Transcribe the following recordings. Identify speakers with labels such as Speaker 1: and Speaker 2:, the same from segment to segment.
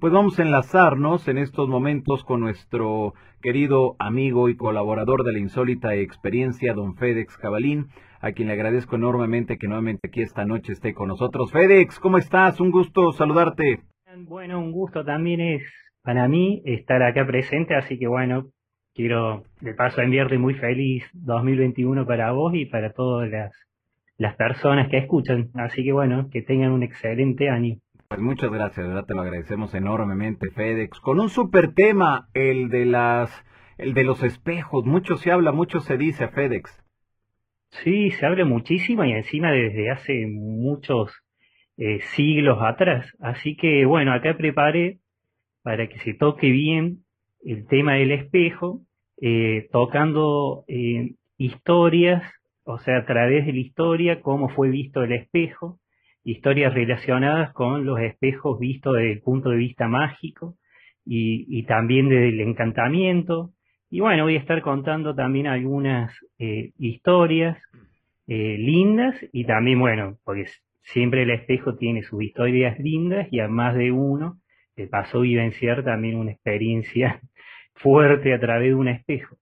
Speaker 1: pues vamos a enlazarnos en estos momentos con nuestro querido amigo y colaborador de la insólita experiencia, don Fedex Cabalín, a quien le agradezco enormemente que nuevamente aquí esta noche esté con nosotros. Fedex, ¿cómo estás? Un gusto saludarte.
Speaker 2: Bueno, un gusto también es para mí estar acá presente, así que bueno, quiero de paso enviarte muy feliz 2021 para vos y para todas las, las personas que escuchan. Así que bueno, que tengan un excelente año.
Speaker 1: Pues muchas gracias, verdad te lo agradecemos enormemente, FedEx. Con un super tema, el de las, el de los espejos. Mucho se habla, mucho se dice, FedEx.
Speaker 2: Sí, se habla muchísimo y encima desde hace muchos eh, siglos atrás. Así que bueno, acá preparé para que se toque bien el tema del espejo, eh, tocando eh, historias, o sea, a través de la historia, cómo fue visto el espejo, historias relacionadas con los espejos vistos desde el punto de vista mágico y, también desde el encantamiento. Y bueno, voy a estar contando también algunas eh, historias lindas y también, bueno, porque siempre el espejo tiene sus historias lindas y a más de uno le pasó vivenciar también una experiencia fuerte a través de un espejo.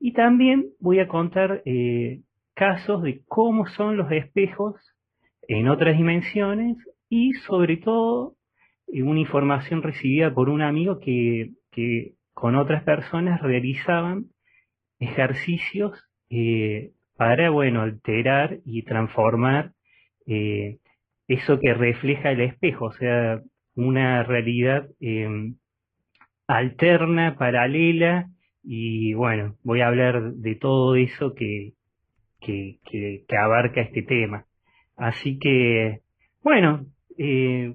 Speaker 2: Y también voy a contar eh, casos de cómo son los espejos en otras dimensiones y sobre todo eh, una información recibida por un amigo que, con otras personas realizaban ejercicios eh, para, bueno, alterar y transformar eso que refleja el espejo, o sea, una realidad em, alterna, paralela, y bueno, voy a hablar de todo eso que, que, abarca este tema. Así que, bueno, eh,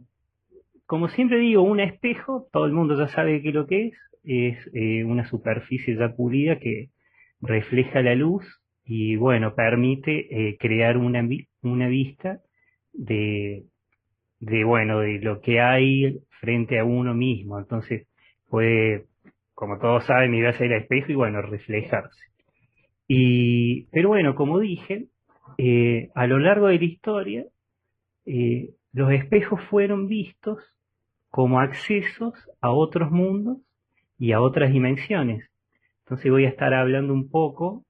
Speaker 2: como siempre digo, un espejo, todo el mundo ya sabe qué es lo que es, es eh, una superficie ya pulida que refleja la luz y bueno, permite eh, crear una, una vista de, de, bueno, de lo que hay frente a uno mismo. Entonces puede, como todos saben, mirarse al espejo y bueno, reflejarse. Y, pero bueno, como dije, eh, a lo largo de la historia, eh, los espejos fueron vistos como accesos a otros mundos y a otras dimensiones. Entonces voy a estar hablando un poco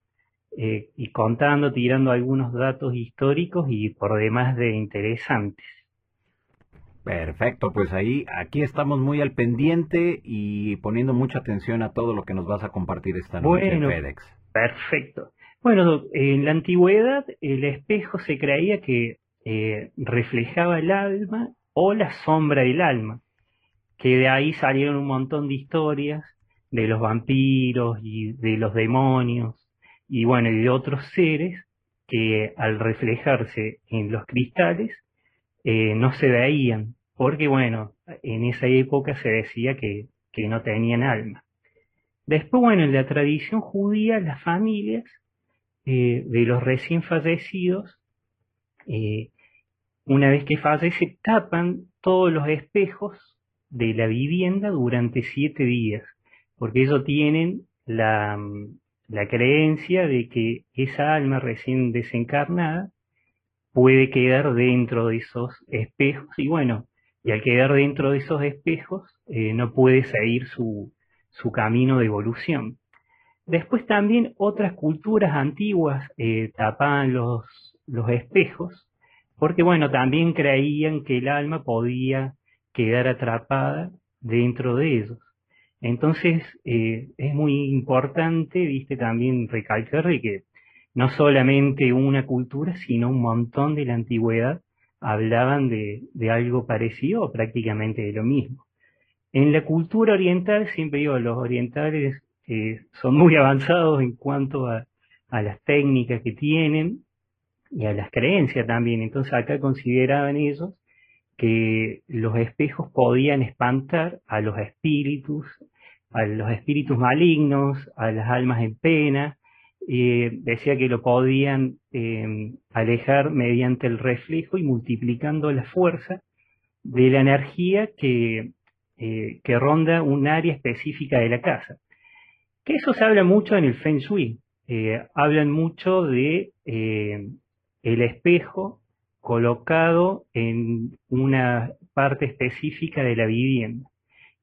Speaker 2: eh, y contando, tirando algunos datos históricos y por demás de interesantes.
Speaker 1: Perfecto, pues ahí, aquí estamos muy al pendiente y poniendo mucha atención a todo lo que nos vas a compartir esta noche
Speaker 2: bueno,
Speaker 1: FedEx.
Speaker 2: Perfecto. Bueno, en la antigüedad el espejo se creía que eh, reflejaba el alma o la sombra del alma, que de ahí salieron un montón de historias de los vampiros y de los demonios y bueno, y de otros seres que al reflejarse en los cristales eh, no se veían, porque bueno, en esa época se decía que, no tenían alma. Después, bueno, en la tradición judía, las familias eh, de los recién fallecidos, eh, una vez que fallece, tapan todos los espejos de la vivienda durante siete días, porque ellos tienen la, la creencia de que esa alma recién desencarnada puede quedar dentro de esos espejos y bueno, y al quedar dentro de esos espejos eh, no puede seguir su, su, camino de evolución. Después también otras culturas antiguas eh, tapaban los, los espejos porque bueno, también creían que el alma podía quedar atrapada dentro de ellos. Entonces eh, es muy importante, viste, también recalcar de que no solamente una cultura, sino un montón de la antigüedad hablaban de, algo parecido o prácticamente de lo mismo. En la cultura oriental, siempre digo, los orientales eh, son muy avanzados en cuanto a, las técnicas que tienen y a las creencias también. Entonces acá consideraban ellos que los espejos podían espantar a los espíritus, a los espíritus malignos, a las almas en pena, decía que lo podían eh, alejar mediante el reflejo y multiplicando la fuerza de la energía que, eh, que ronda un área específica de la casa. Que eso se habla mucho en el Feng Shui. Eh, hablan mucho de el espejo colocado en una parte específica de la vivienda.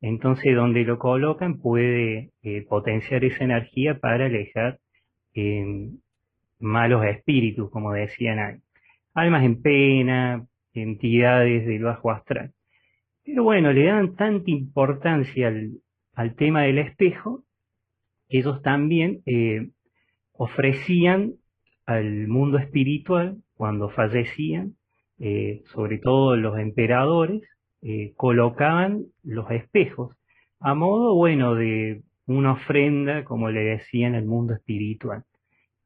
Speaker 2: Entonces, donde lo colocan puede eh, potenciar esa energía para alejar eh, malos espíritus, como decían ahí. Almas en pena, entidades del bajo astral. Pero bueno, le dan tanta importancia al, tema del espejo ellos también eh, ofrecían al mundo espiritual cuando fallecían, sobre todo los emperadores, eh, colocaban los espejos a modo, bueno, de una ofrenda, como le decían, al mundo espiritual,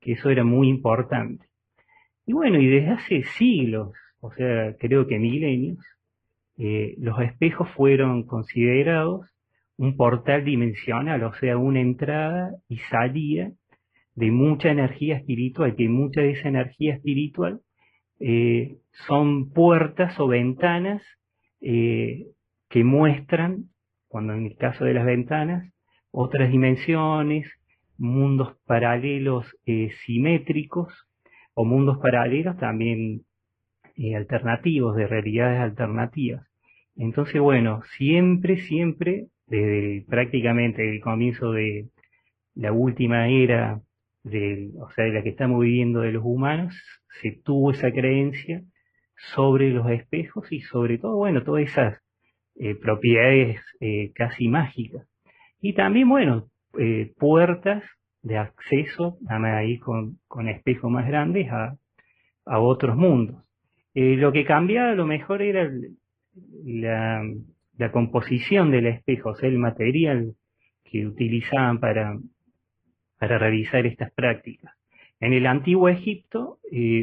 Speaker 2: que eso era muy importante. Y bueno, y desde hace siglos, o sea, creo que milenios, eh, los espejos fueron considerados un portal dimensional, o sea, una entrada y salida de mucha energía espiritual, que mucha de esa energía espiritual eh, son puertas o ventanas eh, que muestran, cuando en el caso de las ventanas, otras dimensiones, mundos paralelos eh, simétricos o mundos paralelos también alternativos, de realidades alternativas. Entonces, bueno, siempre, siempre, desde prácticamente el comienzo de la última era, de, o sea, de la que estamos viviendo de los humanos, se tuvo esa creencia sobre los espejos y sobre todo, bueno, todas esas eh, propiedades eh, casi mágicas. Y también, bueno, eh, puertas de acceso, ahí con, con espejos más grandes, a, a otros mundos. lo que cambiaba a lo mejor era la, la, composición del espejo, o sea, el material que utilizaban para, para realizar estas prácticas. En el antiguo Egipto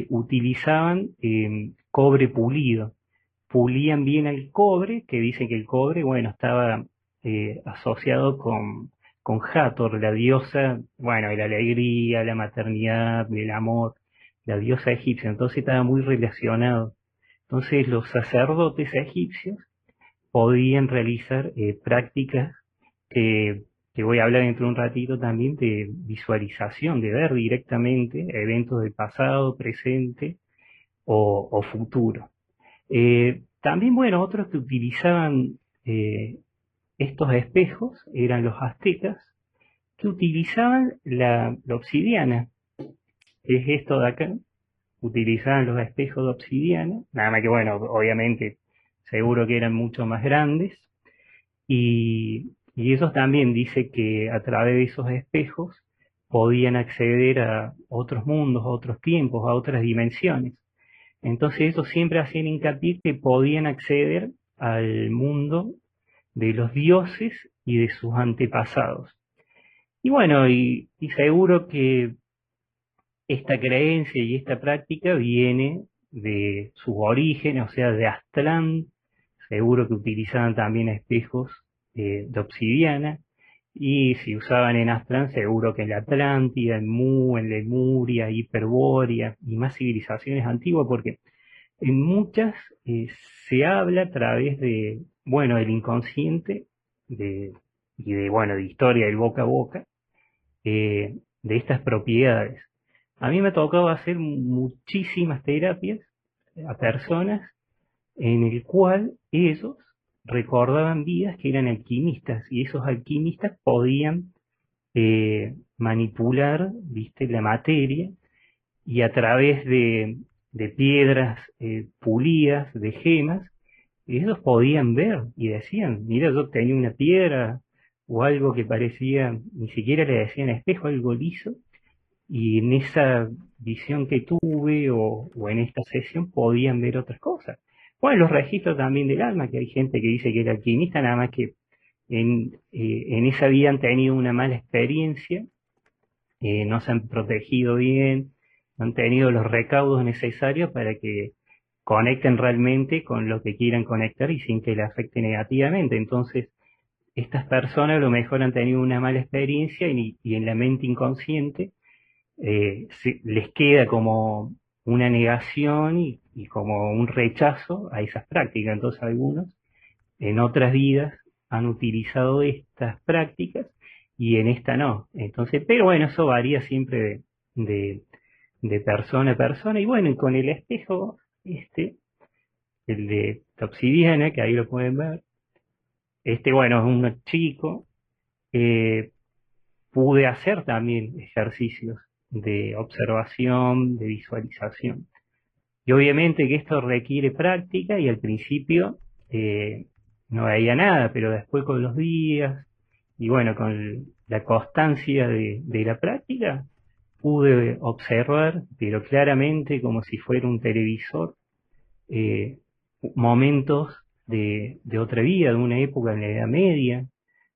Speaker 2: utilizaban cobre pulido. Pulían bien el cobre, que dicen que el cobre, bueno, estaba eh, asociado con, con Hathor, la diosa, bueno, de la alegría, la maternidad, del amor, la diosa egipcia. Entonces estaba muy relacionado. Entonces los sacerdotes egipcios podían realizar eh, prácticas que, que voy a hablar dentro de un ratito también de visualización, de ver directamente eventos del pasado, presente o, futuro. Eh, también, bueno, otros que utilizaban eh, estos espejos eran los aztecas, que utilizaban la, obsidiana, es esto de acá, utilizaban los espejos de obsidiana, nada más que bueno, obviamente seguro que eran mucho más grandes, y, y ellos también dice que a través de esos espejos podían acceder a otros mundos, a otros tiempos, a otras dimensiones. Entonces eso siempre hacían hincapié que podían acceder al mundo de los dioses y de sus antepasados. Y bueno, y, seguro que esta creencia y esta práctica viene de su origen, o sea, de Aztlán, seguro que utilizaban también espejos de obsidiana, y si usaban en Aztlán, seguro que en la Atlántida, en Mu, en Lemuria, Hiperbórea y más civilizaciones antiguas, porque en muchas eh, se habla a través de, bueno, del inconsciente de, y de, bueno, de historia del boca a boca, eh, de estas propiedades. A mí me ha tocado hacer muchísimas terapias a personas en el cual ellos recordaban vidas que eran alquimistas y esos alquimistas podían eh, manipular, viste, la materia y a través de, piedras eh, pulidas, de gemas, ellos podían ver y decían, mira, yo tenía una piedra o algo que parecía, ni siquiera le decían espejo, algo liso, y en esa visión que tuve o en esta sesión podían ver otras cosas. Bueno, los registros también del alma, que hay gente que dice que era alquimista, nada más que en, eh, esa vida han tenido una mala experiencia, eh, no se han protegido bien, no han tenido los recaudos necesarios para que conecten realmente con lo que quieran conectar y sin que le afecte negativamente. Entonces, estas personas a lo mejor han tenido una mala experiencia y, en la mente inconsciente eh, les queda como una negación y, como un rechazo a esas prácticas. Entonces algunos en otras vidas han utilizado estas prácticas y en esta no. Entonces, pero bueno, eso varía siempre de, de, persona a persona. Y bueno, con el espejo, este, el de obsidiana, que ahí lo pueden ver, este, bueno, es un chico, eh, pude hacer también ejercicios de observación, de visualización. Y obviamente que esto requiere práctica y al principio eh, no veía nada, pero después con los días y bueno, con la constancia de, la práctica, pude observar, pero claramente como si fuera un televisor, eh, momentos de, otra vida, de una época en la Edad Media.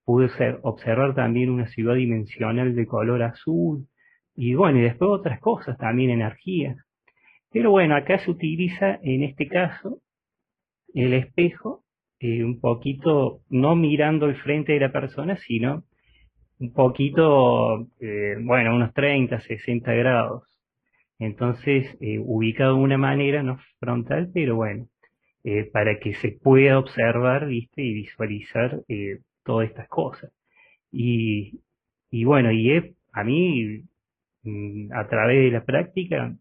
Speaker 2: Pude observar también una ciudad dimensional de color azul, y bueno, y después otras cosas, también energías. Pero bueno, acá se utiliza en este caso el espejo eh, un poquito, no mirando el frente de la persona, sino un poquito, eh, bueno, unos 30, 60 grados. Entonces, eh, ubicado de una manera, no frontal, pero bueno, para que se pueda observar, viste, y visualizar todas estas cosas. Y, bueno, y a mí Mm, a través de la práctica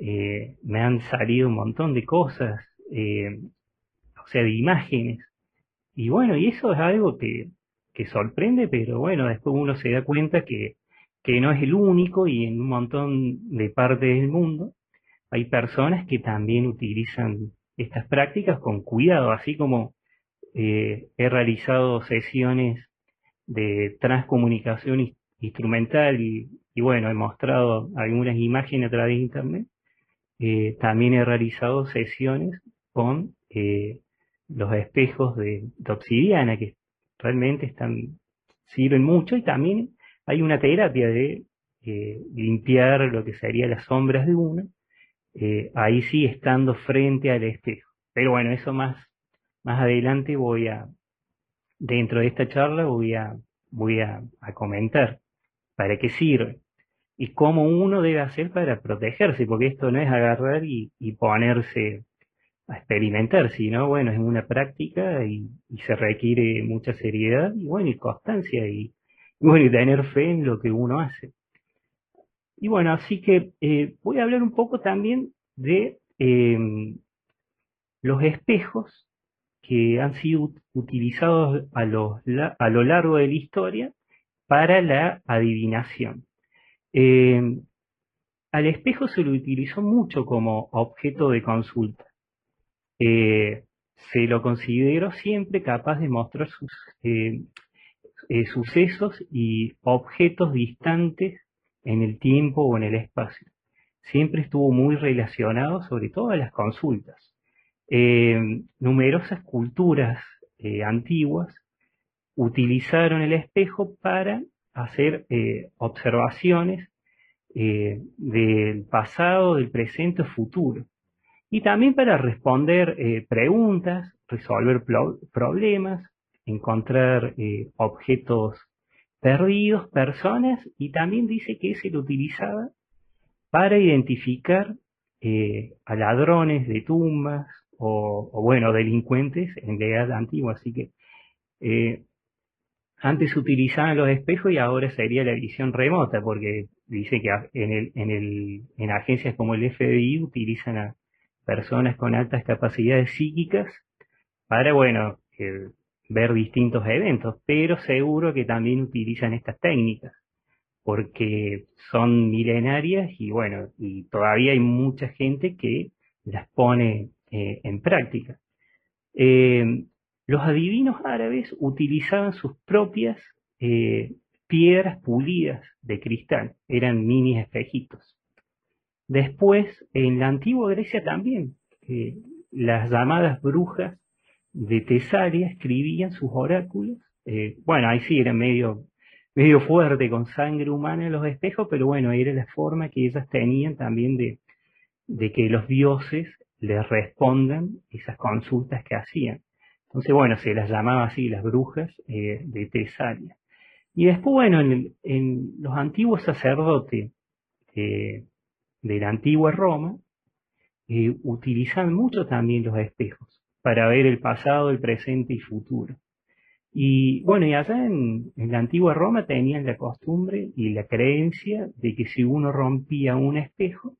Speaker 2: eh, me han salido un montón de cosas, eh, o sea, de imágenes. Y bueno, y eso es algo que, que sorprende, pero bueno, después uno se da cuenta que, que no es el único y en un montón de partes del mundo hay personas que también utilizan estas prácticas con cuidado, así como eh, he realizado sesiones de transcomunicación instrumental y, y bueno, he mostrado algunas imágenes a través de internet. Eh, también he realizado sesiones con eh, los espejos de, obsidiana que realmente están sirven mucho y también hay una terapia de eh, limpiar lo que serían las sombras de uno, ahí sí estando frente al espejo. Pero bueno, eso más, más adelante voy a, dentro de esta charla voy a, voy a comentar para qué sirve y cómo uno debe hacer para protegerse, porque esto no es agarrar y, ponerse a experimentar, sino bueno, es una práctica y, se requiere mucha seriedad y bueno, y constancia y, bueno, y tener fe en lo que uno hace. Y bueno, así que eh, voy a hablar un poco también de em, los espejos que han sido utilizados a lo, a lo largo de la historia para la adivinación. Eh, al espejo se lo utilizó mucho como objeto de consulta. Eh, se lo consideró siempre capaz de mostrar sus, eh, sucesos y objetos distantes en el tiempo o en el espacio. Siempre estuvo muy relacionado sobre todo a las consultas. numerosas culturas antiguas utilizaron el espejo para hacer eh, observaciones eh, del pasado, del presente futuro. Y también para responder eh, preguntas, resolver problemas, encontrar objetos perdidos, personas, y también dice que se lo utilizaba para identificar a ladrones de tumbas o, o, bueno, delincuentes en la edad antigua. Así que antes utilizaban los espejos y ahora sería la visión remota, porque dice que en, el, en, el, en agencias como el FBI utilizan a personas con altas capacidades psíquicas para, bueno, ver distintos eventos, pero seguro que también utilizan estas técnicas, porque son milenarias y bueno, y todavía hay mucha gente que las pone eh, en práctica. Eh, los adivinos árabes utilizaban sus propias eh, piedras pulidas de cristal, eran mini espejitos. Después, en la antigua Grecia también, eh, las llamadas brujas de Tesalia escribían sus oráculos. Eh, bueno, ahí sí era medio, medio fuerte con sangre humana en los espejos, pero bueno, era la forma que ellas tenían también de, de que los dioses les respondan esas consultas que hacían. Entonces, bueno, se las llamaba así las brujas eh, de Tesalia. Y después, bueno, en, los antiguos sacerdotes de la antigua Roma, eh, utilizaban mucho también los espejos para ver el pasado, el presente y futuro. Y bueno, y allá en, la antigua Roma tenían la costumbre y la creencia de que si uno rompía un espejo,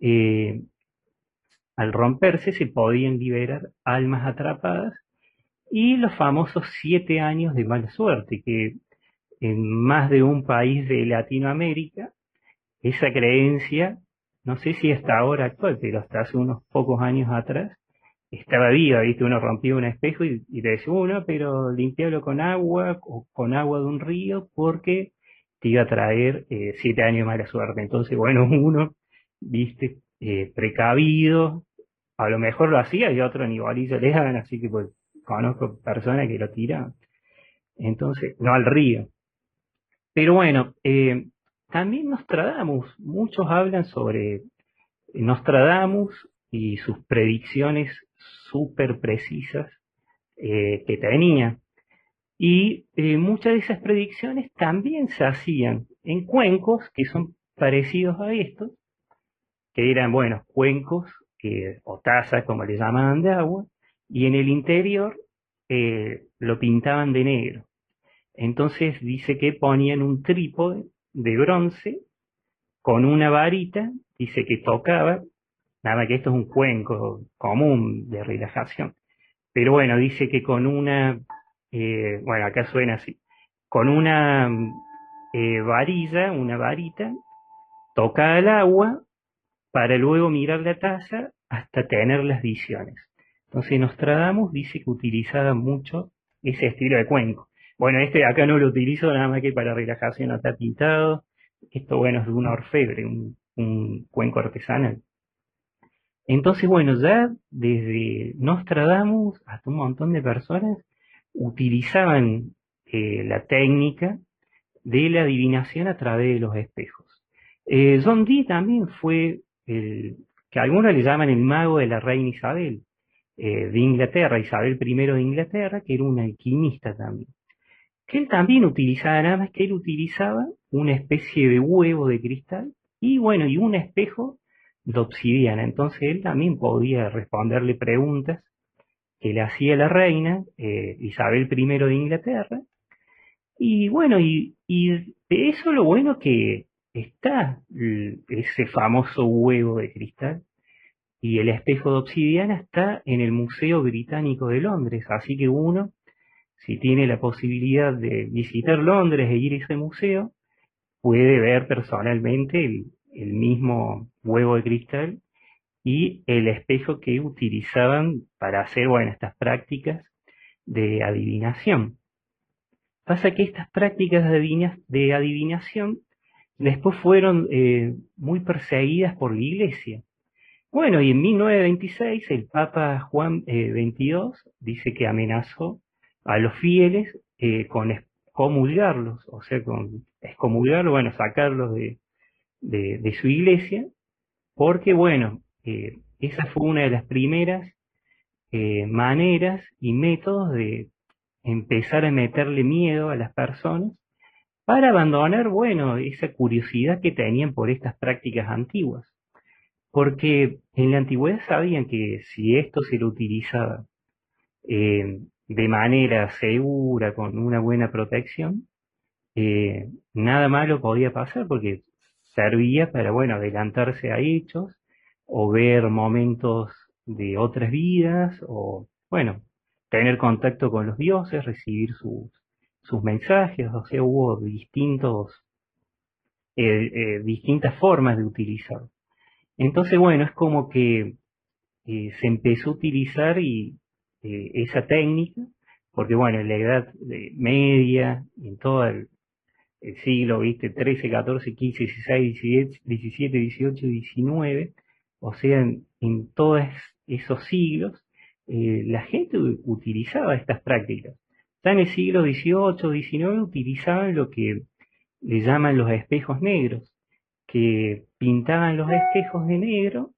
Speaker 2: eh, al romperse se podían liberar almas atrapadas y los famosos siete años de mala suerte, que en más de un país de Latinoamérica, esa creencia, no sé si hasta ahora actual, pero hasta hace unos pocos años atrás, estaba viva, ¿viste? Uno rompía un espejo y, te decía, uno, pero limpiarlo con agua o con agua de un río porque te iba a traer eh, siete años de mala suerte. Entonces, bueno, uno, viste, eh, precavido, a lo mejor lo hacía y otro ni bolillo le daban, así que pues conozco personas que lo tiran. Entonces, no al río. Pero bueno, eh, también Nostradamus, muchos hablan sobre Nostradamus y sus predicciones súper precisas eh, que tenía. Y eh, muchas de esas predicciones también se hacían en cuencos que son parecidos a estos, que eran, bueno, cuencos o tazas, como le llamaban, de agua, y en el interior eh, lo pintaban de negro. Entonces dice que ponían un trípode de bronce con una varita, dice que tocaba, nada que esto es un cuenco común de relajación, pero bueno, dice que con una, eh, bueno, acá suena así, con una eh, varilla, una varita, toca el agua para luego mirar la taza hasta tener las visiones. Entonces Nostradamus dice que utilizaba mucho ese estilo de cuenco. Bueno, este acá no lo utilizo nada más que para relajación, no está pintado. Esto, bueno, es de un orfebre, un, cuenco artesanal. Entonces, bueno, ya desde Nostradamus hasta un montón de personas utilizaban eh, la técnica de la adivinación a través de los espejos. Eh, John Dee también fue el que algunos le llaman el mago de la reina Isabel. Eh, de Inglaterra, Isabel I de Inglaterra, que era un alquimista también. Que él también utilizaba, nada más que él utilizaba una especie de huevo de cristal y bueno, y un espejo de obsidiana. Entonces él también podía responderle preguntas que le hacía la reina, eh, Isabel I de Inglaterra. Y bueno, y, y de eso lo bueno que está ese famoso huevo de cristal y el espejo de obsidiana está en el Museo Británico de Londres, así que uno, si tiene la posibilidad de visitar Londres e ir a ese museo, puede ver personalmente el, mismo huevo de cristal y el espejo que utilizaban para hacer, bueno, estas prácticas de adivinación. Pasa que estas prácticas de, adivinación después fueron eh, muy perseguidas por la iglesia. Bueno, y en 1926 el Papa Juan XXII eh, dice que amenazó a los fieles eh, con excomulgarlos, o sea, con excomulgarlos, bueno, sacarlos de, su iglesia, porque, bueno, eh, esa fue una de las primeras maneras y métodos de empezar a meterle miedo a las personas para abandonar, bueno, esa curiosidad que tenían por estas prácticas antiguas. Porque en la antigüedad sabían que si esto se lo utilizaba eh, de manera segura, con una buena protección, eh, nada malo podía pasar porque servía para, bueno, adelantarse a hechos o ver momentos de otras vidas o, bueno, tener contacto con los dioses, recibir sus, sus mensajes, o sea, hubo distintos, eh, distintas formas de utilizarlo. Entonces, bueno, es como que eh, se empezó a utilizar y, eh, esa técnica, porque bueno, en la edad media, en todo el, siglo, viste, 13, 14, 15, 16, 17, 18, 19, o sea, en, todos esos siglos, eh, la gente utilizaba estas prácticas. Ya en el siglo XVIII, XIX utilizaban lo que le llaman los espejos negros, que pintaban los espejos de negro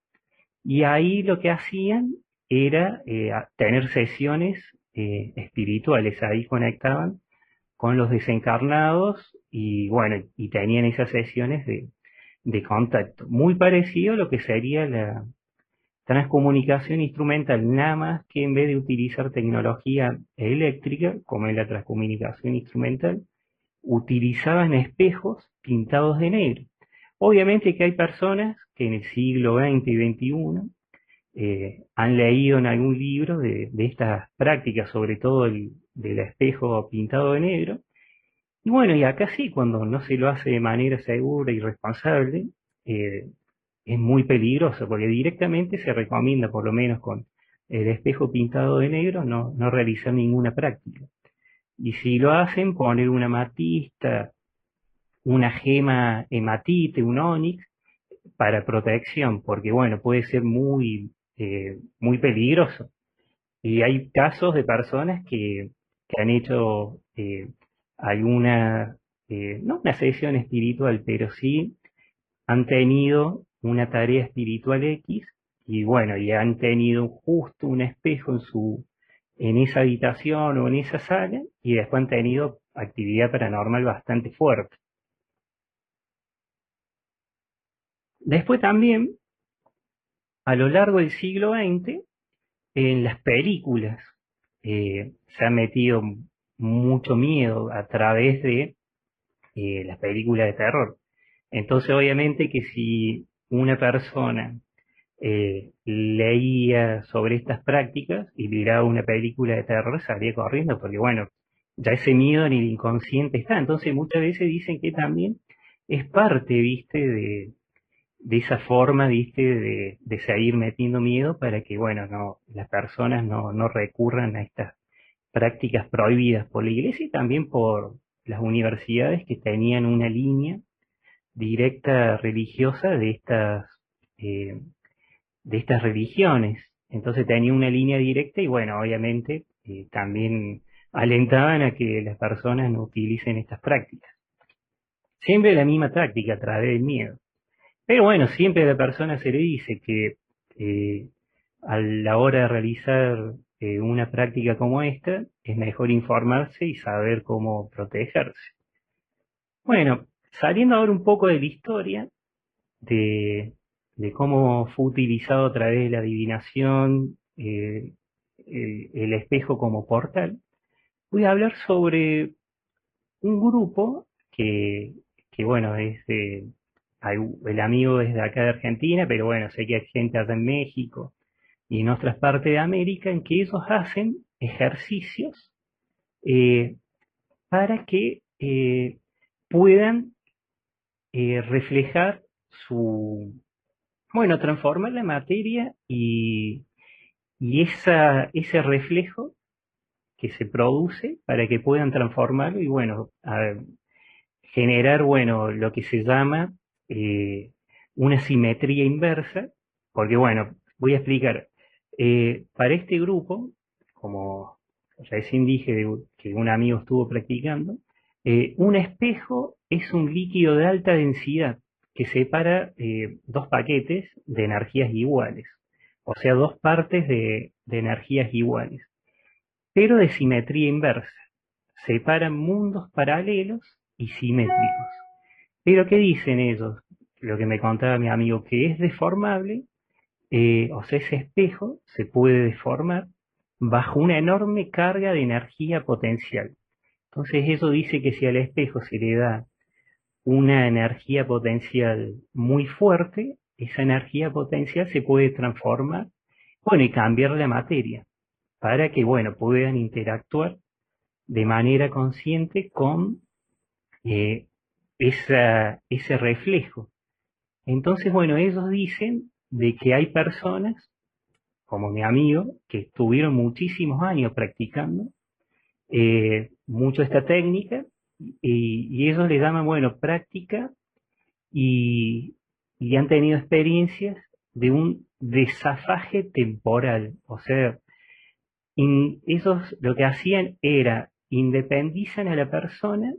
Speaker 2: y ahí lo que hacían era eh, tener sesiones eh, espirituales, ahí conectaban con los desencarnados y bueno, y tenían esas sesiones de, de contacto, muy parecido a lo que sería la transcomunicación instrumental, nada más que en vez de utilizar tecnología eléctrica, como en la transcomunicación instrumental, utilizaban espejos pintados de negro. Obviamente que hay personas que en el siglo XX y XXI eh, han leído en algún libro de, estas prácticas, sobre todo el, del espejo pintado de negro. Y bueno, y acá sí, cuando no se lo hace de manera segura y responsable, eh, es muy peligroso, porque directamente se recomienda, por lo menos con el espejo pintado de negro, no, no realizar ninguna práctica. Y si lo hacen, poner una matista, una gema hematite, un onix, para protección, porque bueno, puede ser muy, eh, muy peligroso. Y hay casos de personas que, que han hecho eh, alguna, eh, no una sesión espiritual, pero sí han tenido una tarea espiritual X y bueno, y han tenido justo un espejo en su, en esa habitación o en esa sala y después han tenido actividad paranormal bastante fuerte. Después también, a lo largo del siglo XX, en las películas eh, se ha metido mucho miedo a través de eh, las películas de terror. Entonces, obviamente que si una persona eh, leía sobre estas prácticas y miraba una película de terror, salía corriendo, porque bueno, ya ese miedo en el inconsciente está. Entonces, muchas veces dicen que también es parte, viste, de, de esa forma, viste, de, de, seguir metiendo miedo para que, bueno, no, las personas no, no recurran a estas prácticas prohibidas por la iglesia y también por las universidades que tenían una línea directa religiosa de estas, eh, de estas religiones. Entonces tenía una línea directa y bueno, obviamente eh, también alentaban a que las personas no utilicen estas prácticas. Siempre la misma táctica a través del miedo. Pero bueno, siempre a la persona se le dice que eh, a la hora de realizar eh, una práctica como esta, es mejor informarse y saber cómo protegerse. Bueno, saliendo ahora un poco de la historia, de, cómo fue utilizado a través de la adivinación eh, el, espejo como portal, voy a hablar sobre un grupo que, que bueno, es de, el amigo es de acá de Argentina, pero bueno, sé que hay gente allá en México y en otras partes de América en que ellos hacen ejercicios eh, para que eh, puedan eh, reflejar su, bueno, transformar la materia y, y esa, ese reflejo que se produce para que puedan transformarlo y bueno, generar, bueno, lo que se llama eh, una simetría inversa, porque bueno, voy a explicar. Eh, para este grupo, como recién dije que un amigo estuvo practicando, eh, un espejo es un líquido de alta densidad que separa dos paquetes de energías iguales, o sea, dos partes de, de energías iguales, pero de simetría inversa. Separan mundos paralelos y simétricos. Pero ¿qué dicen ellos? Lo que me contaba mi amigo, que es deformable, eh, o sea, ese espejo se puede deformar bajo una enorme carga de energía potencial. Entonces eso dice que si al espejo se le da una energía potencial muy fuerte, esa energía potencial se puede transformar, bueno, y cambiar la materia, para que, bueno, puedan interactuar de manera consciente con eh, esa, ese reflejo. Entonces, bueno, ellos dicen de que hay personas, como mi amigo, que estuvieron muchísimos años practicando eh, mucho esta técnica y, ellos le llaman, bueno, práctica y, y han tenido experiencias de un desafaje temporal. O sea, ellos lo que hacían era independizan a la persona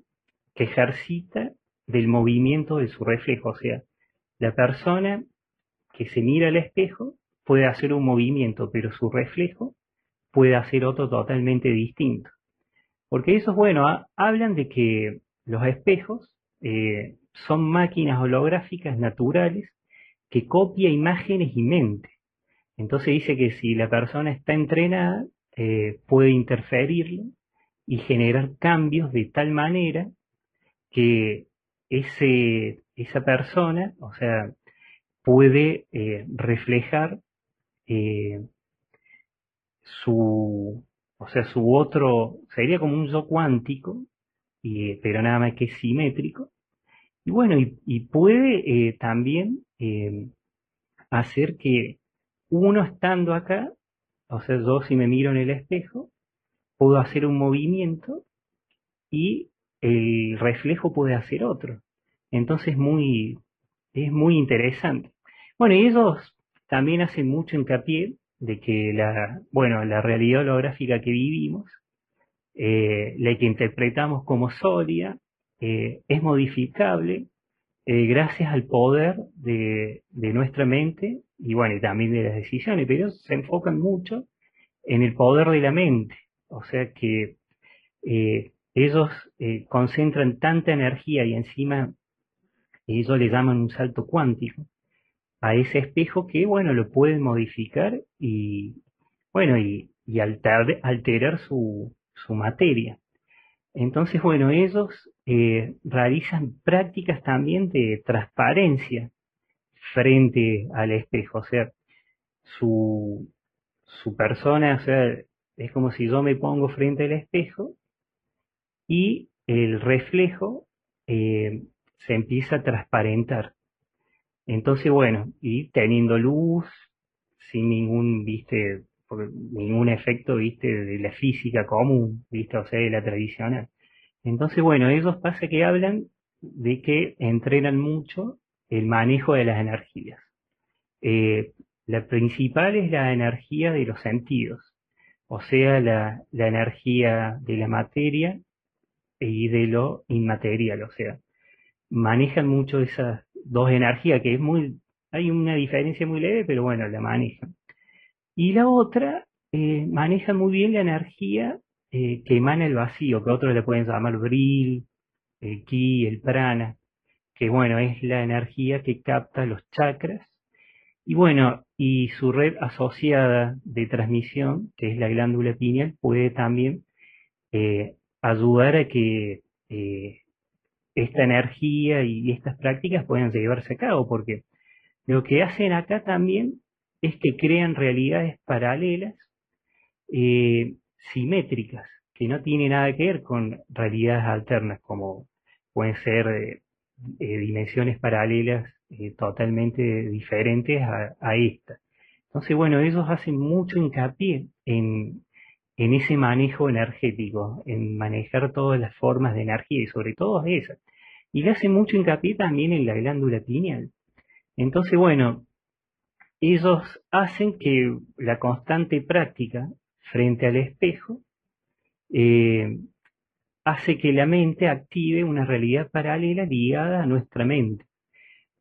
Speaker 2: que ejercita del movimiento de su reflejo. O sea, la persona que se mira al espejo puede hacer un movimiento, pero su reflejo puede hacer otro totalmente distinto. Porque eso es bueno, hablan de que los espejos eh, son máquinas holográficas naturales que copia imágenes y mente. Entonces dice que si la persona está entrenada, eh, puede interferirlo y generar cambios de tal manera que ese, esa persona, o sea, puede eh, reflejar eh, su, o sea, su otro, sería como un yo cuántico, y, pero nada más que simétrico. Y bueno, y, puede eh, también eh, hacer que uno estando acá, o sea, yo si me miro en el espejo, puedo hacer un movimiento y el reflejo puede hacer otro. Entonces muy, es muy interesante. Bueno, y ellos también hacen mucho hincapié de que la, bueno, la realidad holográfica que vivimos, eh, la que interpretamos como sólida, eh, es modificable eh, gracias al poder de, de, nuestra mente y bueno, y también de las decisiones, pero ellos se enfocan mucho en el poder de la mente, o sea que ellos concentran tanta energía y encima ellos le llaman un salto cuántico a ese espejo que, bueno, lo pueden modificar y, bueno, y, alterar su, su, materia. Entonces, bueno, ellos eh, realizan prácticas también de transparencia frente al espejo, o sea, su, su persona, o sea, es como si yo me pongo frente al espejo y el reflejo eh, se empieza a transparentar. Entonces, bueno, y teniendo luz, sin ningún, viste, ningún efecto, viste, de la física común, viste, o sea, de la tradicional. Entonces, bueno, ellos pasa que hablan de que entrenan mucho el manejo de las energías. Eh, la principal es la energía de los sentidos, o sea, la, la energía de la materia y de lo inmaterial, o sea, manejan mucho esas dos energías, que es muy, hay una diferencia muy leve, pero bueno, la manejan. Y la otra, eh, maneja muy bien la energía eh, que emana el vacío, que otros le pueden llamar bril, el ki, el prana, que bueno, es la energía que capta los chakras. Y bueno, y su red asociada de transmisión, que es la glándula pineal, puede también eh, ayudar a que esta energía y estas prácticas pueden llevarse a cabo, porque lo que hacen acá también es que crean realidades paralelas, eh, simétricas, que no tienen nada que ver con realidades alternas, como pueden ser eh, eh, dimensiones paralelas totalmente diferentes a, a, esta. Entonces, bueno, ellos hacen mucho hincapié en, en ese manejo energético, en manejar todas las formas de energía y sobre todo esas. Y le hace mucho hincapié también en la glándula pineal. Entonces, bueno, ellos hacen que la constante práctica frente al espejo eh, hace que la mente active una realidad paralela ligada a nuestra mente.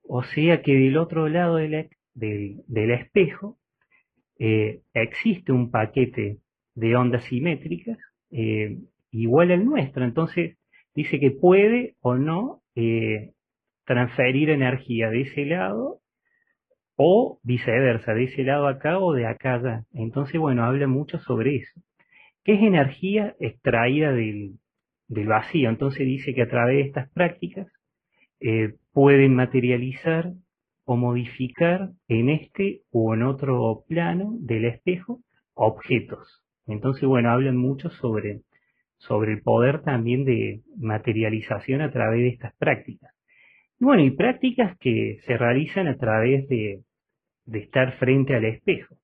Speaker 2: O sea que del otro lado del, espejo eh, existe un paquete de ondas simétricas eh, igual al nuestro. Entonces dice que puede o no eh, transferir energía de ese lado o viceversa, de ese lado acá o de acá allá. Entonces, bueno, habla mucho sobre eso. ¿Qué es energía extraída del, vacío? Entonces dice que a través de estas prácticas eh, pueden materializar o modificar en este o en otro plano del espejo objetos. Entonces, bueno, hablan mucho sobre, sobre el poder también de materialización a través de estas prácticas. bueno, y prácticas que se realizan a través de, estar frente al espejo.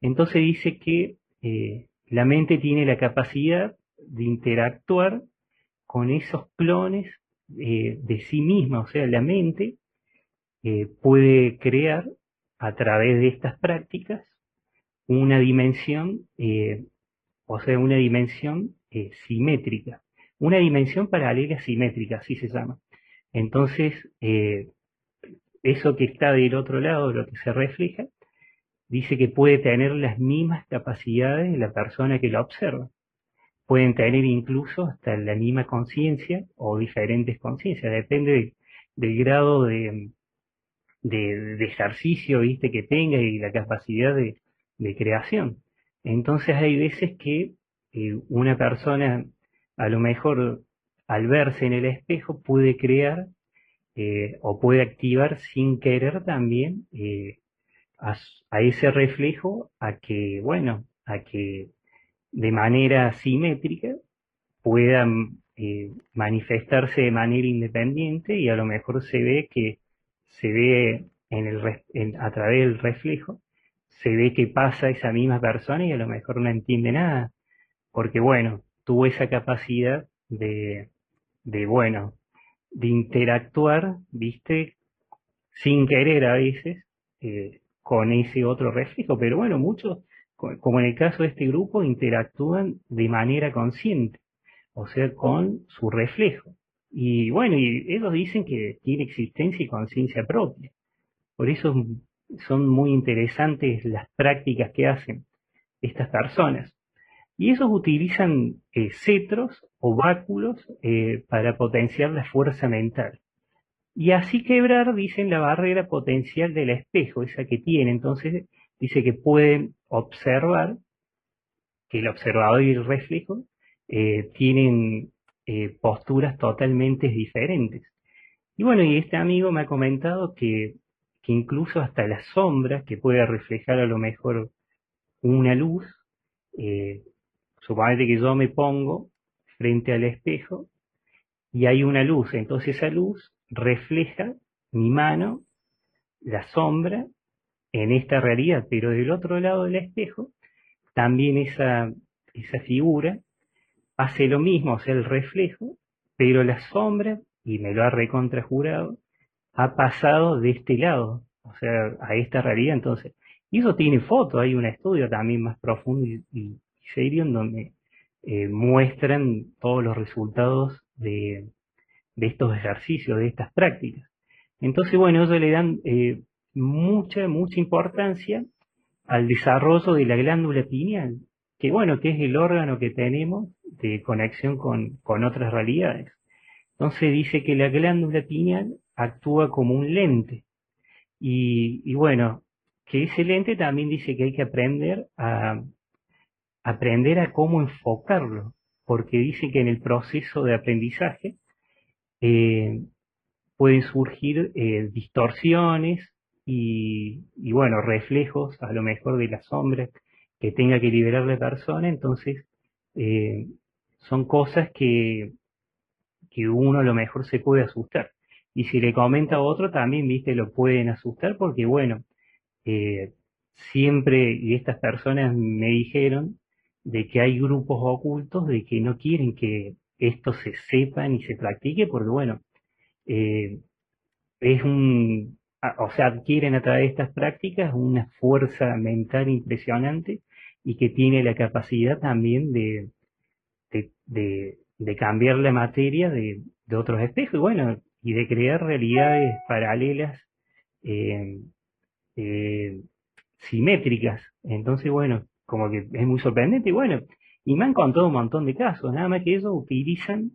Speaker 2: Entonces dice que eh, la mente tiene la capacidad de interactuar con esos clones eh, de sí misma, o sea, la mente eh, puede crear a través de estas prácticas una dimensión o sea, una dimensión eh, simétrica, una dimensión paralela simétrica, así se llama. Entonces, eh, eso que está del otro lado, lo que se refleja, dice que puede tener las mismas capacidades de la persona que la observa. Pueden tener incluso hasta la misma conciencia o diferentes conciencias, depende del grado de, de, ejercicio ¿viste? que tenga y la capacidad de creación. Entonces hay veces que eh, una persona, a lo mejor al verse en el espejo, puede crear eh, o puede activar sin querer también eh, a, ese reflejo a que, bueno, a que de manera simétrica puedan manifestarse de manera independiente y a lo mejor se ve que se ve en el, a través del reflejo, se ve que pasa esa misma persona y a lo mejor no entiende nada, porque bueno, tuvo esa capacidad de, de bueno, de interactuar, viste, sin querer a veces, eh, con ese otro reflejo, pero bueno, muchos, como en el caso de este grupo, interactúan de manera consciente, o sea, con su reflejo. Y bueno, y ellos dicen que tiene existencia y conciencia propia. Por eso son muy interesantes las prácticas que hacen estas personas. Y ellos utilizan eh, cetros o báculos eh, para potenciar la fuerza mental y así quebrar, dicen, la barrera potencial del espejo, esa que tiene. Entonces, dice que pueden observar que el observador y el reflejo eh, tienen posturas totalmente diferentes. Y bueno, y este amigo me ha comentado que, incluso hasta la sombra, que puede reflejar a lo mejor una luz, eh, suponete que yo me pongo frente al espejo y hay una luz, entonces esa luz refleja mi mano, la sombra, en esta realidad, pero del otro lado del espejo, también esa, esa figura hace lo mismo, o sea, el reflejo, pero la sombra, y me lo ha recontrajurado, ha pasado de este lado, o sea, a esta realidad. Entonces, y eso tiene foto, hay un estudio también más profundo y, serio en donde eh, muestran todos los resultados de, de estos ejercicios, de estas prácticas. Entonces, bueno, ellos le dan eh, mucha, mucha importancia al desarrollo de la glándula pineal, que bueno, que es el órgano que tenemos de conexión con, otras realidades. Entonces dice que la glándula pineal actúa como un lente. Y, bueno, que ese lente también dice que hay que aprender a aprender a cómo enfocarlo, porque dice que en el proceso de aprendizaje eh, pueden surgir eh, distorsiones y, bueno, reflejos a lo mejor de la sombra que tenga que liberar la persona, entonces eh, son cosas que, que uno a lo mejor se puede asustar. Y si le comenta a otro también, viste, lo pueden asustar porque bueno, siempre, y estas personas me dijeron, de que hay grupos ocultos de que no quieren que esto se sepa ni se practique, porque bueno, eh, es un, o sea, adquieren a través de estas prácticas una fuerza mental impresionante y que tiene la capacidad también de, de, de, cambiar la materia de, de, otros espejos. Y bueno, y de crear realidades paralelas eh, eh, simétricas. Entonces, bueno, como que es muy sorprendente y bueno, y me han contado un montón de casos, nada más que ellos utilizan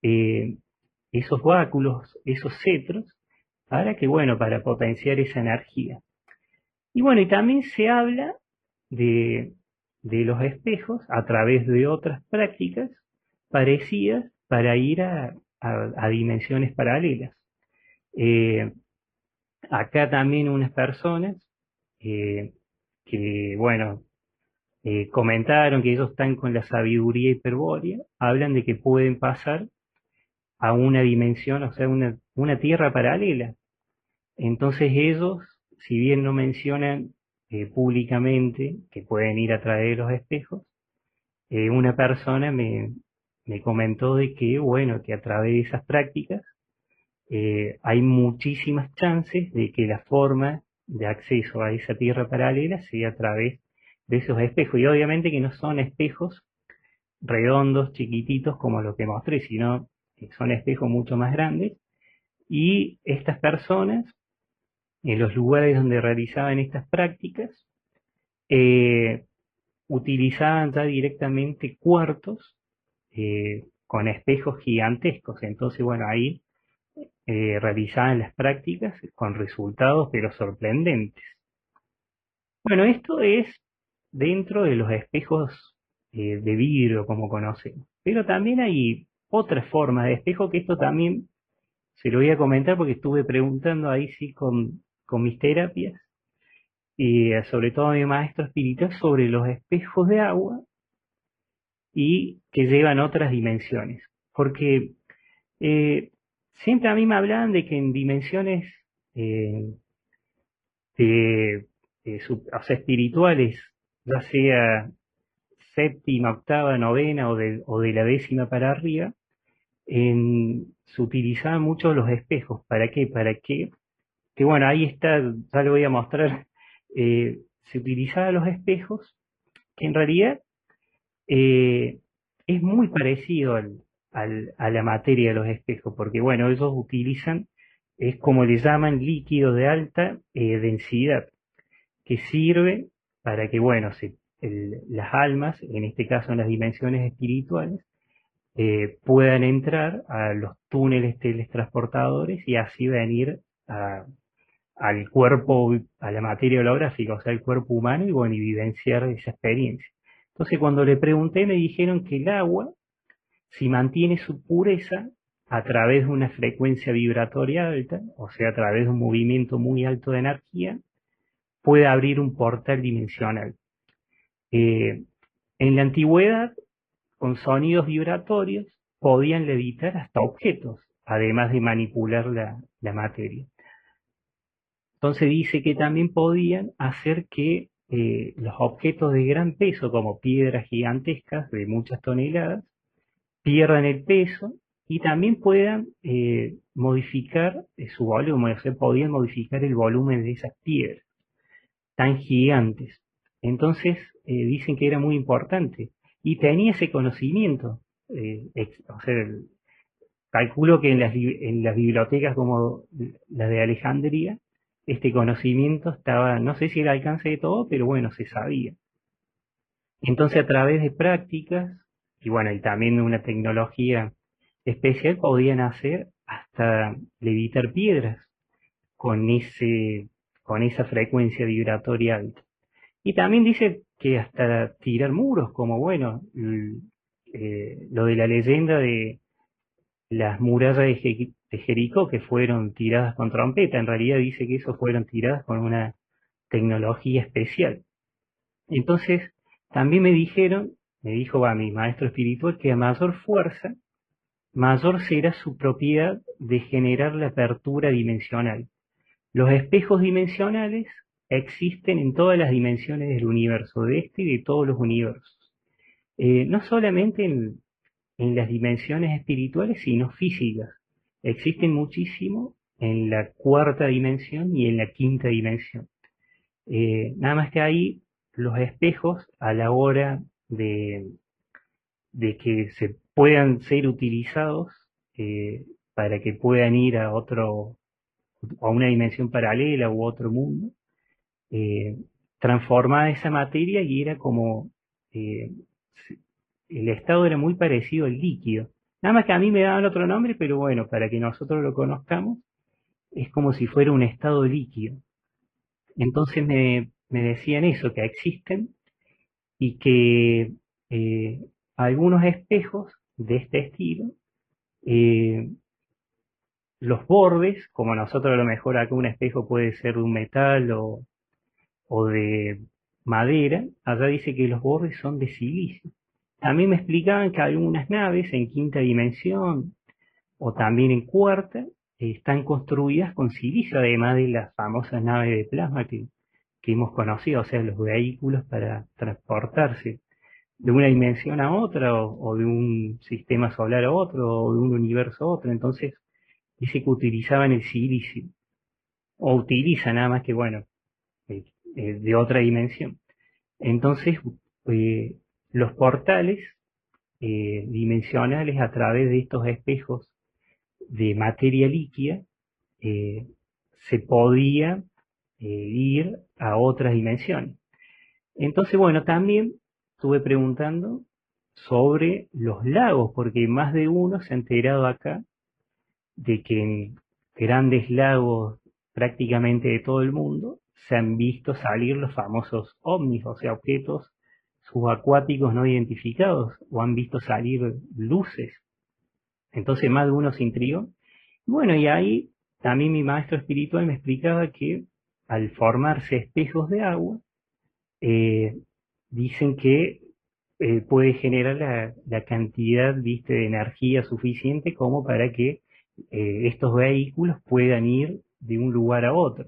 Speaker 2: eh, esos báculos, esos cetros, para que, bueno, para potenciar esa energía. Y bueno, y también se habla de, de los espejos a través de otras prácticas parecidas para ir a, a, dimensiones paralelas. Eh, acá también unas personas eh, que, bueno, eh, comentaron que ellos están con la sabiduría hiperbórea, hablan de que pueden pasar a una dimensión, o sea, una, una tierra paralela. Entonces ellos, si bien no mencionan públicamente que pueden ir a traer los espejos, una persona me, me, comentó de que, bueno, que a través de esas prácticas hay muchísimas chances de que la forma de acceso a esa tierra paralela sea a través de esos espejos. Y obviamente que no son espejos redondos, chiquititos como lo que mostré, sino que son espejos mucho más grandes. Y estas personas, en los lugares donde realizaban estas prácticas, eh, utilizaban ya directamente cuartos eh, con espejos gigantescos. Entonces, bueno, ahí eh, realizaban las prácticas con resultados pero sorprendentes. Bueno, esto es dentro de los espejos eh, de vidrio como conocemos. Pero también hay otra forma de espejo que esto también se lo voy a comentar porque estuve preguntando ahí sí con, con mis terapias. y sobre todo mi maestro espiritual, sobre los espejos de agua y que llevan otras dimensiones. Porque eh, siempre a mí me hablan de que en dimensiones eh, de, espirituales, ya sea séptima, octava, novena o de, o de la décima para arriba, se utilizaban mucho los espejos. ¿Para qué? Para qué? que bueno, ahí está, ya lo voy a mostrar, eh, se utilizaban los espejos, que en realidad eh, es muy parecido al, a la materia de los espejos, porque bueno, ellos utilizan, es como le llaman líquido de alta eh, densidad, que sirve para que, bueno, las almas, en este caso en las dimensiones espirituales, puedan entrar a los túneles teletransportadores y así venir al cuerpo, a la materia holográfica, o sea, el cuerpo humano, y bueno, y vivenciar esa experiencia. Entonces, cuando le pregunté, me dijeron que el agua, si mantiene su pureza a través de una frecuencia vibratoria alta, o sea, a través de un movimiento muy alto de energía, puede abrir un portal dimensional. Eh, en la antigüedad, con sonidos vibratorios, podían levitar hasta objetos, además de manipular la materia. Entonces dice que también podían hacer que eh, los objetos de gran peso, como piedras gigantescas de muchas toneladas, pierdan el peso y también puedan eh, modificar eh, su volumen, o sea, podían modificar el volumen de esas piedras tan gigantes. Entonces dicen que era muy importante y tenía ese conocimiento. o sea, calculo que en las, en las bibliotecas como la de Alejandría este conocimiento estaba, no sé si al alcance de todo, pero bueno, se sabía. Entonces a través de prácticas, y bueno, y también de una tecnología especial, podían hacer hasta levitar piedras con, ese, con esa frecuencia vibratoria alta. Y también dice que hasta tirar muros, como bueno, eh, lo de la leyenda de las murallas de, de Jericó que fueron tiradas con trompeta. En realidad dice que eso fueron tiradas con una tecnología especial. Entonces, también me dijeron, me dijo va, mi maestro espiritual, que a mayor fuerza, mayor será su propiedad de generar la apertura dimensional. Los espejos dimensionales existen en todas las dimensiones del universo, de este y de todos los universos. Eh, no solamente en, en las dimensiones espirituales, sino físicas existen muchísimo en la cuarta dimensión y en la quinta dimensión. Eh, nada más que ahí los espejos a la hora de, de que se puedan ser utilizados eh, para que puedan ir a otro a una dimensión paralela u otro mundo, eh, transformaba esa materia y era como el estado era muy parecido al líquido. Nada más que a mí me daban otro nombre, pero bueno, para que nosotros lo conozcamos, es como si fuera un estado líquido. Entonces me, decían eso, que existen y que eh, algunos espejos de este estilo, eh, los bordes, como nosotros a lo mejor acá un espejo puede ser de un metal o, o de madera, allá dice que los bordes son de silicio. Mí me explicaban que algunas naves en quinta dimensión o también en cuarta están construidas con silicio, además de las famosas naves de plasma que, hemos conocido, o sea, los vehículos para transportarse de una dimensión a otra, o, de un sistema solar a otro, o de un universo a otro. Entonces, dice que utilizaban el silicio, o utilizan nada más que, bueno, eh, eh, de otra dimensión. Entonces, eh, los portales eh, dimensionales a través de estos espejos de materia líquida eh, se podía eh, ir a otras dimensiones. Entonces, bueno, también estuve preguntando sobre los lagos, porque más de uno se ha enterado acá de que en grandes lagos prácticamente de todo el mundo se han visto salir los famosos ovnis, o sea, objetos subacuáticos no identificados o han visto salir luces. Entonces más de uno se intrigó. Bueno, y ahí también mi maestro espiritual me explicaba que al formarse espejos de agua, eh, dicen que eh, puede generar la, cantidad ¿viste, de energía suficiente como para que eh, estos vehículos puedan ir de un lugar a otro.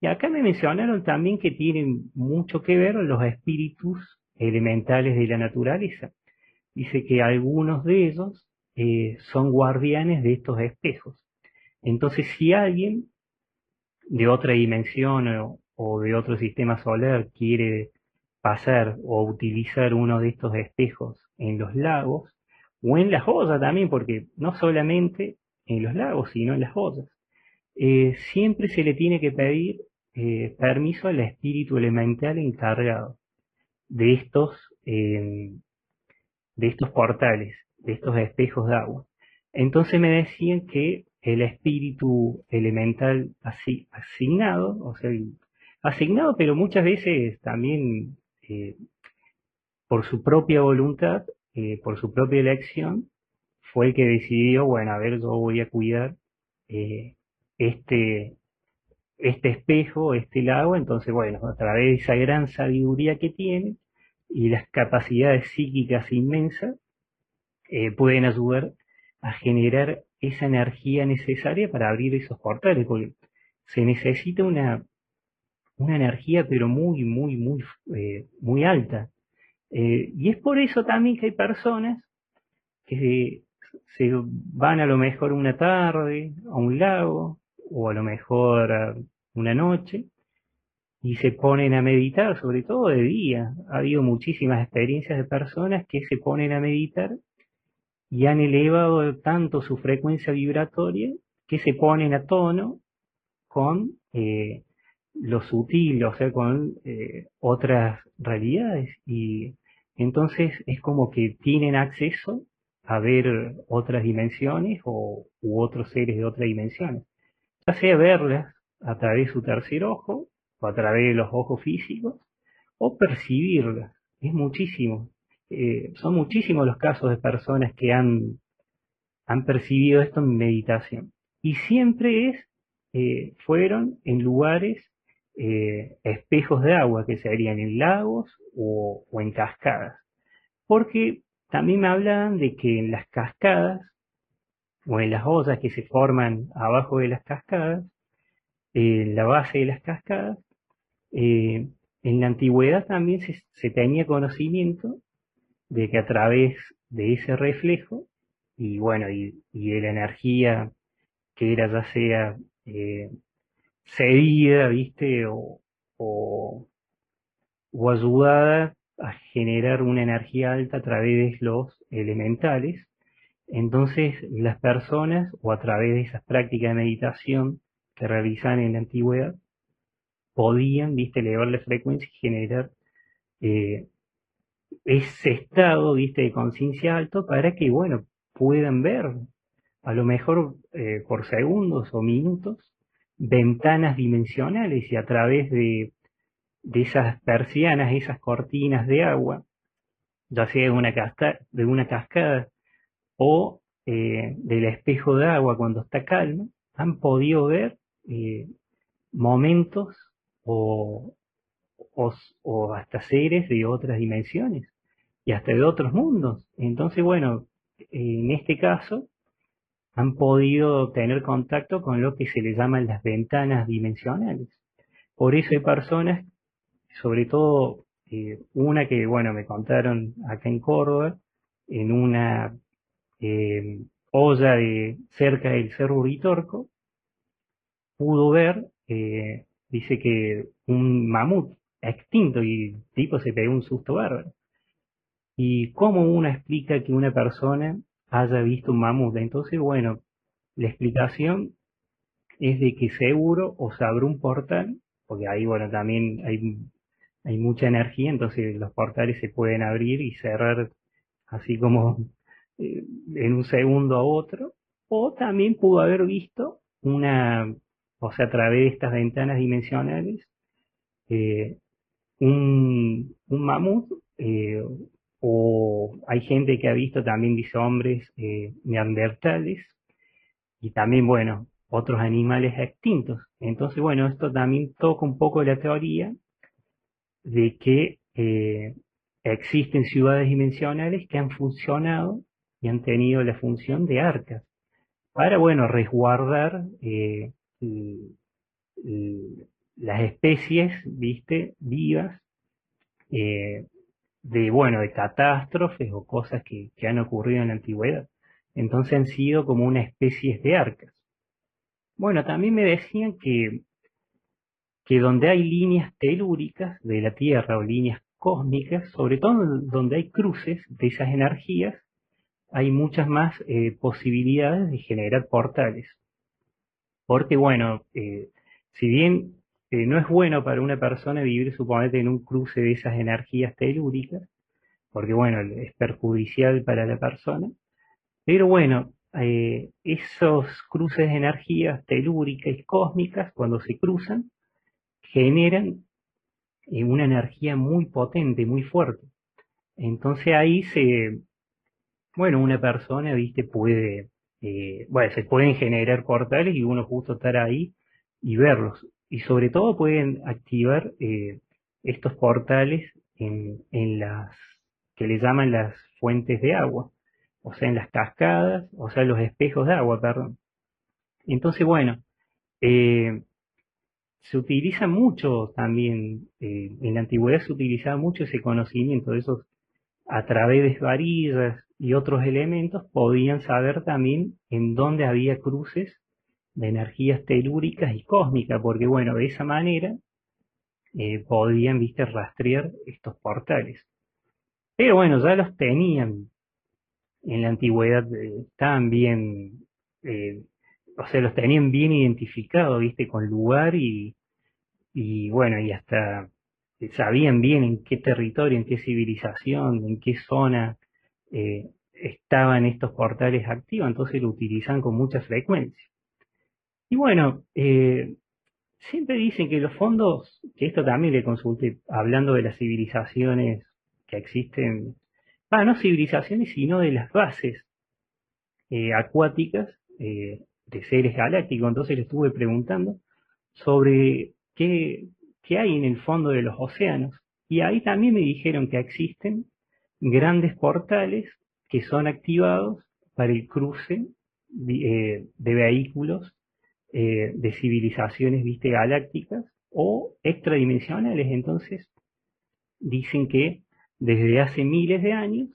Speaker 2: Y acá me mencionaron también que tienen mucho que ver los espíritus elementales de la naturaleza. Dice que algunos de ellos eh, son guardianes de estos espejos. Entonces, si alguien de otra dimensión o de otro sistema solar quiere pasar o utilizar uno de estos espejos en los lagos o en las ollas también, porque no solamente en los lagos, sino en las ollas, eh, siempre se le tiene que pedir eh, permiso al espíritu elemental encargado de estos, em, de estos portales, de estos espejos de agua. Entonces me decían que el espíritu elemental así, asignado, o sea, asignado, pero muchas veces también eh, por su propia voluntad, eh, por su propia elección, fue el que decidió, bueno, a ver, yo voy a cuidar eh, este, este espejo, este lago, entonces, bueno, a través de esa gran sabiduría que tiene y las capacidades psíquicas inmensas, pueden ayudar a generar esa energía necesaria para abrir esos portales, porque se necesita una una energía pero muy, muy, muy, eh, muy alta. Eh, y es por eso también que hay personas que se, van a lo mejor una tarde a un lago o a lo mejor una noche y se ponen a meditar, sobre todo de día. Ha habido muchísimas experiencias de personas que se ponen a meditar y han elevado tanto su frecuencia vibratoria que se ponen a tono con eh, lo sutil, o sea, con eh, otras realidades. Y entonces es como que tienen acceso a ver otras dimensiones o, u otros seres de otras dimensiones. Sea verlas a través de su tercer ojo, o a través de los ojos físicos, o percibirlas. Es muchísimo. Eh, son muchísimos los casos de personas que han, han percibido esto en meditación. Y siempre es, eh, fueron en lugares eh, espejos de agua que serían en lagos o, en cascadas. Porque también me hablan de que en las cascadas o en las ollas que se forman abajo de las cascadas, en la base de las cascadas, eh, en la antigüedad también se, tenía conocimiento de que a través de ese reflejo y bueno, y, de la energía que era ya sea eh, cedida, ¿viste? O, o, ayudada a generar una energía alta a través de los elementales. Entonces las personas, o a través de esas prácticas de meditación que realizan en la antigüedad, podían, viste, elevar la frecuencia y generar eh, ese estado, viste, de conciencia alto para que, bueno, puedan ver, a lo mejor eh, por segundos o minutos, ventanas dimensionales y a través de, esas persianas, esas cortinas de agua, ya sea de una, de una cascada o eh, del espejo de agua cuando está calmo, han podido ver eh, momentos o, o, hasta seres de otras dimensiones y hasta de otros mundos. Entonces, bueno, en este caso, han podido tener contacto con lo que se le llaman las ventanas dimensionales. Por eso hay personas, sobre todo eh, una que, bueno, me contaron acá en Córdoba, en una eh, olla de cerca del Cerro Uritorco, pudo ver, eh, dice que un mamut extinto y el tipo se pegó un susto bárbaro. ¿Y cómo uno explica que una persona haya visto un mamut. Entonces, bueno, la explicación es de que seguro o se abre un portal, porque ahí, bueno, también hay, hay mucha energía, entonces los portales se pueden abrir y cerrar así como eh, en un segundo a otro, o también pudo haber visto una, o sea, a través de estas ventanas dimensionales, eh, un, mamut eh, o hay gente que ha visto también, dice hombres neandertales, y también, bueno, otros animales extintos. Entonces, bueno, esto también toca un poco la teoría de que existen ciudades dimensionales que han funcionado y han tenido la función de arcas para, bueno, resguardar eh, las especies, viste, vivas, eh, de, bueno, de catástrofes o cosas que, que han ocurrido en la antigüedad. Entonces han sido como una especie de arcas. Bueno, también me decían que, que donde hay líneas telúricas de la Tierra o líneas cósmicas, sobre todo donde hay cruces de esas energías, hay muchas más eh, posibilidades de generar portales. Porque bueno, eh, si bien eh, no es bueno para una persona vivir, suponete, en un cruce de esas energías telúricas, porque bueno, es perjudicial para la persona, pero bueno, esos cruces de energías telúricas y cósmicas, cuando se cruzan, generan una energía muy potente, muy fuerte. Entonces ahí se, bueno, una persona, viste, puede, eh, bueno, se pueden generar portales y uno justo estar ahí y verlos. Y sobre todo pueden activar eh, estos portales en, las que le llaman las fuentes de agua, o sea, en las cascadas, o sea, los espejos de agua, perdón. Entonces, bueno, eh, se utiliza mucho también, en la antigüedad se utilizaba mucho ese conocimiento de esos a través de varillas y otros elementos podían saber también en dónde había cruces de energías telúricas y cósmicas, porque bueno, de esa manera eh, podían, viste, rastrear estos portales. Pero bueno, ya los tenían en la antigüedad, eh, estaban bien, eh, o sea, los tenían bien identificados, viste, con lugar y, y bueno, y hasta sabían bien en qué territorio, en qué civilización, en qué zona eh, estaban estos portales activos, entonces lo utilizan con mucha frecuencia. Y bueno, eh, siempre dicen que los fondos, que esto también le consulté, hablando de las civilizaciones que existen, no civilizaciones, sino de las bases eh, acuáticas de seres galácticos. Entonces le estuve preguntando sobre qué, qué hay en el fondo de los océanos. Y ahí también me dijeron que existen grandes portales que son activados para el cruce de, eh, vehículos eh, de civilizaciones viste galácticas o extradimensionales. Entonces, dicen que desde hace miles de años,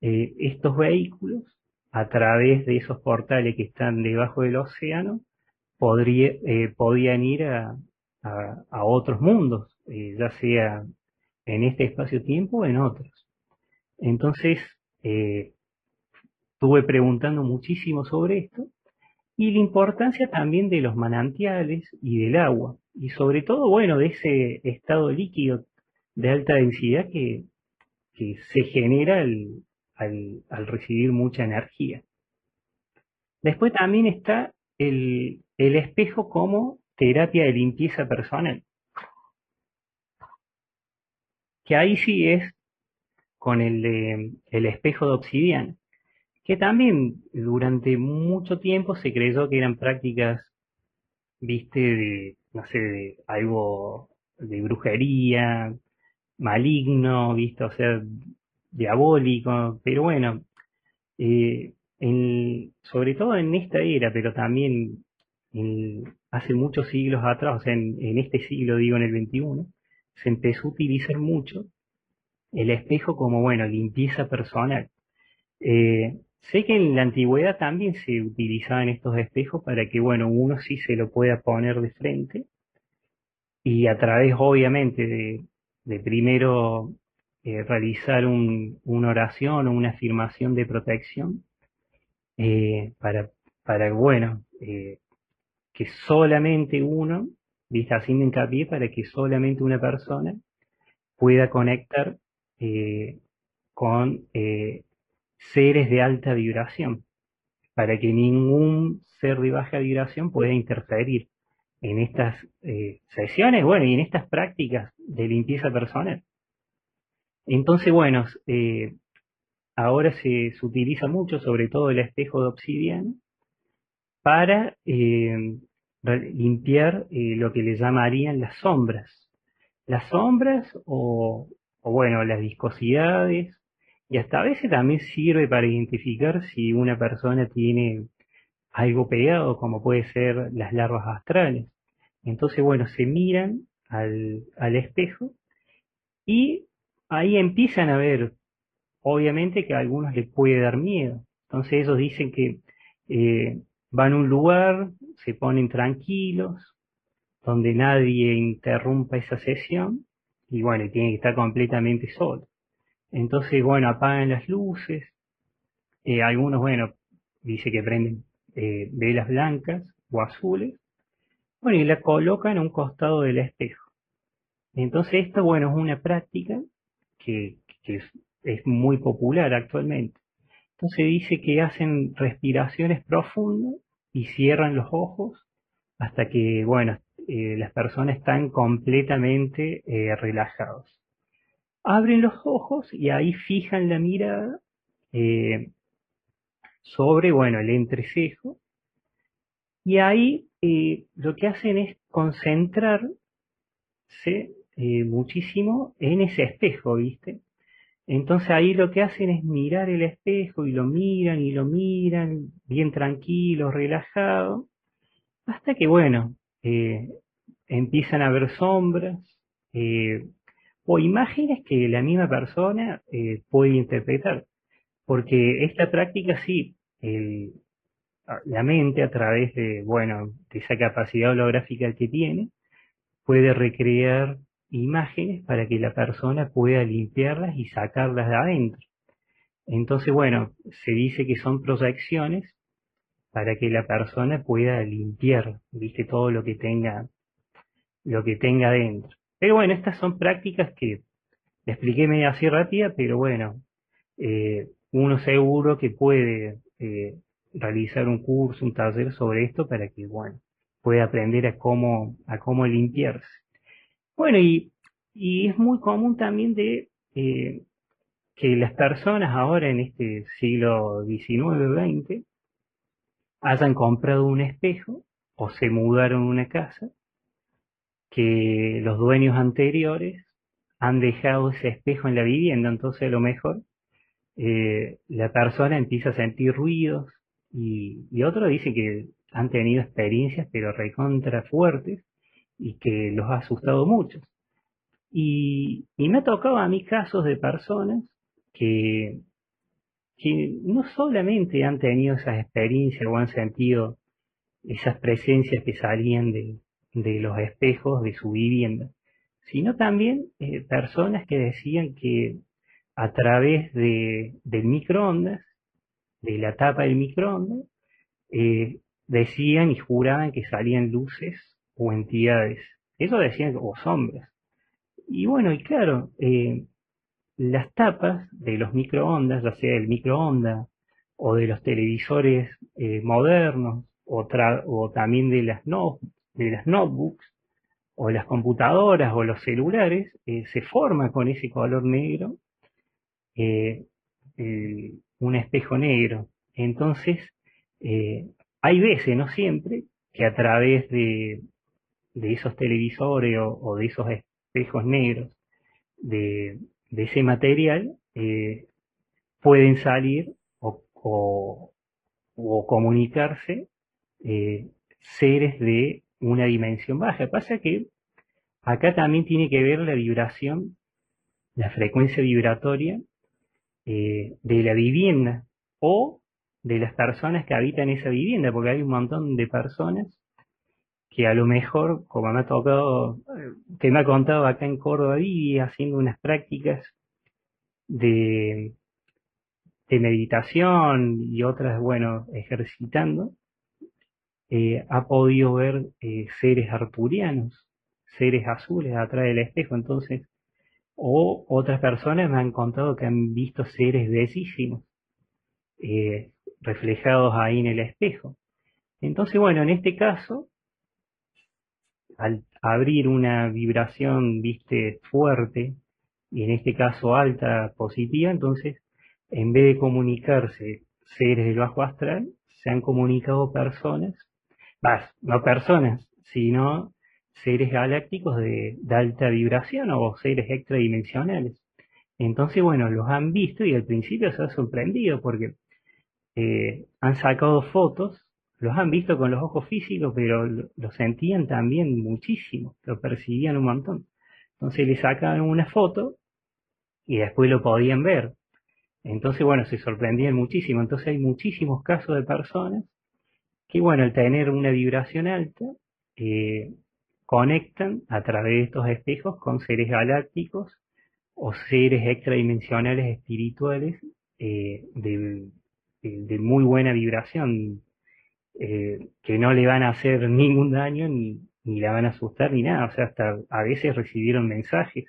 Speaker 2: eh, estos vehículos, a través de esos portales que están debajo del océano, podría, podían ir a, a, otros mundos, ya sea en este espacio-tiempo o en otros. Entonces, eh, estuve preguntando muchísimo sobre esto y la importancia también de los manantiales y del agua y sobre todo, bueno, de ese estado líquido de alta densidad que, se genera al, recibir mucha energía. Después también está el, el espejo como terapia de limpieza personal. Que ahí sí es con el, de, el espejo de obsidiana, que también durante mucho tiempo se creyó que eran prácticas, viste, de, no sé, de algo de brujería, maligno, viste, o sea, diabólico, pero bueno, eh, sobre todo en esta era, pero también hace muchos siglos atrás, o sea, en, en este siglo, digo, en el 21, se empezó a utilizar mucho el espejo como, bueno, limpieza personal. Eh, sé que en la antigüedad también se utilizaban estos espejos para que, bueno, uno sí se lo pueda poner de frente y a través, obviamente, de, primero eh, realizar una oración o una afirmación de protección eh, para, para, bueno, que solamente uno, viste, haciendo hincapié para que solamente una persona pueda conectar eh, con eh, seres de alta vibración, para que ningún ser de baja vibración pueda interferir en estas eh, sesiones, bueno, y en estas prácticas de limpieza personal. Entonces, bueno, ahora se, utiliza mucho, sobre todo el espejo de obsidiana, para limpiar lo que le llamarían las sombras. Las sombras o, o, bueno, las viscosidades y hasta a veces también sirve para identificar si una persona tiene algo pegado, como puede ser las larvas astrales. Entonces, bueno, se miran al, al espejo y ahí empiezan a ver, obviamente que a algunos les puede dar miedo. Entonces ellos dicen que eh, van a un lugar, se ponen tranquilos, donde nadie interrumpa esa sesión y bueno, tiene que estar completamente solo. Entonces, bueno, apagan las luces, eh, algunos, bueno, dice que prenden eh, velas blancas o azules, bueno, y la colocan a un costado del espejo. Entonces, esto, bueno, es una práctica que, es muy popular actualmente. Entonces dice que hacen respiraciones profundas y cierran los ojos hasta que, bueno, eh, las personas están completamente eh, relajados. Abren los ojos y ahí fijan la mirada eh, sobre, bueno, el entrecejo. Y ahí lo que hacen es concentrarse muchísimo en ese espejo, ¿viste? Entonces ahí lo que hacen es mirar el espejo y lo miran y lo miran, bien tranquilo, relajado, hasta que, bueno, eh, empiezan a ver sombras eh, o imágenes que la misma persona eh, puede interpretar. Porque esta práctica sí, la mente a través de, bueno, de esa capacidad holográfica que tiene, puede recrear imágenes para que la persona pueda limpiarlas y sacarlas de adentro. Entonces, bueno, se dice que son proyecciones para que la persona pueda limpiar, viste, todo lo que tenga, lo que tenga adentro. Pero bueno, estas son prácticas que le expliqué medio así rápida, pero bueno, eh, uno seguro que puede eh, realizar un curso, un taller sobre esto para que, bueno, pueda aprender a cómo, a cómo limpiarse. Bueno, y, es muy común también de eh, que las personas ahora en este siglo XIX-XX hayan comprado un espejo o se mudaron a una casa que los dueños anteriores han dejado ese espejo en la vivienda, entonces a lo mejor eh, la persona empieza a sentir ruidos y, y otros dicen que han tenido experiencias pero recontra fuertes y que los ha asustado mucho. Y, me ha tocado a mí casos de personas que, que no solamente han tenido esas experiencias o han sentido esas presencias que salían de, de los espejos de su vivienda, sino también eh, personas que decían que a través de, del microondas, de la tapa del microondas, eh, decían y juraban que salían luces o entidades. Eso decían, o sombras. Y bueno, y claro, eh, las tapas de los microondas, ya sea el microondas o de los televisores eh, modernos, o, también de las, no de las notebooks, o las computadoras o los celulares, eh, se forma con ese color negro un espejo negro. Entonces, hay veces, no siempre, que a través de, de esos televisores o, de esos espejos negros ese material eh, pueden salir o, comunicarse eh, seres de una dimensión baja. Pasa que acá también tiene que ver la vibración, la frecuencia vibratoria eh, de la vivienda o de las personas que habitan esa vivienda, porque hay un montón de personas que a lo mejor, como me ha tocado, que me ha contado acá en Córdoba y haciendo unas prácticas de, de meditación y otras, bueno, ejercitando, eh, ha podido ver eh, seres arturianos, seres azules atrás del espejo, entonces, o otras personas me han contado que han visto seres bellísimos eh, reflejados ahí en el espejo. Entonces, bueno, en este caso, al abrir una vibración, viste, fuerte, y en este caso alta, positiva, entonces, en vez de comunicarse seres del bajo astral, se han comunicado personas, no personas, sino seres galácticos de, alta vibración o seres extradimensionales. Entonces, bueno, los han visto y al principio se ha sorprendido porque eh, han sacado fotos, los han visto con los ojos físicos, pero lo, sentían también muchísimo, lo percibían un montón. Entonces le sacaban una foto y después lo podían ver. Entonces, bueno, se sorprendían muchísimo. Entonces hay muchísimos casos de personas que, bueno, al tener una vibración alta, eh, conectan a través de estos espejos con seres galácticos o seres extradimensionales espirituales eh, de, muy buena vibración, eh, que no le van a hacer ningún daño ni, ni la van a asustar ni nada, o sea, hasta a veces recibieron mensajes.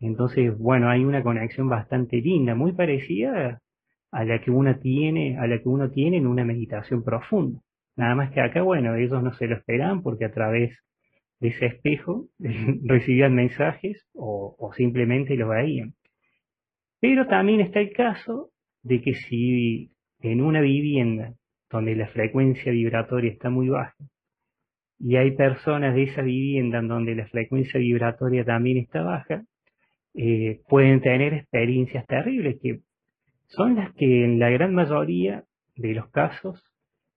Speaker 2: Entonces, bueno, hay una conexión bastante linda, muy parecida a la que uno tiene, a la que uno tiene en una meditación profunda. Nada más que acá, bueno, ellos no se lo esperan porque a través de ese espejo recibían mensajes o, simplemente lo veían. Pero también está el caso de que si en una vivienda donde la frecuencia vibratoria está muy baja y hay personas de esa vivienda en donde la frecuencia vibratoria también está baja, eh, pueden tener experiencias terribles que son las que en la gran mayoría de los casos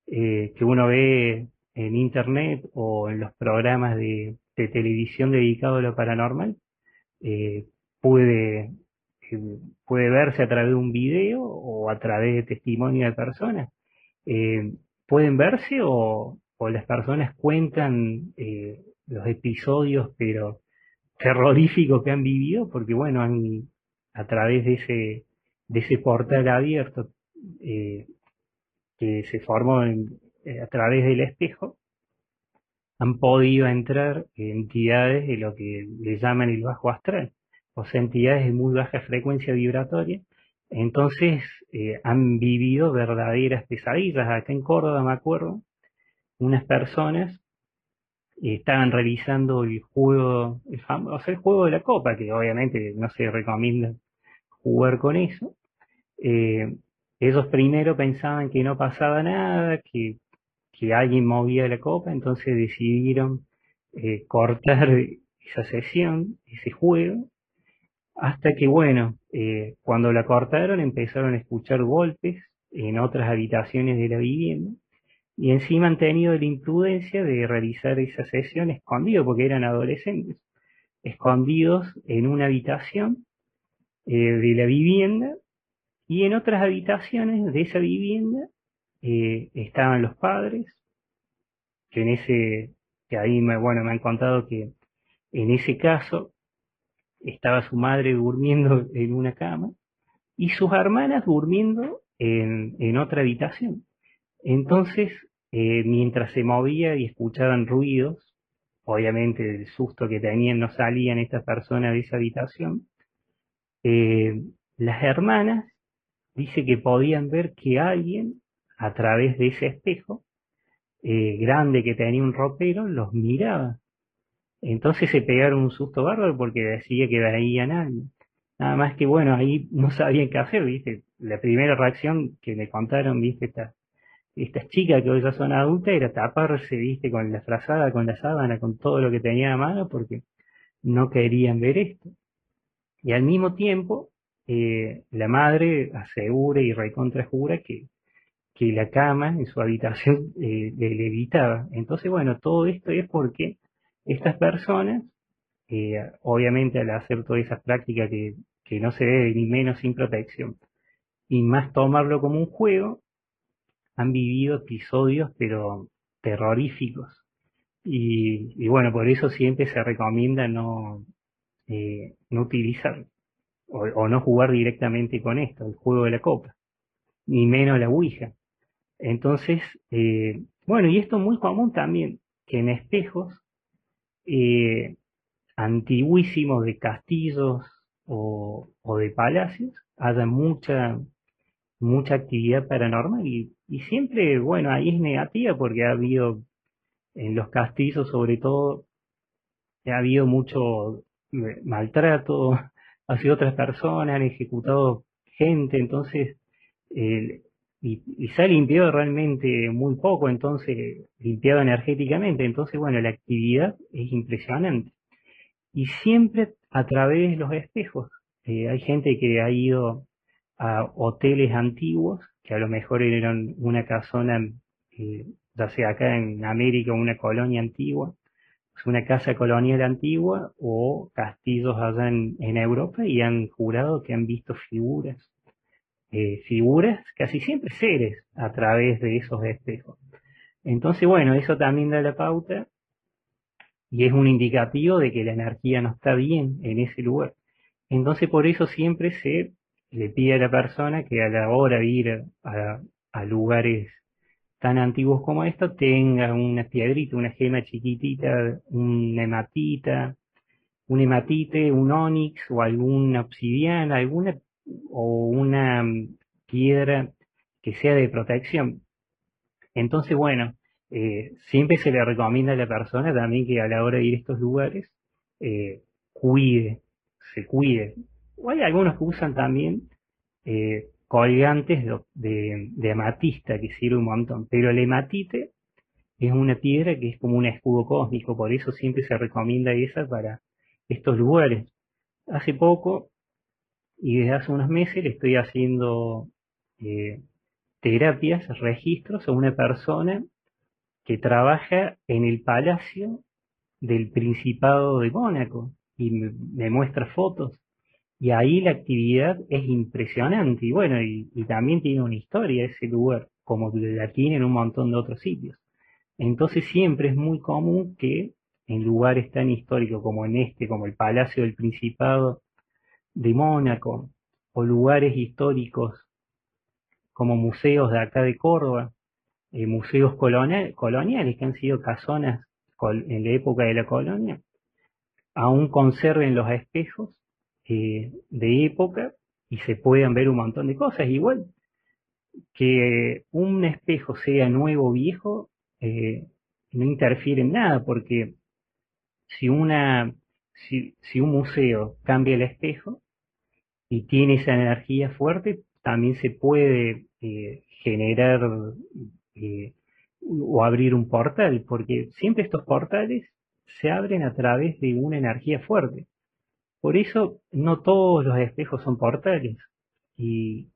Speaker 2: eh, que uno ve en internet o en los programas de, televisión dedicados a lo paranormal, eh, puede, puede verse a través de un video o a través de testimonio de personas. Eh, pueden verse o, las personas cuentan los episodios, pero terroríficos que han vivido, porque bueno, a través de ese, de ese portal abierto que se formó eh, a través del espejo, han podido entrar entidades de lo que le llaman el bajo astral, o sea, entidades de muy baja frecuencia vibratoria. Entonces eh, han vivido verdaderas pesadillas. Acá en Córdoba, me acuerdo, unas personas estaban realizando el juego, el famoso el juego de la copa, que obviamente no se recomienda jugar con eso. Eh, ellos primero pensaban que no pasaba nada, que que alguien movía la copa, entonces decidieron eh, cortar esa sesión, ese juego, hasta que, bueno, eh, cuando la cortaron empezaron a escuchar golpes en otras habitaciones de la vivienda y encima han tenido la imprudencia de realizar esa sesión escondido, porque eran adolescentes, escondidos en una habitación eh, de la vivienda y en otras habitaciones de esa vivienda eh, estaban los padres, que en ese, que ahí me, bueno, me han contado que en ese caso estaba su madre durmiendo en una cama y sus hermanas durmiendo en, en otra habitación. Entonces, eh, mientras se movía y escuchaban ruidos, obviamente del susto que tenían no salían estas personas de esa habitación, eh, las hermanas dice que podían ver que alguien a través de ese espejo eh, grande que tenía un ropero, los miraba. Entonces se pegaron un susto bárbaro porque decía que veía nadie. Nada más que bueno, ahí no sabían qué hacer, ¿viste? La primera reacción que me contaron, ¿viste? Estas, estas chicas que hoy ya son adultas era taparse, ¿viste? Con la frazada, con la sábana, con todo lo que tenía a mano porque no querían ver esto. Y al mismo tiempo, eh, la madre asegura y recontrajura que que la cama en su habitación eh, le evitaba. Entonces, bueno, todo esto es porque estas personas, eh, obviamente al hacer todas esas prácticas que, que no se debe ni menos sin protección, y más tomarlo como un juego, han vivido episodios pero terroríficos. Y, bueno, por eso siempre se recomienda no, eh, no utilizar o, o, no jugar directamente con esto, el juego de la copa, ni menos la Ouija. Entonces, eh, bueno, y esto es muy común también, que en espejos eh, antiguísimos de castillos o, de palacios haya mucha, mucha actividad paranormal y, siempre, bueno, ahí es negativa porque ha habido en los castillos sobre todo, ha habido mucho maltrato hacia otras personas, han ejecutado gente, entonces y, se ha limpiado realmente muy poco, entonces, limpiado energéticamente, entonces, bueno, la actividad es impresionante. Y siempre a través de los espejos. Eh, hay gente que ha ido a hoteles antiguos, que a lo mejor eran una casona, eh, ya sea acá en América, una colonia antigua, una casa colonial antigua o castillos allá en Europa y han jurado que han visto figuras eh, figuras, casi siempre seres, a través de esos espejos. Entonces, bueno, eso también da la pauta y es un indicativo de que la energía no está bien en ese lugar. Entonces, por eso siempre se le pide a la persona que a la hora de ir a, lugares tan antiguos como estos tenga una piedrita, una gema chiquitita, una hematita, un hematite, un onix o alguna obsidiana, alguna o una piedra que sea de protección. Entonces, bueno, eh, siempre se le recomienda a la persona también que a la hora de ir a estos lugares eh, cuide, se cuide. O hay algunos que usan también eh, colgantes de, de, amatista que sirve un montón, pero el hematite es una piedra que es como un escudo cósmico, por eso siempre se recomienda esa para estos lugares. Hace poco y desde hace unos meses le estoy haciendo eh, terapias, registros a una persona que trabaja en el palacio del Principado de Mónaco y me, muestra fotos. Y ahí la actividad es impresionante y bueno, y, también tiene una historia ese lugar, como la tiene en un montón de otros sitios. Entonces siempre es muy común que en lugares tan históricos como en este, como el Palacio del Principado de Mónaco o lugares históricos como museos de acá de Córdoba, eh, museos coloniales que han sido casonas en la época de la colonia, aún conserven los espejos eh, de época y se puedan ver un montón de cosas. Igual que un espejo sea nuevo o viejo, eh, no interfiere en nada, porque si una si, un museo cambia el espejo y tiene esa energía fuerte, también se puede eh, generar eh, o abrir un portal, porque siempre estos portales se abren a través de una energía fuerte. Por eso no todos los espejos son portales y,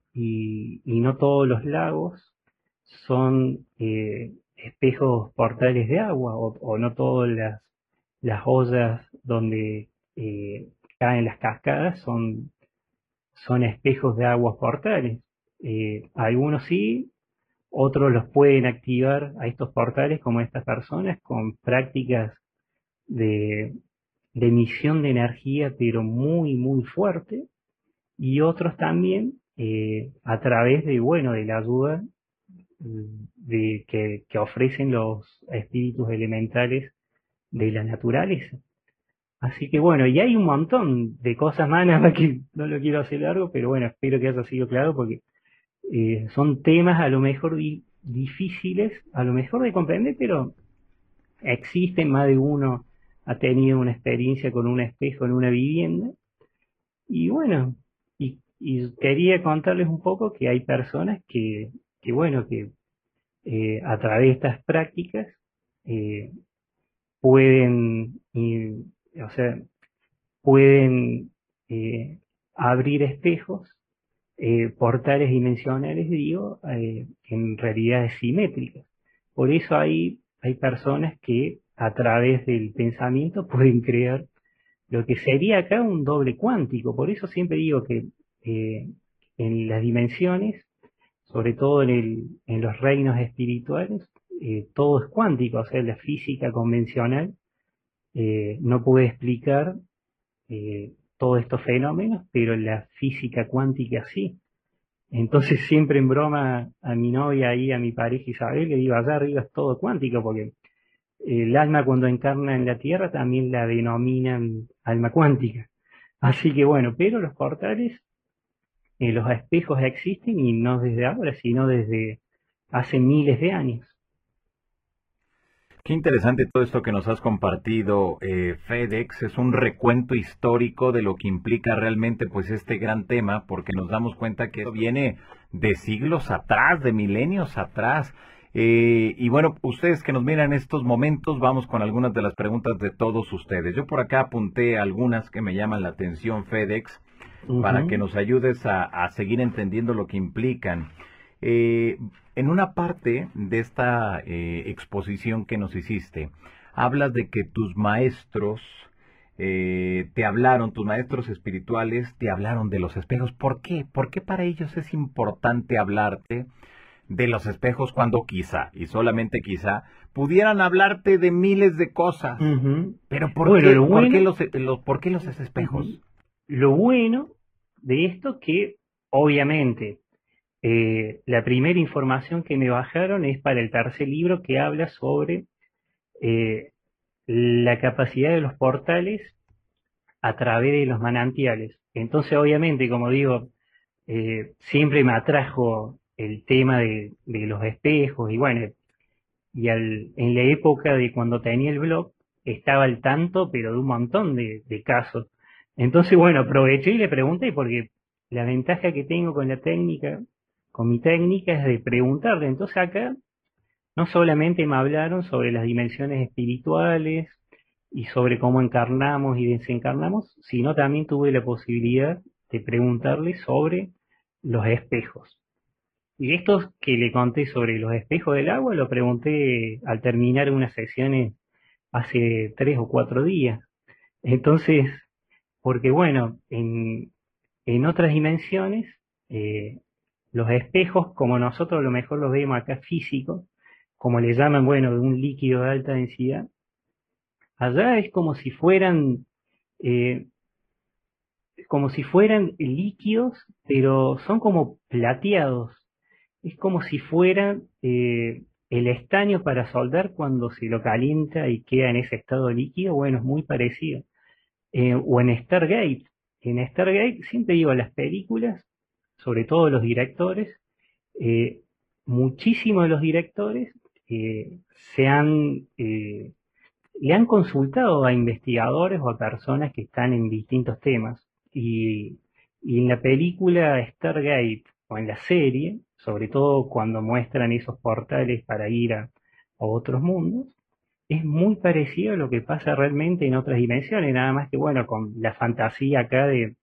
Speaker 2: no todos los lagos son eh, espejos portales de agua o no todas las las ollas donde caen las cascadas son, son espejos de aguas portales. Eh, algunos sí, otros los pueden activar a estos portales como estas personas con prácticas de, emisión de energía pero muy muy fuerte y otros también eh, a través de bueno de la ayuda de, que ofrecen los espíritus elementales de la naturaleza. Así que bueno, y hay un montón de cosas más, nada que no lo quiero hacer largo, pero bueno, espero que haya sido claro porque eh, son temas a lo mejor difíciles, a lo mejor de comprender, pero existen, más de uno ha tenido una experiencia con un espejo en una vivienda. Y bueno, y, quería contarles un poco que hay personas que, que bueno, que eh, a través de estas prácticas eh, pueden, o sea, pueden eh, abrir espejos, eh, portales dimensionales, digo, eh, en realidades simétricas. Por eso hay, hay personas que a través del pensamiento pueden crear lo que sería acá un doble cuántico. Por eso siempre digo que en las dimensiones, sobre todo en, en los reinos espirituales, eh, todo es cuántico, o sea, la física convencional eh, no puede explicar eh, todos estos fenómenos, pero la física cuántica sí. Entonces siempre en broma a mi novia y a mi pareja Isabel le digo, allá arriba es todo cuántico, porque el alma cuando encarna en la Tierra también la denominan alma cuántica. Así que bueno, pero los portales, los espejos existen y no desde ahora, sino desde hace miles de años.
Speaker 1: Qué interesante todo esto que nos has compartido, eh, FedEx. Es un recuento histórico de lo que implica realmente pues este gran tema, porque nos damos cuenta que viene de siglos atrás, de milenios atrás. Eh, y bueno, ustedes que nos miran en estos momentos, vamos con algunas de las preguntas de todos ustedes. Yo por acá apunté algunas que me llaman la atención, FedEx, para que nos ayudes a, a seguir entendiendo lo que implican. Eh, en una parte de esta eh, exposición que nos hiciste, hablas de que tus maestros eh, te hablaron, tus maestros espirituales te hablaron de los espejos. ¿Por qué? ¿Por qué para ellos es importante hablarte de los espejos cuando quizá, y solamente quizá, pudieran hablarte de miles de cosas? Pero ¿por, qué, ¿por, qué, los, los, ¿por qué los espejos?
Speaker 2: Lo bueno de esto que, obviamente, eh, la primera información que me bajaron es para el tercer libro que habla sobre eh, la capacidad de los portales a través de los manantiales. Entonces, obviamente, como digo, eh, siempre me atrajo el tema de, los espejos y bueno, y en la época de cuando tenía el blog estaba al tanto, pero de un montón de, de casos. Entonces, bueno, aproveché y le pregunté porque la ventaja que tengo con la técnica con mi técnica es de preguntarle. Entonces acá no solamente me hablaron sobre las dimensiones espirituales y sobre cómo encarnamos y desencarnamos, sino también tuve la posibilidad de preguntarle sobre los espejos. Y esto que le conté sobre los espejos del agua, lo pregunté al terminar unas sesiones hace tres o cuatro días. Entonces, porque bueno, en, en otras dimensiones eh, los espejos, como nosotros a lo mejor los vemos acá físicos, como le llaman, bueno, de un líquido de alta densidad, allá es como si fueran, eh, como si fueran líquidos, pero son como plateados. Es como si fueran eh, el estaño para soldar cuando se lo calienta y queda en ese estado líquido, bueno, es muy parecido. Eh, o en Stargate. En Stargate siempre digo las películas sobre todo los directores, eh, muchísimos de los directores eh, se han, eh, le han consultado a investigadores o a personas que están en distintos temas. Y, en la película Stargate o en la serie, sobre todo cuando muestran esos portales para ir a, otros mundos, es muy parecido a lo que pasa realmente en otras dimensiones, nada más que bueno, con la fantasía acá de,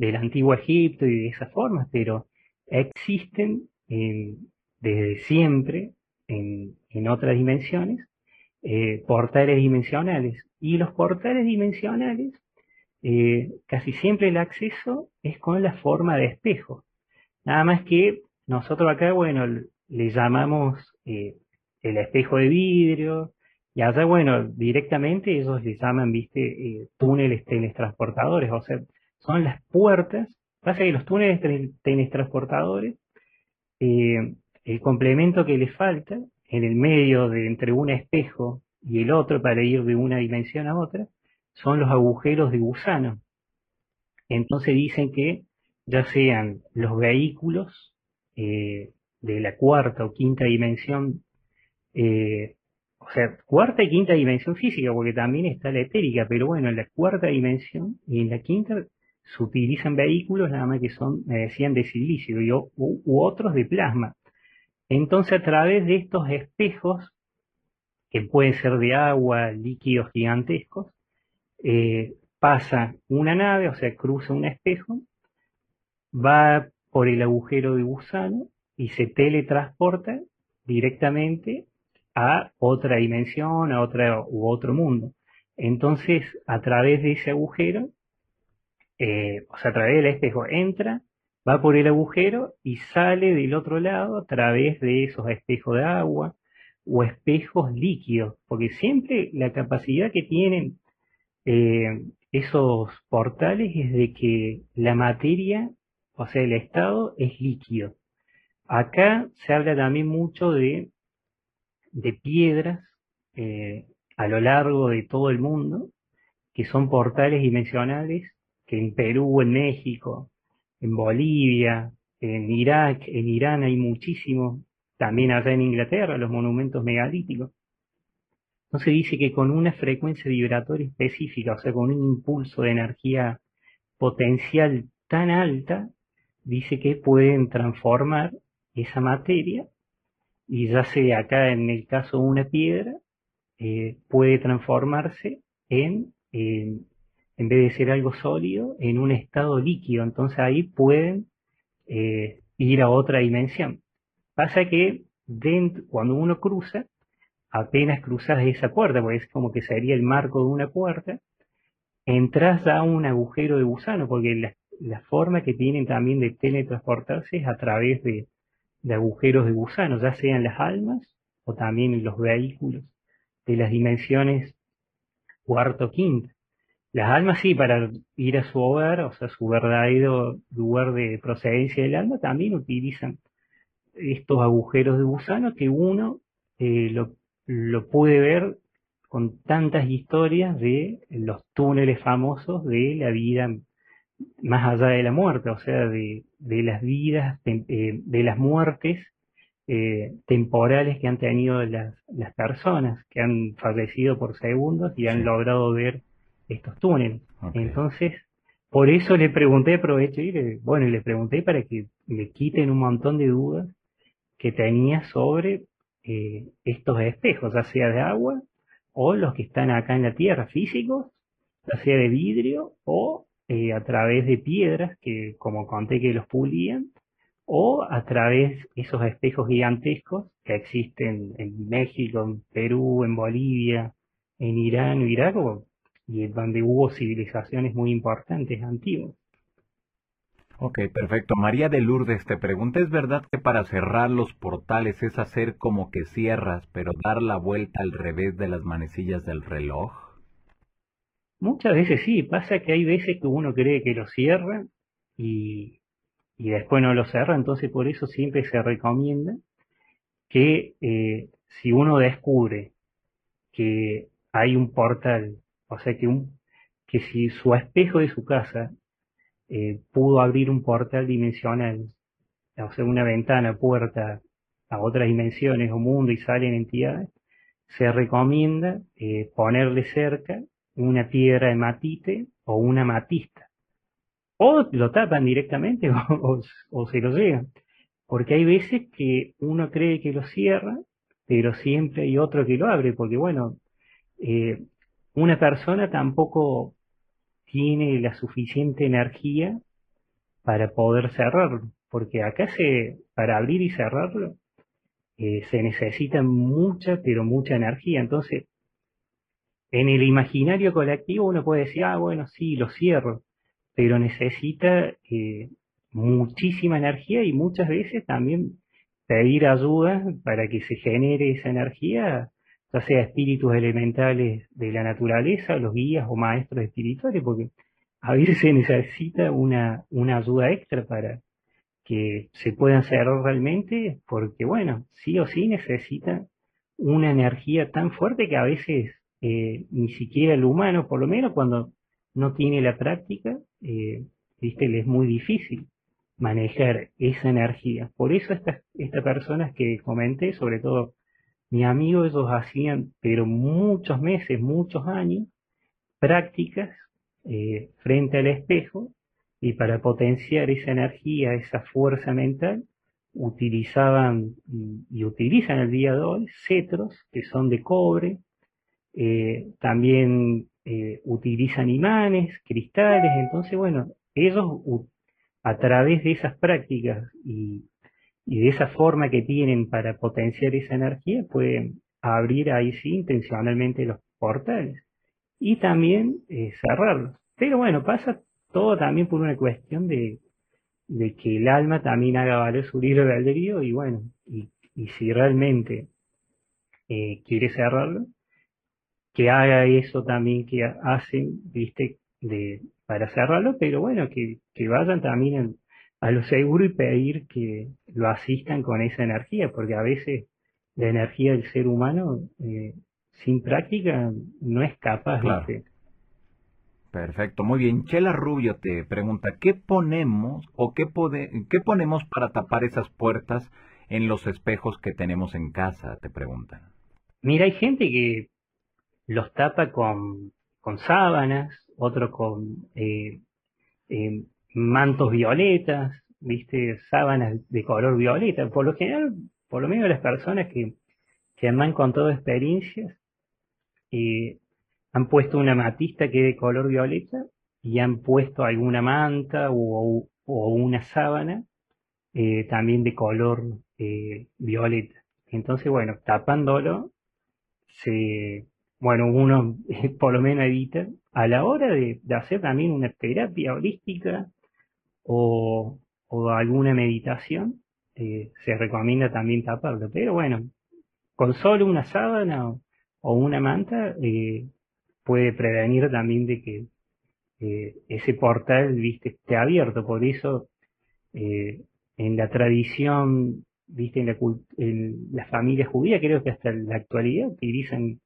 Speaker 2: del antiguo Egipto y de esas formas, pero existen desde siempre en, otras dimensiones eh, portales dimensionales. Y los portales dimensionales, eh, casi siempre el acceso es con la forma de espejo. Nada más que nosotros acá, bueno, le llamamos eh, el espejo de vidrio, y allá, bueno, directamente ellos le llaman, viste, túneles teletransportadores, o sea, son las puertas. Pasa que los túneles teletransportadores, eh, el complemento que les falta en el medio de entre un espejo y el otro para ir de una dimensión a otra, son los agujeros de gusano. Entonces dicen que ya sean los vehículos eh, de la cuarta o quinta dimensión, eh, o sea, cuarta y quinta dimensión física, porque también está la etérica, pero bueno, en la cuarta dimensión y en la quinta se utilizan vehículos nada más que son, me decían, de silicio y, u, otros de plasma. Entonces a través de estos espejos, que pueden ser de agua, líquidos gigantescos, eh, pasa una nave, o sea, cruza un espejo, va por el agujero de gusano y se teletransporta directamente a otra dimensión, a otra u otro mundo. Entonces, a través de ese agujero eh, o sea, a través del espejo entra, va por el agujero y sale del otro lado a través de esos espejos de agua o espejos líquidos, porque siempre la capacidad que tienen eh, esos portales es de que la materia, o sea, el estado es líquido. Acá se habla también mucho de, piedras eh, a lo largo de todo el mundo, que son portales dimensionales que en Perú, en México, en Bolivia, en Irak, en Irán hay muchísimos, también allá en Inglaterra, los monumentos megalíticos. Entonces dice que con una frecuencia vibratoria específica, o sea, con un impulso de energía potencial tan alta, dice que pueden transformar esa materia y ya sea acá en el caso de una piedra, eh, puede transformarse en, en, vez de ser algo sólido, en un estado líquido. Entonces ahí pueden eh, ir a otra dimensión. Pasa que cuando uno cruza, apenas cruzas esa puerta, porque es como que sería el marco de una puerta, entras a un agujero de gusano, porque la, forma que tienen también de teletransportarse es a través de, de agujeros de gusano, ya sean las almas o también los vehículos de las dimensiones cuarto, quinto. Las almas sí, para ir a su hogar, o sea, su verdadero lugar de procedencia del alma, también utilizan estos agujeros de gusano que uno eh, lo, lo puede ver con tantas historias de los túneles famosos de la vida más allá de la muerte, o sea, de, de las vidas, de, eh, de las muertes eh, temporales que han tenido las, las, personas que han fallecido por segundos y han logrado ver estos túneles. Entonces, por eso le pregunté, aprovecho y le, bueno, le pregunté para que me quiten un montón de dudas que tenía sobre eh, estos espejos, ya sea de agua o los que están acá en la Tierra, físicos, ya sea de vidrio o eh, a través de piedras que, como conté, que los pulían, o a través de esos espejos gigantescos que existen en México, en Perú, en Bolivia, en Irán, Irak, y donde hubo civilizaciones muy importantes antiguas.
Speaker 1: Ok, perfecto. María de Lourdes te pregunta, ¿es verdad que para cerrar los portales es hacer como que cierras, pero dar la vuelta al revés de las manecillas del reloj?
Speaker 2: Muchas veces sí, pasa que hay veces que uno cree que lo cierra y y después no lo cerra, entonces por eso siempre se recomienda que eh, si uno descubre que hay un portal, o sea que, un, que si su espejo de su casa eh, pudo abrir un portal dimensional, o sea, una ventana, puerta a otras dimensiones o mundo y salen entidades, se recomienda eh, ponerle cerca una piedra de matite o una matista o lo tapan directamente o, se lo llegan. Porque hay veces que uno cree que lo cierra, pero siempre hay otro que lo abre, porque bueno, eh, una persona tampoco tiene la suficiente energía para poder cerrarlo, porque acá se, para abrir y cerrarlo, eh, se necesita mucha, pero mucha energía. Entonces, en el imaginario colectivo uno puede decir, ah, bueno, sí, lo cierro, pero necesita eh, muchísima energía y muchas veces también pedir ayuda para que se genere esa energía, ya sea espíritus elementales de la naturaleza, los guías o maestros espirituales, porque a veces se necesita una, una ayuda extra para que se puedan cerrar realmente, porque bueno, sí o sí necesita una energía tan fuerte que a veces eh, ni siquiera el humano, por lo menos cuando no tiene la práctica, eh, ¿viste? le es muy difícil manejar esa energía. Por eso estas, estas personas que comenté, sobre todo mi amigo, ellos hacían, pero muchos meses, muchos años, prácticas eh, frente al espejo y para potenciar esa energía, esa fuerza mental, utilizaban y, utilizan el día de hoy cetros que son de cobre, eh, también eh, utilizan imanes, cristales, entonces bueno, ellos a través de esas prácticas y, de esa forma que tienen para potenciar esa energía pueden abrir ahí sí intencionalmente los portales y también eh, cerrarlos. Pero bueno, pasa todo también por una cuestión de, de que el alma también haga valer su libro de albedrío y bueno, y, y si realmente eh, quiere cerrarlo, que haga eso también que hacen, viste, de, para cerrarlo, pero bueno, que, que vayan también a lo seguro y pedir que lo asistan con esa energía, porque a veces la energía del ser humano eh, sin práctica no es capaz de...
Speaker 1: Perfecto, muy bien. Chela Rubio te pregunta, ¿qué ponemos o qué, qué ponemos para tapar esas puertas en los espejos que tenemos en casa? Te preguntan.
Speaker 2: Mira, hay gente que los tapa con, con sábanas, otro con eh, eh, mantos violetas, viste, sábanas de color violeta. Por lo general, por lo menos las personas que, que me han contado experiencias, eh, han puesto una matista que es de color violeta y han puesto alguna manta o, una sábana eh, también de color eh, violeta. Entonces, bueno, tapándolo, se, bueno, uno por lo menos evita a la hora de, hacer también una terapia holística o, alguna meditación, eh, se recomienda también taparlo. Pero bueno, con solo una sábana o, una manta puede prevenir también de que eh, ese portal viste esté abierto. Por eso eh, en la tradición, viste, en la, en la familia judía, creo que hasta la actualidad utilizan,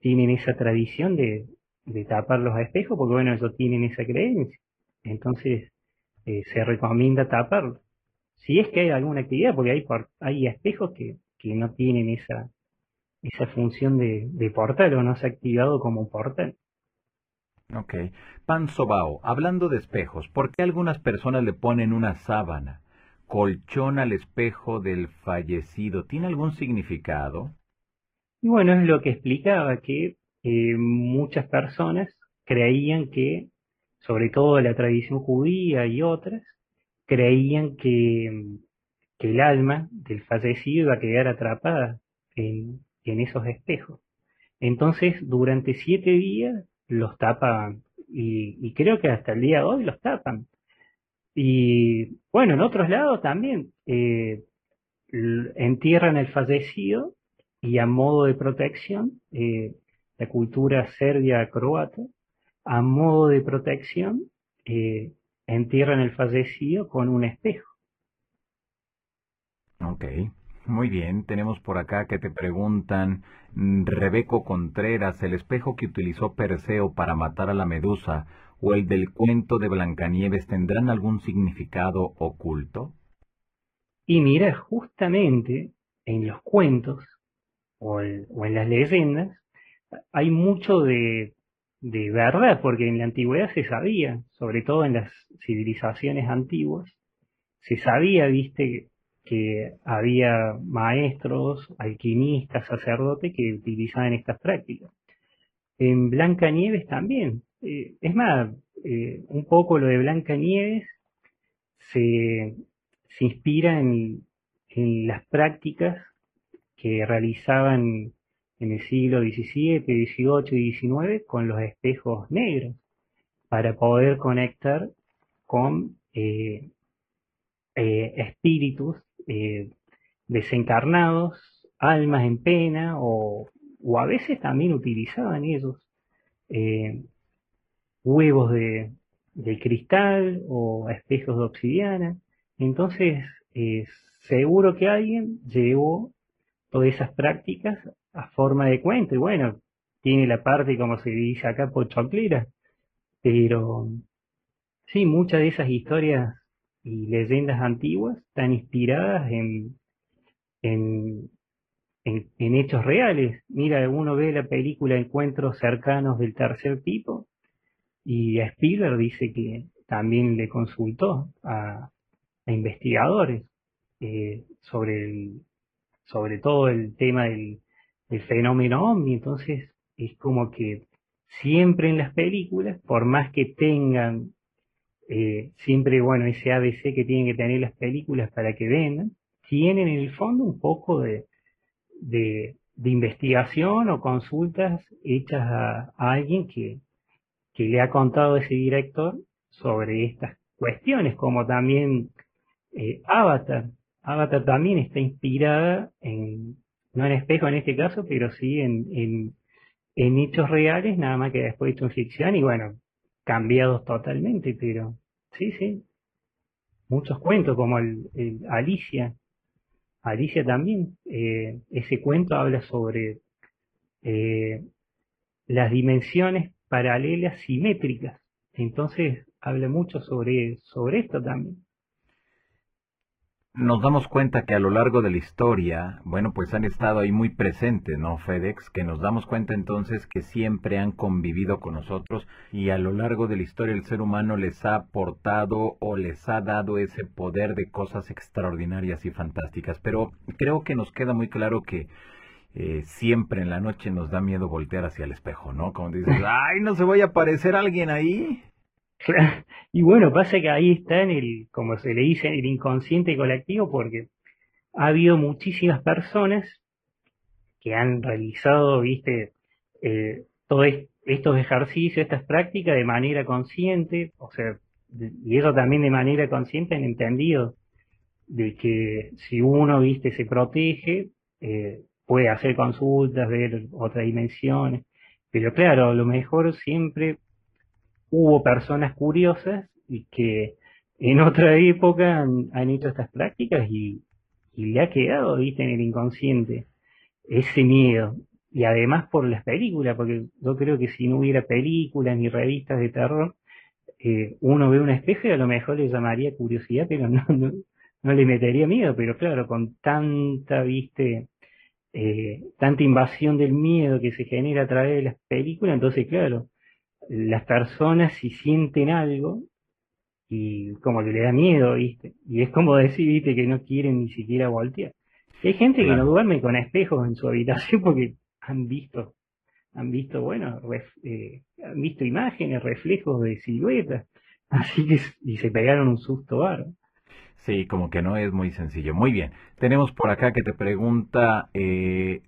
Speaker 2: tienen esa tradición de, tapar los espejos, porque bueno, ellos tienen esa creencia. Entonces eh, se recomienda taparlo. Si es que hay alguna actividad, porque hay, hay espejos que, que no tienen esa, esa función de, de portal o no se ha activado como portal.
Speaker 1: Ok. Pan Sobao, hablando de espejos, ¿por qué algunas personas le ponen una sábana, colchón al espejo del fallecido? ¿Tiene algún significado?
Speaker 2: Y bueno, es lo que explicaba, que eh, muchas personas creían que, sobre todo la tradición judía y otras, creían que, que el alma del fallecido iba a quedar atrapada en, esos espejos. Entonces, durante siete días los tapan y, creo que hasta el día de hoy los tapan. Y bueno, en otros lados también eh, entierran el fallecido y a modo de protección, eh, la cultura serbia-croata, a modo de protección, eh, entierran el fallecido con un espejo.
Speaker 1: Ok. Muy bien, tenemos por acá que te preguntan, Rebeco Contreras, ¿el espejo que utilizó Perseo para matar a la medusa o el del cuento de Blancanieves tendrán algún significado oculto?
Speaker 2: Y mira, justamente en los cuentos o, en las leyendas hay mucho de, de verdad, porque en la antigüedad se sabía, sobre todo en las civilizaciones antiguas, se sabía, viste, que había maestros, alquimistas, sacerdotes que utilizaban estas prácticas. En Blanca Nieves también. Eh, es más, eh, un poco lo de Blanca Nieves se, inspira en, las prácticas que realizaban en el siglo XVII, XVIII y XIX con los espejos negros para poder conectar con eh, espíritus eh, desencarnados, almas en pena, o, a veces también utilizaban ellos eh, huevos de, cristal o espejos de obsidiana. Entonces, eh, seguro que alguien llevó todas esas prácticas a forma de cuento. Y bueno, tiene la parte, como se dice acá, pochoclera. Pero sí, muchas de esas historias y leyendas antiguas están inspiradas en, en, en, hechos reales. Mira, uno ve la película Encuentros cercanos del tercer tipo y Spielberg dice que también le consultó a, investigadores eh, sobre, el, sobre todo el tema del, del fenómeno ovni. Entonces es como que siempre en las películas, por más que tengan eh, siempre, bueno, ese ABC que tienen que tener las películas para que vendan, tienen en el fondo un poco de, de, investigación o consultas hechas a, alguien que, que, le ha contado ese director sobre estas cuestiones, como también eh, Avatar. Avatar también está inspirada en, no en espejo en este caso, pero sí en, en, hechos reales, nada más que después hecho en ficción y bueno, cambiados totalmente, pero sí, sí. Muchos cuentos como el, Alicia. Alicia también. Eh, ese cuento habla sobre eh, las dimensiones paralelas simétricas. Entonces habla mucho sobre, sobre esto también.
Speaker 1: Nos damos cuenta que a lo largo de la historia, bueno, pues han estado ahí muy presentes, ¿no, FedEx? Que nos damos cuenta entonces que siempre han convivido con nosotros y a lo largo de la historia el ser humano les ha aportado o les ha dado ese poder de cosas extraordinarias y fantásticas. Pero creo que nos queda muy claro que eh, siempre en la noche nos da miedo voltear hacia el espejo, ¿no? Como dices, ay, no se vaya a aparecer alguien ahí.
Speaker 2: Y bueno, pasa que ahí está en el, como se le dice, en el inconsciente colectivo, porque ha habido muchísimas personas que han realizado, viste, eh, todos estos ejercicios, estas prácticas de manera consciente, o sea, y eso también de manera consciente han entendido de que si uno, viste, se protege, eh, puede hacer consultas, ver otras dimensiones, pero claro, a lo mejor siempre hubo personas curiosas y que en otra época han, hecho estas prácticas y, le ha quedado, viste, en el inconsciente ese miedo. Y además por las películas, porque yo creo que si no hubiera películas ni revistas de terror, eh, uno ve un espejo y a lo mejor le llamaría curiosidad, pero no, no, le metería miedo. Pero claro, con tanta, viste, eh, tanta invasión del miedo que se genera a través de las películas, entonces claro, las personas si sienten algo y como que le da miedo, ¿viste? Y es como decir, ¿viste? Que no quieren ni siquiera voltear. hay gente que no duerme con espejos en su habitación porque han visto, han visto, bueno, eh, han visto imágenes, reflejos de siluetas. Así que, y se pegaron un susto bárbaro.
Speaker 1: Sí, como que no es muy sencillo. Muy bien. Tenemos por acá que te pregunta eh,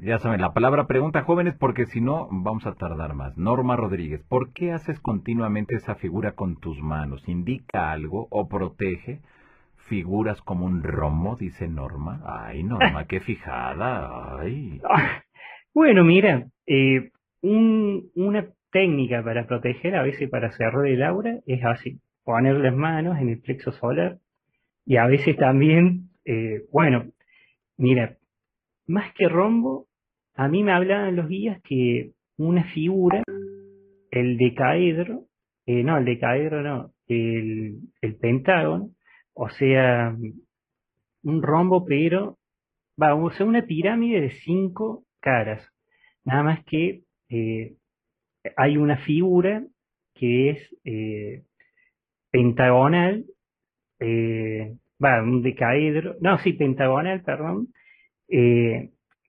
Speaker 1: ya saben, la palabra pregunta jóvenes porque si no vamos a tardar más. Norma Rodríguez, ¿por qué haces continuamente esa figura con tus manos? ¿Indica algo o protege? Figuras como un romo, dice Norma. Ay, Norma, qué fijada. Ay.
Speaker 2: Bueno, mira, eh, una técnica para proteger, a veces para cerrar el aura, es así, poner las manos en el plexo solar y a veces también, eh, bueno, mira, más que rombo, a mí me hablaban los guías que una figura, el decaedro, eh, no, el decaedro no, el, pentágono, o sea, un rombo, pero, va, o sea, una pirámide de cinco caras. Nada más que eh, hay una figura que es eh, pentagonal, va, un decaedro, no, sí, pentagonal, perdón,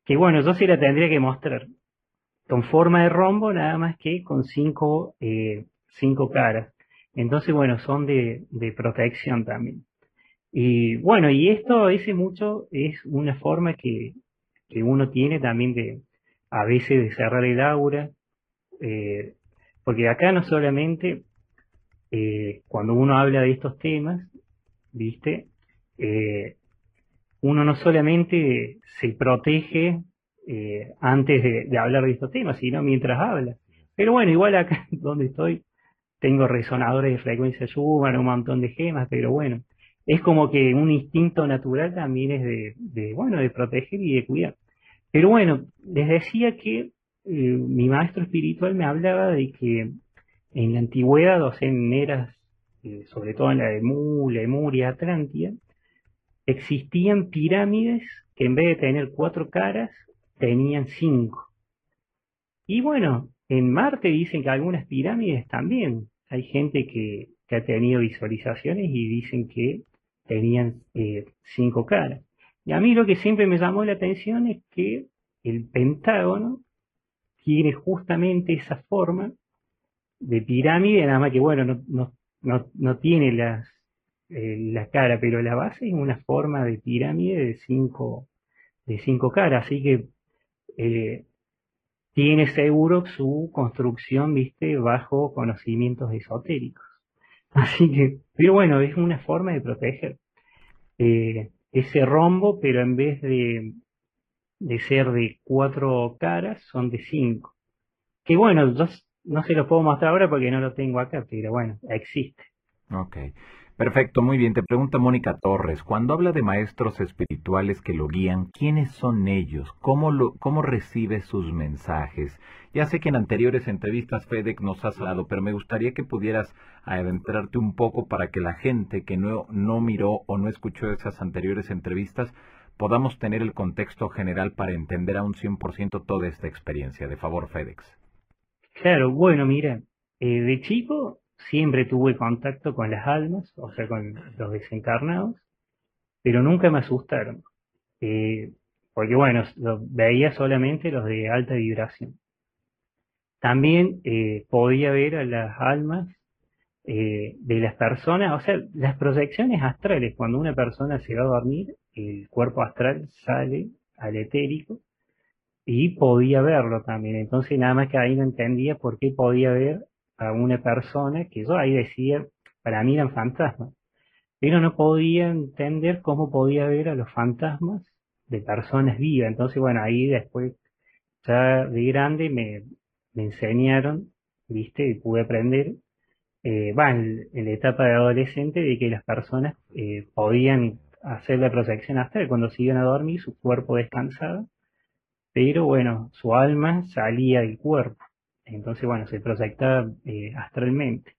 Speaker 2: que bueno, yo sí la tendría que mostrar con forma de rombo, nada más que con cinco, eh, cinco caras. Entonces, bueno, son de, de, protección también. Y bueno, y esto veces mucho es una forma que, que uno tiene también de, a veces de cerrar el aura, eh, porque acá no solamente cuando uno habla de estos temas, ¿viste? Uno no solamente se protege eh, antes de, hablar de estos temas, sino mientras habla. Pero bueno, igual acá donde estoy tengo resonadores de frecuencia Schumann, un montón de gemas, pero bueno, es como que un instinto natural también es de, bueno, de proteger y de cuidar. Pero bueno, les decía que eh, mi maestro espiritual me hablaba de que en la antigüedad, o sea, en eras, eh, sobre todo en la de Mu, Lemuria, Atlántida, existían pirámides que en vez de tener cuatro caras, tenían cinco. Y bueno, en Marte dicen que algunas pirámides también. Hay gente que, ha tenido visualizaciones y dicen que tenían eh, cinco caras. Y a mí lo que siempre me llamó la atención es que el pentágono tiene justamente esa forma de pirámide, nada más que bueno, no, no, no, no tiene las eh, la cara, pero la base es una forma de pirámide de cinco, de cinco caras, así que eh, tiene seguro su construcción, viste, bajo conocimientos esotéricos. Así que, pero bueno, es una forma de proteger eh, ese rombo, pero en vez de, de ser de cuatro caras, son de cinco. Que bueno, yo no se lo puedo mostrar ahora porque no lo tengo acá, pero bueno, existe.
Speaker 1: Ok. Perfecto, muy bien. Te pregunta Mónica Torres, cuando habla de maestros espirituales que lo guían, ¿quiénes son ellos? ¿Cómo, lo, cómo recibe sus mensajes? Ya sé que en anteriores entrevistas FedEx nos has hablado, pero me gustaría que pudieras adentrarte un poco para que la gente que no, no miró o no escuchó esas anteriores entrevistas podamos tener el contexto general para entender a un 100% toda esta experiencia. De favor, FedEx.
Speaker 2: Claro, bueno, mira, eh, de chico siempre tuve contacto con las almas, o sea, con los desencarnados, pero nunca me asustaron. Eh, porque bueno, veía solamente los de alta vibración. También eh, podía ver a las almas de las personas, o sea, las proyecciones astrales, cuando una persona se va a dormir, el cuerpo astral sale al etérico y podía verlo también. Entonces nada más que ahí no entendía por qué podía ver a una persona que yo ahí decía, para mí eran fantasmas. Pero no podía entender cómo podía ver a los fantasmas de personas vivas. Entonces, bueno, ahí después, ya de grande, me, enseñaron, viste, y pude aprender, eh, en, la etapa de adolescente, de que las personas eh, podían hacer la proyección astral. Cuando se iban a dormir, su cuerpo descansaba, pero bueno, su alma salía del cuerpo. Entonces, bueno, se proyectaba eh, astralmente.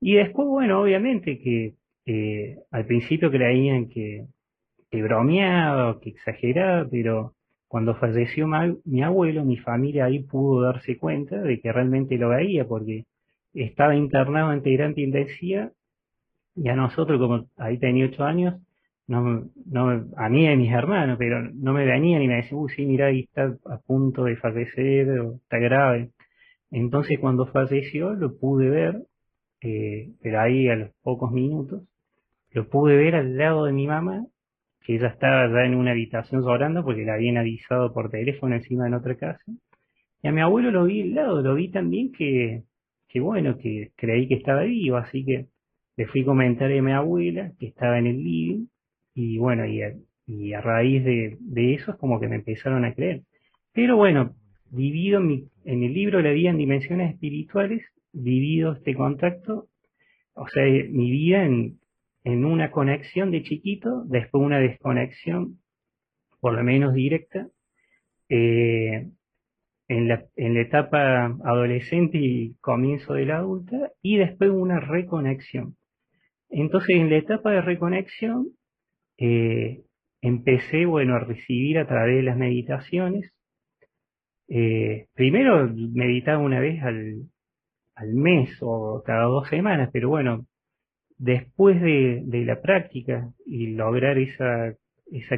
Speaker 2: Y después, bueno, obviamente que eh, al principio creían que, que bromeaba, que exageraba, pero cuando falleció mi abuelo, mi familia ahí pudo darse cuenta de que realmente lo veía, porque estaba internado en integrante decía, y a nosotros, como ahí tenía ocho años, no, no, a mí y a mis hermanos, pero no me venían y me decían, uy, sí, mira, ahí está a punto de fallecer, o está grave. Entonces cuando falleció lo pude ver, eh, pero ahí a los pocos minutos, lo pude ver al lado de mi mamá, que ella estaba ya en una habitación llorando porque la habían avisado por teléfono encima en otra casa. Y a mi abuelo lo vi al lado, lo vi también que, que bueno, que creí que estaba vivo, así que le fui a comentar a mi abuela que estaba en el living y bueno, y a, raíz de, eso es como que me empezaron a creer. Pero bueno, divido en el libro la vida en dimensiones espirituales, divido este contacto, o sea, mi vida en, una conexión de chiquito, después una desconexión, por lo menos directa, eh, en, la, en la etapa adolescente y comienzo de la adulta, y después una reconexión. Entonces, en la etapa de reconexión, eh, empecé, bueno, a recibir a través de las meditaciones. Eh, primero meditaba una vez al, mes o cada dos semanas, pero bueno, después de, la práctica y lograr esa,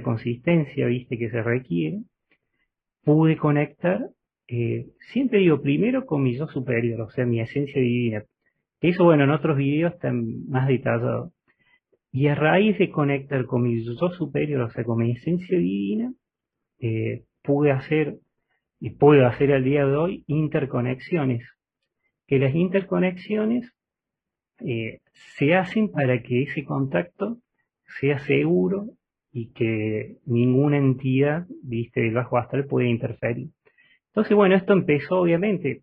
Speaker 2: consistencia, viste, que se requiere, pude conectar, eh, siempre digo, primero con mi yo superior, o sea, mi esencia divina. Eso, bueno, en otros videos están más detallados. Y a raíz de conectar con mi yo superior, o sea, con mi esencia divina, eh, pude hacer, y puedo hacer al día de hoy, interconexiones. Que las interconexiones eh, se hacen para que ese contacto sea seguro y que ninguna entidad, viste, del bajo astral pueda interferir. Entonces, bueno, esto empezó obviamente,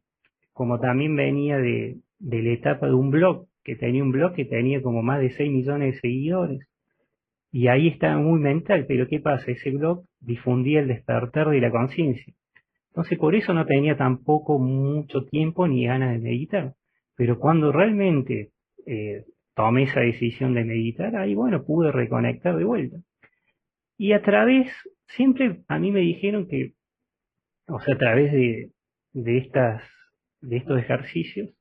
Speaker 2: como también venía de, de la etapa de un blog, que tenía un blog que tenía como más de 6 millones de seguidores. Y ahí estaba muy mental, pero ¿qué pasa? Ese blog difundía el despertar de la conciencia. Entonces por eso no tenía tampoco mucho tiempo ni ganas de meditar. Pero cuando realmente eh, tomé esa decisión de meditar, ahí bueno, pude reconectar de vuelta. Y a través, siempre a mí me dijeron que, o sea, a través de, de, estas, de estos ejercicios,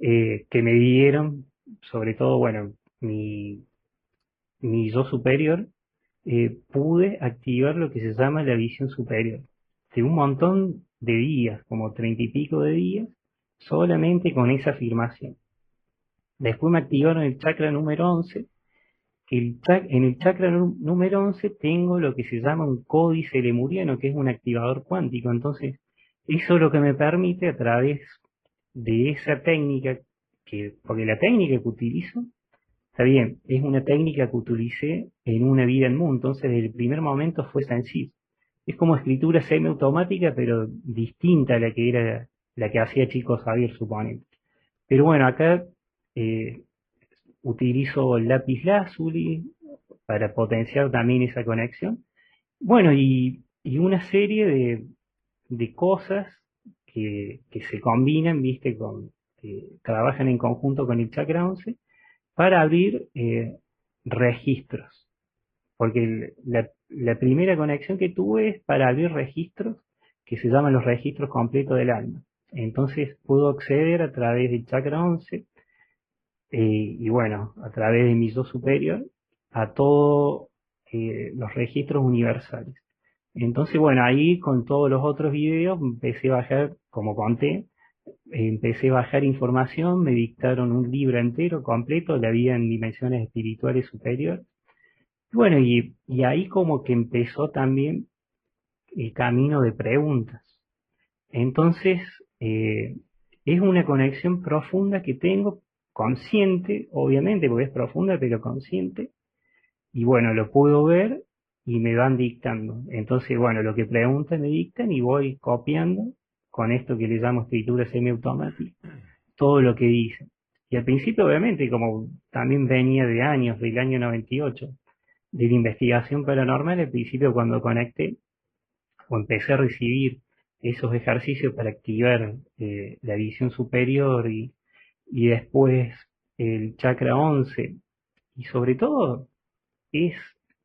Speaker 2: eh, que me dieron, sobre todo, bueno, mi, mi yo superior, eh, pude activar lo que se llama la visión superior. Un montón de días, como treinta y pico de días, solamente con esa afirmación. Después me activaron el chakra número 11, que en el chakra número 11 tengo lo que se llama un códice lemuriano, que es un activador cuántico. Entonces, eso es lo que me permite a través de esa técnica, que, porque la técnica que utilizo, está bien, es una técnica que utilicé en una vida en mundo, entonces desde el primer momento fue sencillo. Es como escritura semiautomática, pero distinta a la que era la que hacía Chico Javier, suponente. Pero bueno, acá eh, utilizo el lápiz lazuli para potenciar también esa conexión. Bueno, y, una serie de, cosas que, se combinan, viste, con, que trabajan en conjunto con el chakra 11 para abrir eh, registros. Porque la, la primera conexión que tuve es para abrir registros que se llaman los registros completos del alma. Entonces puedo acceder a través del chakra 11 eh, y bueno, a través de mi yo superior a todos eh, los registros universales. Entonces, bueno, ahí con todos los otros videos empecé a bajar, como conté, empecé a bajar información, me dictaron un libro entero, completo, la vida en dimensiones espirituales superiores. Bueno, y, y ahí como que empezó también el camino de preguntas. Entonces, eh, es una conexión profunda que tengo, consciente, obviamente, porque es profunda, pero consciente. Y bueno, lo puedo ver y me van dictando. Entonces, bueno, lo que preguntan me dictan y voy copiando con esto que le llamo escritura semiautomática, todo lo que dicen. Y al principio, obviamente, como también venía de años, del año 98, de la investigación paranormal, al principio cuando conecté, o empecé a recibir esos ejercicios para activar eh, la visión superior y, y después el chakra 11 y sobre todo es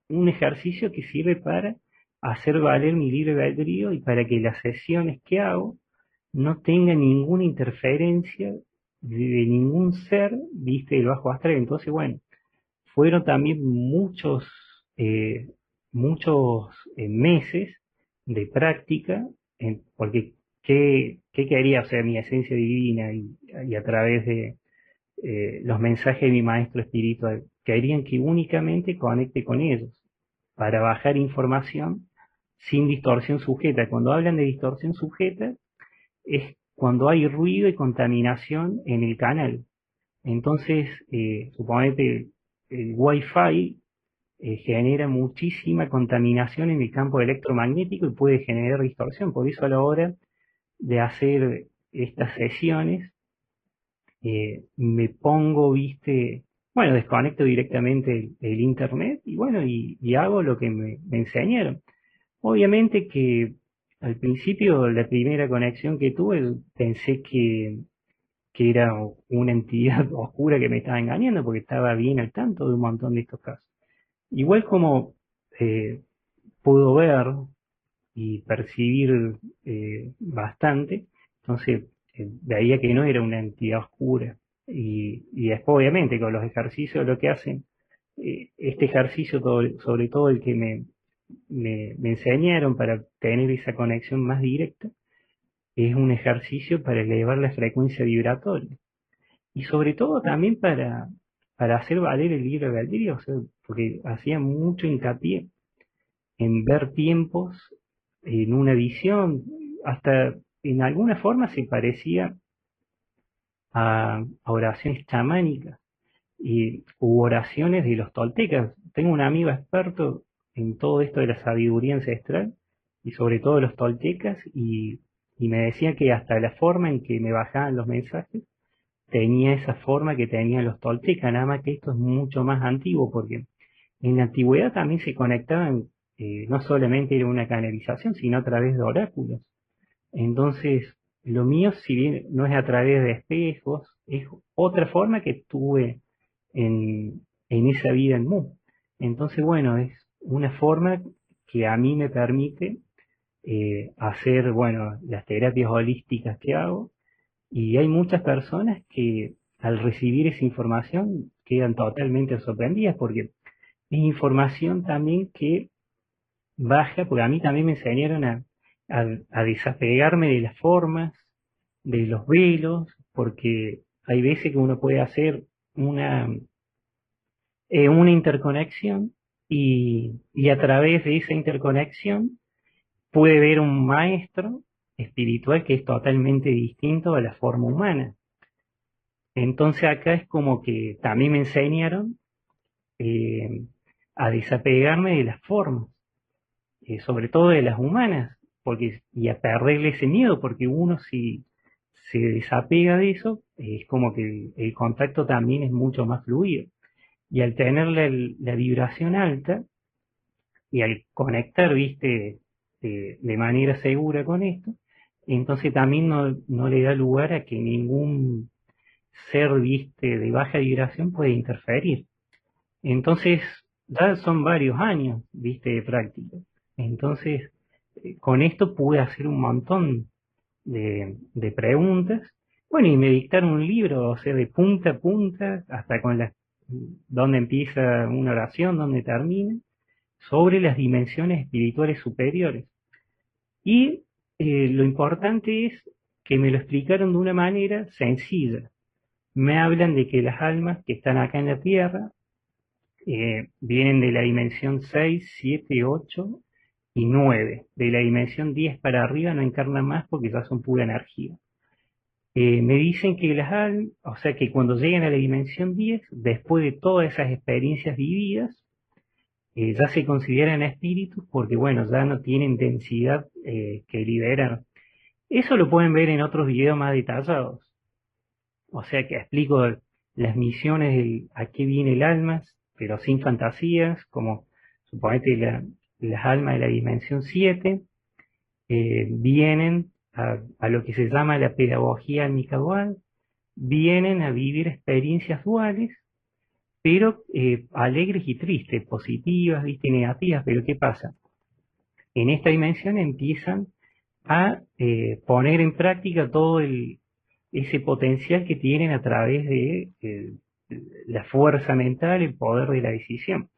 Speaker 2: un ejercicio que sirve para hacer valer mi libre albedrío y para que las sesiones que hago no tengan ninguna interferencia de, ningún ser, viste, del bajo astral. Entonces, bueno, fueron también muchos, eh, muchos eh, meses de práctica, porque ¿qué, quería hacer mi esencia divina y, a través de eh, los mensajes de mi maestro espiritual? Querían que únicamente conecte con ellos para bajar información sin distorsión sujeta. Cuando hablan de distorsión sujeta, es cuando hay ruido y contaminación en el canal. Entonces, eh, suponete el Wi-Fi eh, genera muchísima contaminación en el campo electromagnético y puede generar distorsión. Por eso a la hora de hacer estas sesiones, eh, me pongo, viste, bueno, desconecto directamente el, internet y bueno, y, hago lo que me, enseñaron. Obviamente que al principio, la primera conexión que tuve, pensé que, que era una entidad oscura que me estaba engañando porque estaba bien al tanto de un montón de estos casos. Igual como eh, pudo ver y percibir eh, bastante, entonces eh, veía que no era una entidad oscura. Y, después, obviamente, con los ejercicios lo que hacen, este ejercicio, sobre todo el que me, me enseñaron para tener esa conexión más directa, es un ejercicio para elevar la frecuencia vibratoria. Y sobre todo también para, para hacer valer el libro de albedrío, porque hacía mucho hincapié en ver tiempos en una visión, hasta en alguna forma se parecía a, oraciones chamánicas y u oraciones de los toltecas. Tengo un amigo experto en todo esto de la sabiduría ancestral y sobre todo los toltecas y, y me decía que hasta la forma en que me bajaban los mensajes tenía esa forma que tenían los toltecas, nada más que esto es mucho más antiguo, porque en la antigüedad también se conectaban, eh, no solamente era una canalización, sino a través de oráculos. Entonces, lo mío, si bien no es a través de espejos, es otra forma que tuve en, en esa vida en Mu. Entonces, bueno, es una forma que a mí me permite eh, hacer, bueno, las terapias holísticas que hago, y hay muchas personas que al recibir esa información quedan totalmente sorprendidas porque es información también que baja, porque a mí también me enseñaron a, a, desapegarme de las formas, de los velos, porque hay veces que uno puede hacer una, eh, una interconexión y, y a través de esa interconexión puede ver un maestro espiritual que es totalmente distinto a la forma humana. Entonces acá es como que también me enseñaron eh, a desapegarme de las formas, eh, sobre todo de las humanas, porque, y a perderle ese miedo, porque uno si, se desapega de eso, es como que el, contacto también es mucho más fluido. Y al tener la, vibración alta y al conectar, viste, de, manera segura con esto, entonces también no, no, le da lugar a que ningún ser, viste, de baja vibración pueda interferir. Entonces, son varios años, viste, de práctica. Entonces, eh, con esto pude hacer un montón de, preguntas. Bueno, y me dictaron un libro, o sea, de punta a punta, hasta con la, donde empieza una oración, donde termina, sobre las dimensiones espirituales superiores. Y eh, lo importante es que me lo explicaron de una manera sencilla. Me hablan de que las almas que están acá en la Tierra eh, vienen de la dimensión 6, 7, 8 y 9. De la dimensión 10 para arriba no encarnan más porque ya son pura energía. Eh, me dicen que las almas, o sea que cuando llegan a la dimensión 10, después de todas esas experiencias vividas, eh, ya se consideran espíritus porque, bueno, ya no tienen densidad eh, que liberar. Eso lo pueden ver en otros videos más detallados. O sea que explico las misiones, a qué viene el alma, pero sin fantasías, como suponete la, las almas de la dimensión 7 eh, vienen a, lo que se llama la pedagogía dual, vienen a vivir experiencias duales, pero eh, alegres y tristes, positivas y negativas, pero ¿qué pasa? En esta dimensión empiezan a eh, poner en práctica todo ese potencial que tienen a través de la fuerza mental, el poder de la decisión.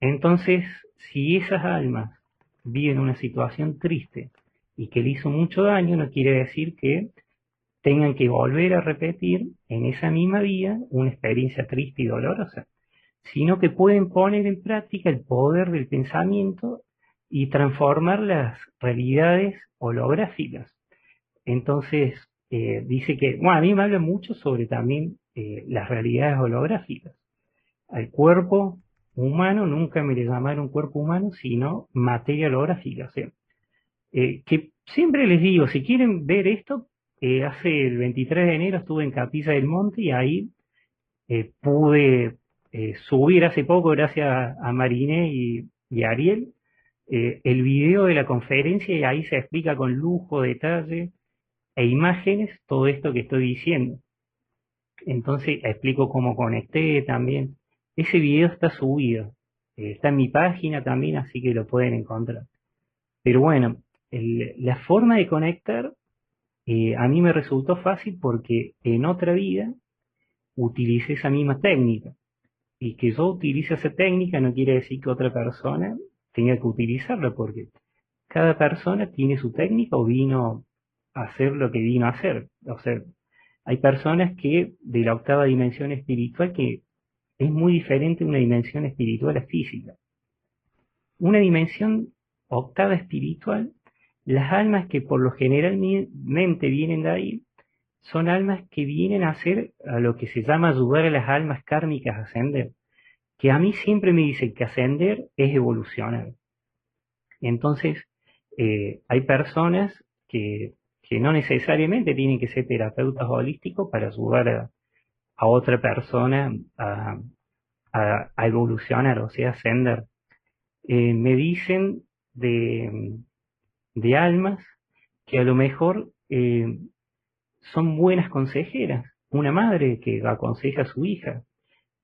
Speaker 2: Entonces, si esas almas viven una situación triste y que le hizo mucho daño, no quiere decir que tengan que volver a repetir en esa misma vida una experiencia triste y dolorosa, sino que pueden poner en práctica el poder del pensamiento y transformar las realidades holográficas. Entonces, eh, dice que, bueno, a mí me habla mucho sobre también eh, las realidades holográficas. Al cuerpo humano, nunca me le llamaron cuerpo humano, sino materia holográfica. O sea, eh, que siempre les digo, si quieren ver esto, eh, hace el 23 de enero estuve en Capilla del Monte y ahí eh, pude subir hace poco, gracias a, Mariné y, y Ariel, el video de la conferencia y ahí se explica con lujo, detalle e imágenes todo esto que estoy diciendo. Entonces explico cómo conecté también ese video está subido, eh, está en mi página también, así que lo pueden encontrar. Pero bueno, la forma de conectar eh, a mí me resultó fácil porque en otra vida utilicé esa misma técnica. Y que yo utilice esa técnica no quiere decir que otra persona tenga que utilizarla, porque cada persona tiene su técnica o vino a hacer lo que vino a hacer. O sea, hay personas que de la octava dimensión espiritual que es muy diferente una dimensión espiritual a física. Una dimensión octava espiritual, las almas que por lo generalmente vienen de ahí, son almas que vienen a hacer a lo que se llama ayudar a las almas kármicas a ascender. Que a mí siempre me dicen que ascender es evolucionar. Entonces, eh, hay personas que, que, no necesariamente tienen que ser terapeutas holísticos para ayudar a, otra persona a, evolucionar, o sea, ascender. Eh, me dicen de, de, almas que a lo mejor eh, son buenas consejeras, una madre que aconseja a su hija.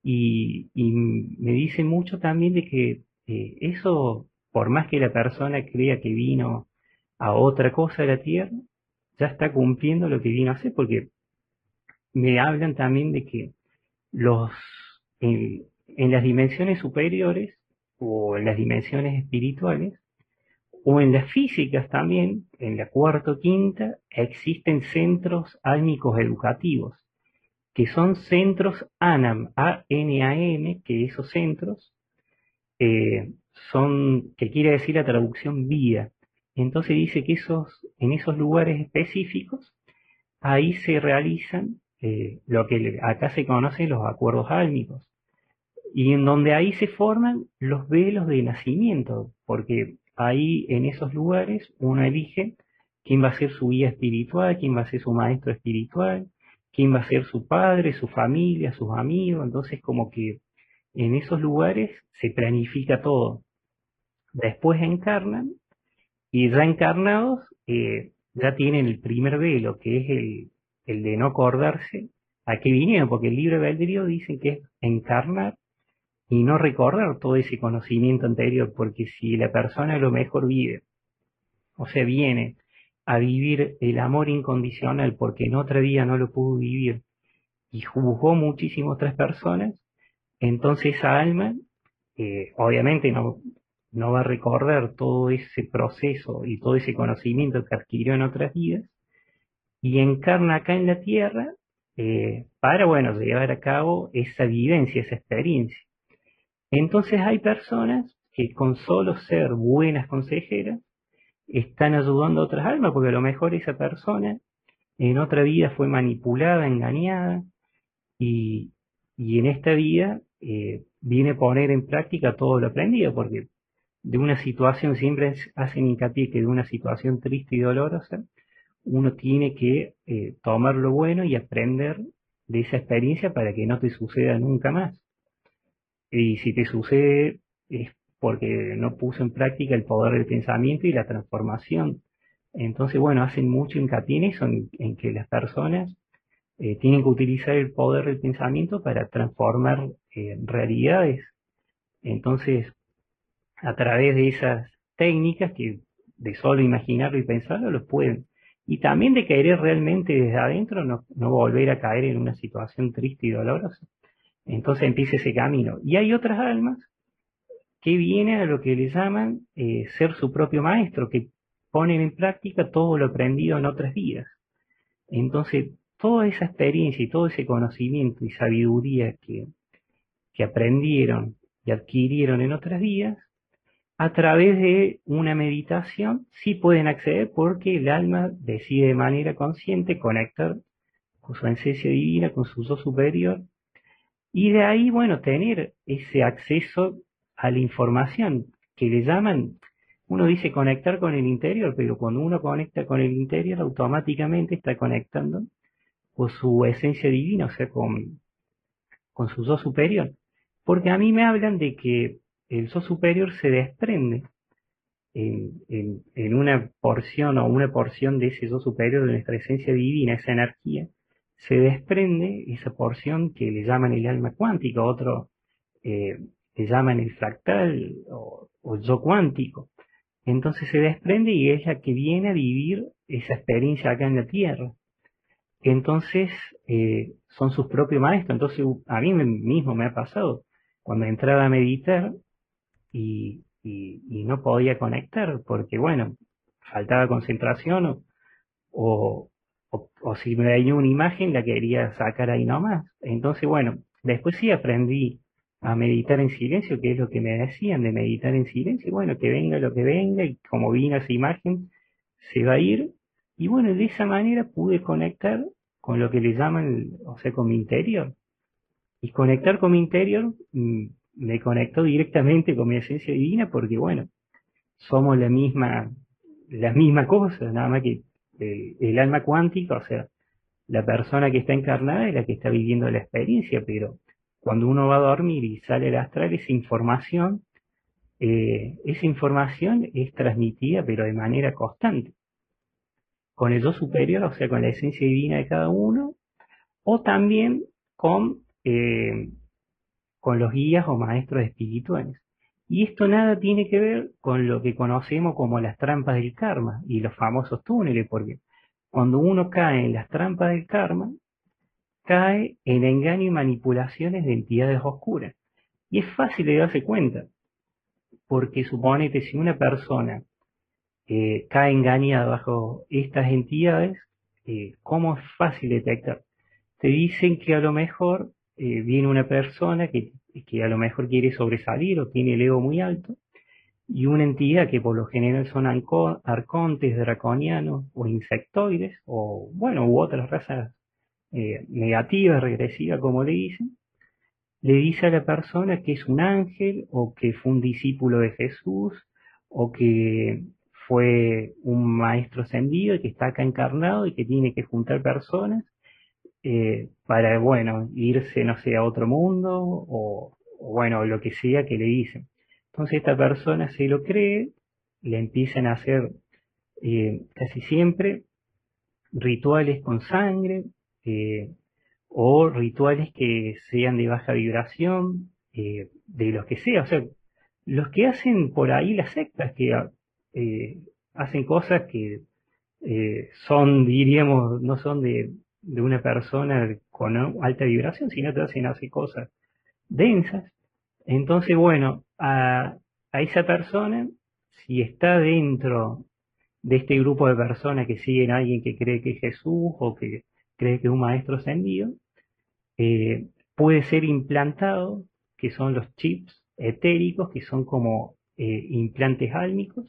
Speaker 2: Y, me dicen mucho también de que eh, eso, por más que la persona crea que vino a otra cosa de la tierra, ya está cumpliendo lo que vino a hacer, porque me hablan también de que los en, las dimensiones superiores o en las dimensiones espirituales o en las físicas también, en la cuarta o quinta, existen centros álmicos educativos, que son centros ANAM, A-N-A-M, que esos centros eh, son, que quiere decir la traducción vida. Entonces dice que esos, en esos lugares específicos, ahí se realizan eh, lo que acá se conocen los acuerdos álmicos, y en donde ahí se forman los velos de nacimiento, porque ahí en esos lugares uno elige quién va a ser su guía espiritual, quién va a ser su maestro espiritual, quién va a ser su padre, su familia, sus amigos. Entonces como que en esos lugares se planifica todo. Después encarnan y ya encarnados eh, ya tienen el primer velo, que es el, el de no acordarse a qué vinieron, porque el libro de albedrío dice que es encarnar y no recordar todo ese conocimiento anterior, porque si la persona a lo mejor vive, o sea, viene a vivir el amor incondicional porque en otra vida no lo pudo vivir y juzgó muchísimo a otras personas, entonces esa alma eh, obviamente no, no va a recordar todo ese proceso y todo ese conocimiento que adquirió en otras vidas y encarna acá en la tierra eh, para, bueno, llevar a cabo esa vivencia, esa experiencia. Entonces hay personas que con solo ser buenas consejeras están ayudando a otras almas, porque a lo mejor esa persona en otra vida fue manipulada, engañada, y, en esta vida eh, viene a poner en práctica todo lo aprendido, porque de una situación, siempre hacen hincapié que de una situación triste y dolorosa, uno tiene que eh, tomar lo bueno y aprender de esa experiencia para que no te suceda nunca más. Y si te sucede es porque no puso en práctica el poder del pensamiento y la transformación. Entonces, bueno, hacen mucho hincapié en eso, en, que las personas eh, tienen que utilizar el poder del pensamiento para transformar eh, realidades. Entonces, a través de esas técnicas que de solo imaginarlo y pensarlo, los pueden. Y también de querer realmente desde adentro no, no volver a caer en una situación triste y dolorosa. Entonces empieza ese camino. Y hay otras almas que vienen a lo que le llaman eh, ser su propio maestro, que ponen en práctica todo lo aprendido en otras vidas. Entonces, toda esa experiencia y todo ese conocimiento y sabiduría que, que aprendieron y adquirieron en otras vidas, a través de una meditación sí pueden acceder porque el alma decide de manera consciente conectar con su esencia divina, con su yo superior, y de ahí, bueno, tener ese acceso a la información que le llaman, uno dice conectar con el interior, pero cuando uno conecta con el interior, automáticamente está conectando con su esencia divina, o sea, con, con su yo superior. Porque a mí me hablan de que el yo superior se desprende en, en, en, una porción o una porción de ese yo superior de nuestra esencia divina, esa energía, se desprende esa porción que le llaman el alma cuántica, otro eh, le llaman el fractal o, yo cuántico. Entonces se desprende y es la que viene a vivir esa experiencia acá en la Tierra. Entonces eh, son sus propios maestros. Entonces a mí mismo me ha pasado cuando entraba a meditar y, y, no podía conectar porque bueno, faltaba concentración o, o, si me veía una imagen la quería sacar ahí nomás. Entonces, bueno, después sí aprendí a meditar en silencio, que es lo que me decían de meditar en silencio, bueno, que venga lo que venga, y como vino esa imagen, se va a ir, y bueno, de esa manera pude conectar con lo que le llaman, o sea, con mi interior. Y conectar con mi interior mm, me conectó directamente con mi esencia divina, porque bueno, somos la misma, la misma cosa, nada más que el, alma cuántica, o sea, la persona que está encarnada es la que está viviendo la experiencia, pero cuando uno va a dormir y sale al astral, esa información, eh, esa información es transmitida, pero de manera constante, con el yo superior, o sea, con la esencia divina de cada uno, o también con, eh, con los guías o maestros espirituales. Y esto nada tiene que ver con lo que conocemos como las trampas del karma y los famosos túneles, porque cuando uno cae en las trampas del karma, cae en engaño y manipulaciones de entidades oscuras. Y es fácil de darse cuenta, porque suponete si una persona eh, cae engañada bajo estas entidades, eh, ¿cómo es fácil detectar? Te dicen que a lo mejor eh, viene una persona que que a lo mejor quiere sobresalir o tiene el ego muy alto, y una entidad que por lo general son arcontes, draconianos o insectoides, o bueno, u otras razas eh, negativas, regresivas, como le dicen, le dice a la persona que es un ángel o que fue un discípulo de Jesús o que fue un maestro ascendido que está acá encarnado y que tiene que juntar personas eh, para, bueno, irse, no sé, a otro mundo o, bueno, lo que sea que le dicen. Entonces esta persona se lo cree, le empiezan a hacer eh, casi siempre rituales con sangre eh, o rituales que sean de baja vibración, de los que sea. O sea, los que hacen por ahí las sectas, que hacen cosas que son, diríamos, no son de de una persona con alta vibración, sino te hacen hacer cosas densas. Entonces, bueno, a, a esa persona, si está dentro de este grupo de personas que siguen a alguien que cree que es Jesús o que cree que es un maestro ascendido, eh, puede ser implantado, que son los chips etéricos, que son como eh, implantes álmicos,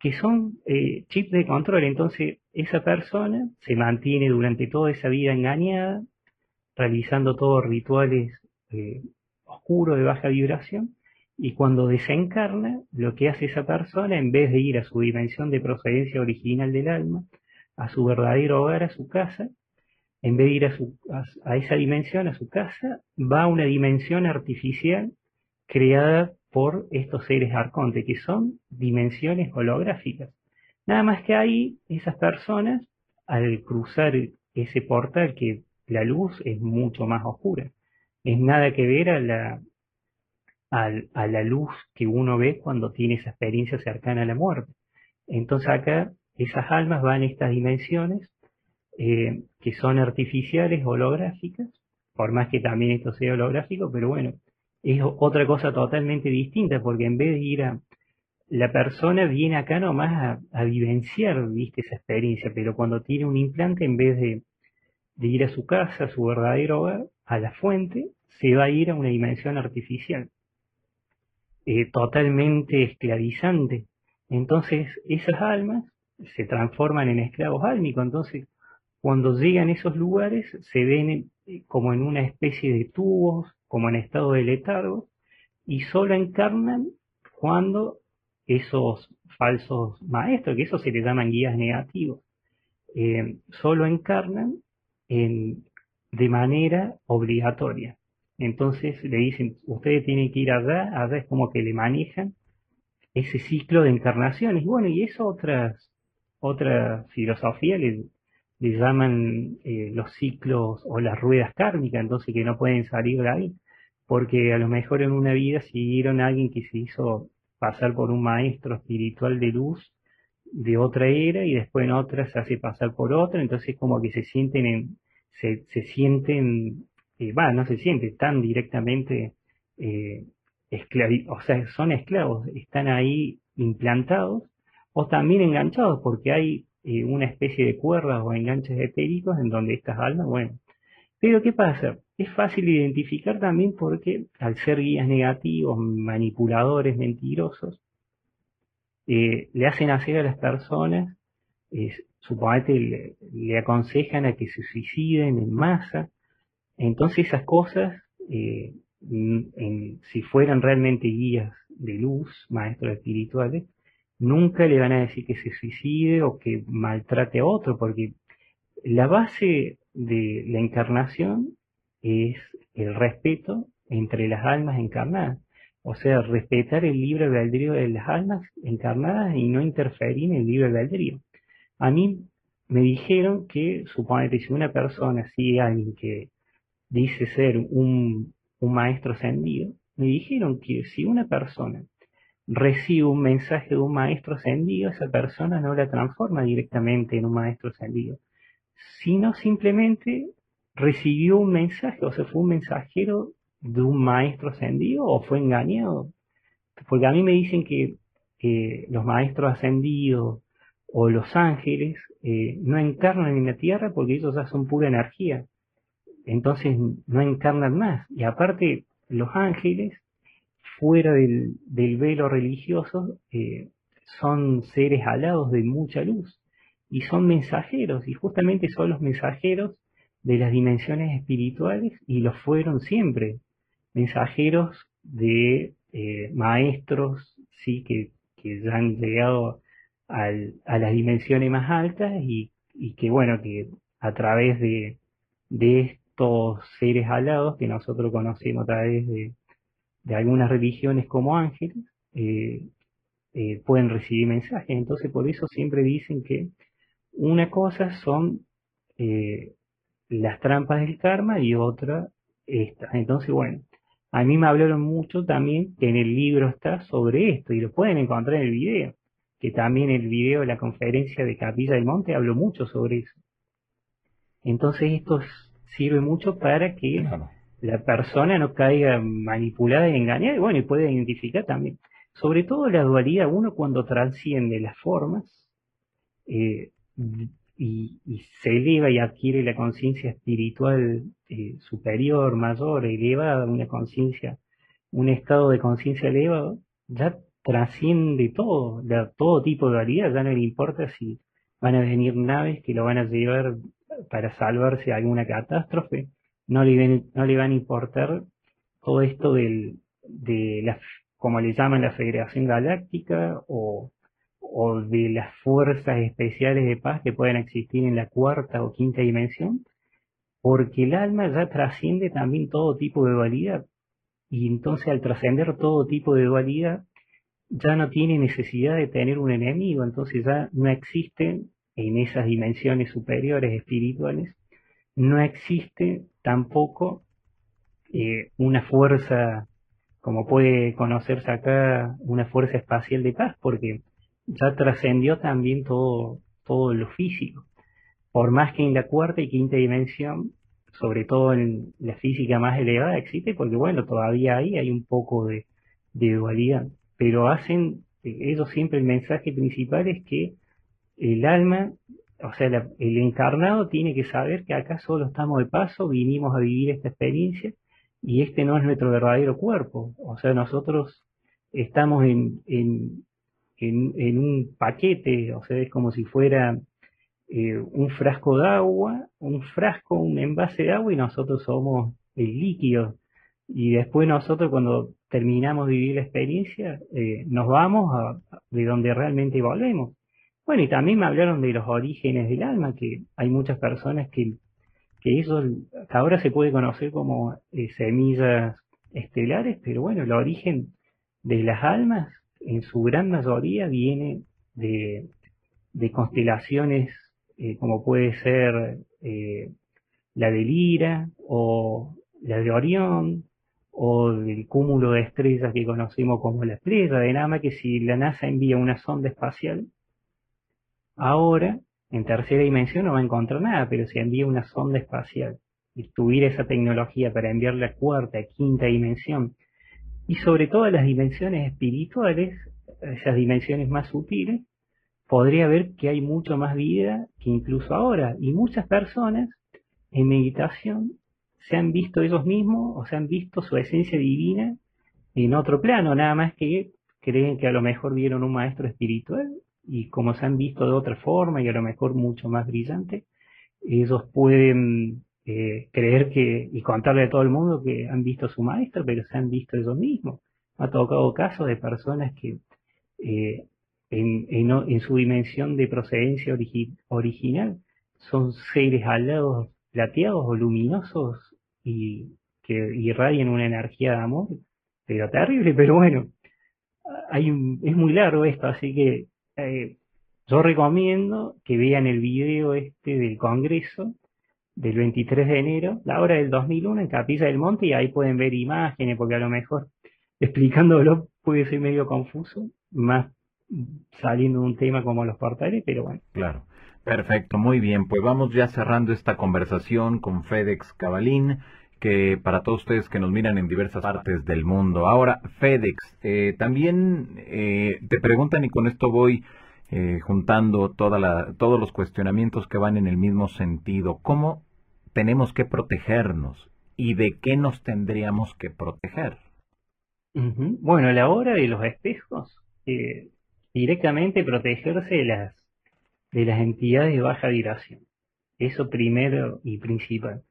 Speaker 2: que son eh, chips de control. Entonces, esa persona se mantiene durante toda esa vida engañada, realizando todos rituales eh, oscuros de baja vibración, y cuando desencarna, lo que hace esa persona, en vez de ir a su dimensión de procedencia original del alma, a su verdadero hogar, a su casa, en vez de ir a, su, a esa dimensión, a su casa, va a una dimensión artificial creada por estos seres arcontes, que son dimensiones holográficas. Nada más que ahí, esas personas, al cruzar ese portal, que la luz es mucho más oscura, es nada que ver a la, a, la luz que uno ve cuando tiene esa experiencia cercana a la muerte. Entonces acá esas almas van a estas dimensiones eh, que son artificiales, holográficas, por más que también esto sea holográfico, pero bueno, es otra cosa totalmente distinta, porque en vez de ir a... La persona viene acá nomás a, vivenciar, viste, esa experiencia, pero cuando tiene un implante, en vez de, ir a su casa, a su verdadero hogar, a la fuente, se va a ir a una dimensión artificial, eh, totalmente esclavizante. Entonces, esas almas se transforman en esclavos álmicos. Entonces, cuando llegan a esos lugares, se ven eh, como en una especie de tubos como en estado de letargo, y solo encarnan cuando esos falsos maestros, que eso se les llaman guías negativos, eh, solo encarnan en, de manera obligatoria. Entonces le dicen, ustedes tienen que ir allá, allá es como que le manejan ese ciclo de encarnaciones. Bueno, y eso otras, otra filosofía le, le llaman eh, los ciclos o las ruedas kármicas, entonces que no pueden salir de ahí porque a lo mejor en una vida siguieron a alguien que se hizo pasar por un maestro espiritual de luz de otra era y después en otra se hace pasar por otra, entonces como que se sienten en, se, sienten, eh, no se sienten, están directamente eh, o sea, son esclavos, están ahí implantados o también enganchados porque hay eh, una especie de cuerdas o enganches etéricos en donde estas almas, bueno, pero ¿qué pasa? Es fácil identificar también porque al ser guías negativos, manipuladores, mentirosos, eh, le hacen hacer a las personas, eh, suponete le, aconsejan a que se suiciden en masa. Entonces esas cosas, eh, si fueran realmente guías de luz, maestros espirituales, nunca le van a decir que se suicide o que maltrate a otro, porque la base de la encarnación es el respeto entre las almas encarnadas. O sea, respetar el libre albedrío de las almas encarnadas y no interferir en el libre albedrío. A mí me dijeron que, suponete, si una persona a alguien que dice ser un, un maestro ascendido, me dijeron que si una persona recibe un mensaje de un maestro ascendido, esa persona no la transforma directamente en un maestro ascendido, sino simplemente recibió un mensaje, o sea, fue un mensajero de un maestro ascendido o fue engañado. Porque a mí me dicen que los maestros ascendidos o los ángeles eh, no encarnan en la tierra porque ellos ya son pura energía. Entonces no encarnan más. Y aparte, los ángeles, fuera del, velo religioso, eh, son seres alados de mucha luz y son mensajeros, y justamente son los mensajeros de las dimensiones espirituales y lo fueron siempre, mensajeros de eh, maestros, sí, que, ya han llegado a las dimensiones más altas y, que bueno, que a través de, estos seres alados que nosotros conocemos a través de, algunas religiones como ángeles, eh, eh, pueden recibir mensajes. Entonces por eso siempre dicen que una cosa son las trampas del karma y otra estas. Entonces, bueno, a mí me hablaron mucho también que en el libro está sobre esto y lo pueden encontrar en el video, que también el video de la conferencia de Capilla del Monte habló mucho sobre eso. Entonces esto sirve mucho para que la persona no caiga manipulada y engañada y bueno, y puede identificar también. Sobre todo la dualidad, uno cuando trasciende las formas, eh, y, se eleva y adquiere la conciencia espiritual eh, superior, mayor, elevada, una conciencia, un estado de conciencia elevado, ya trasciende todo, todo tipo de realidad, ya no le importa si van a venir naves que lo van a llevar para salvarse de alguna catástrofe, no le, no le van a importar todo esto del, de la, como le llaman la Federación Galáctica o o de las fuerzas especiales de paz que pueden existir en la cuarta o quinta dimensión, porque el alma ya trasciende también todo tipo de dualidad. Y entonces al trascender todo tipo de dualidad, ya no tiene necesidad de tener un enemigo, entonces ya no existen en esas dimensiones superiores espirituales, no existe tampoco eh, una fuerza, como puede conocerse acá, una fuerza espacial de paz, porque ya trascendió también todo, todo lo físico. Por más que en la cuarta y quinta dimensión, sobre todo en la física más elevada, existe, porque bueno, todavía ahí hay un poco de, dualidad. Pero hacen, ellos siempre el mensaje principal es que el alma, o sea, el encarnado tiene que saber que acá solo estamos de paso, vinimos a vivir esta experiencia y este no es nuestro verdadero cuerpo. O sea, nosotros estamos en, en, un paquete, o sea, es como si fuera eh, un frasco de agua, un frasco, un envase de agua y nosotros somos el líquido. Y después nosotros cuando terminamos de vivir la experiencia, eh, nos vamos a, de donde realmente volvemos. Bueno, y también me hablaron de los orígenes del alma, que hay muchas personas que, que eso que ahora se puede conocer como eh, semillas estelares, pero bueno, el origen de las almas en su gran mayoría viene de, constelaciones eh, como puede ser eh, la de Lira o la de Orión o del cúmulo de estrellas que conocemos como la estrella de Nama, que si la NASA envía una sonda espacial, ahora en tercera dimensión no va a encontrar nada, pero si envía una sonda espacial y tuviera esa tecnología para enviar la cuarta, quinta dimensión y sobre todo las dimensiones espirituales, esas dimensiones más sutiles, podría ver que hay mucho más vida que incluso ahora. Y muchas personas en meditación se han visto ellos mismos o se han visto su esencia divina en otro plano, nada más que creen que a lo mejor vieron un maestro espiritual y como se han visto de otra forma y a lo mejor mucho más brillante, ellos pueden eh, creer que y contarle a todo el mundo que han visto a su maestro, pero se han visto ellos mismos. Ha tocado casos de personas que eh, en, en, su dimensión de procedencia original son seres alados plateados o luminosos y que irradian una energía de amor, pero terrible, pero bueno, hay es muy largo esto, así que eh, yo recomiendo que vean el video este del Congreso del 23 de enero, la hora del 2001 en Capilla del Monte y ahí pueden ver imágenes porque a lo mejor explicándolo puede ser medio confuso, más saliendo de un tema como los portales, pero bueno.
Speaker 1: Claro. Perfecto, muy bien. Pues vamos ya cerrando esta conversación con FedEx Cabalín, que para todos ustedes que nos miran en diversas partes del mundo. Ahora, FedEx, eh, también eh, te preguntan y con esto voy eh, juntando toda la, todos los cuestionamientos que van en el mismo sentido. ¿Cómo tenemos que protegernos y de qué nos tendríamos que proteger?
Speaker 2: Bueno, la hora de los espejos, eh, directamente protegerse de las, de las entidades de baja vibración. Eso primero y principal.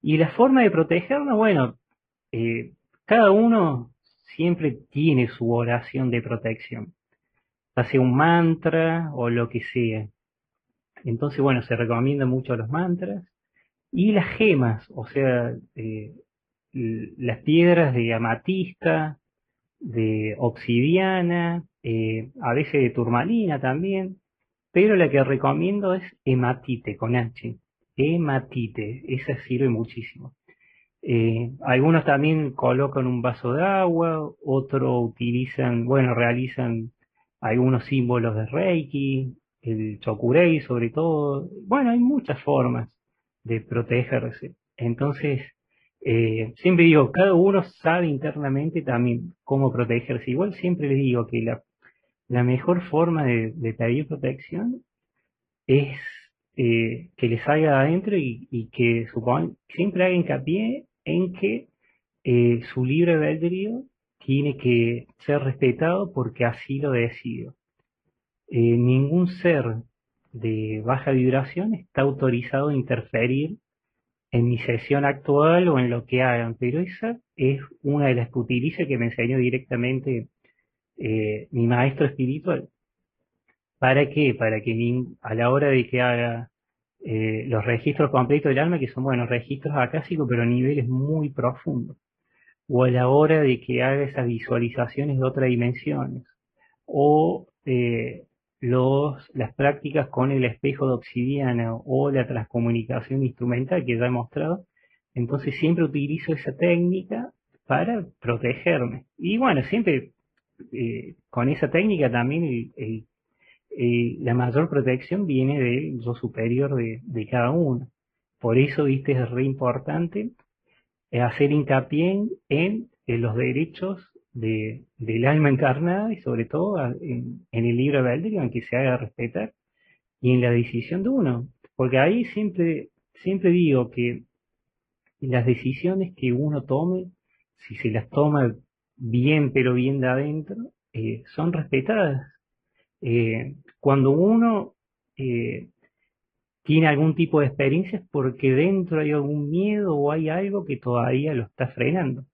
Speaker 2: Y la forma de protegernos, bueno, eh, cada uno siempre tiene su oración de protección. hace un mantra o lo que sea. Entonces, bueno, se recomiendan mucho los mantras. Y las gemas, o sea, eh, las piedras de amatista, de obsidiana, eh, a veces de turmalina también, pero la que recomiendo es hematite con H. Hematite, esa sirve muchísimo. Eh, algunos también colocan un vaso de agua, otros utilizan, bueno, realizan algunos símbolos de Reiki, el Chokurei sobre todo. Bueno, hay muchas formas de protegerse. Entonces, eh, siempre digo, cada uno sabe internamente también cómo protegerse. Igual siempre les digo que la, mejor forma de, pedir protección es eh, que les salga adentro y, que supongan, siempre haga hincapié en que eh, su libre albedrío tiene que ser respetado porque así lo decido. ningún ser de baja vibración está autorizado a interferir en mi sesión actual o en lo que hagan, pero esa es una de las que que me enseñó directamente eh, mi maestro espiritual. ¿Para qué? Para que a la hora de que haga eh, los registros completos del alma, que son buenos registros acásicos, pero a niveles muy profundos, o a la hora de que haga esas visualizaciones de otras dimensiones, o eh, los, las prácticas con el espejo de obsidiana o la transcomunicación instrumental que ya he mostrado, entonces siempre utilizo esa técnica para protegerme. Y bueno, siempre eh, con esa técnica también la mayor protección viene del yo superior de, cada uno. Por eso, viste, es re importante hacer hincapié en los derechos de, del alma encarnada y sobre todo en, el libro de albedrío en que se haga respetar y en la decisión de uno. Porque ahí siempre, siempre digo que las decisiones que uno tome, si se las toma bien pero bien de adentro, eh, son respetadas. Eh, cuando uno eh, tiene algún tipo de experiencia es porque dentro hay algún miedo o hay algo que todavía lo está frenando.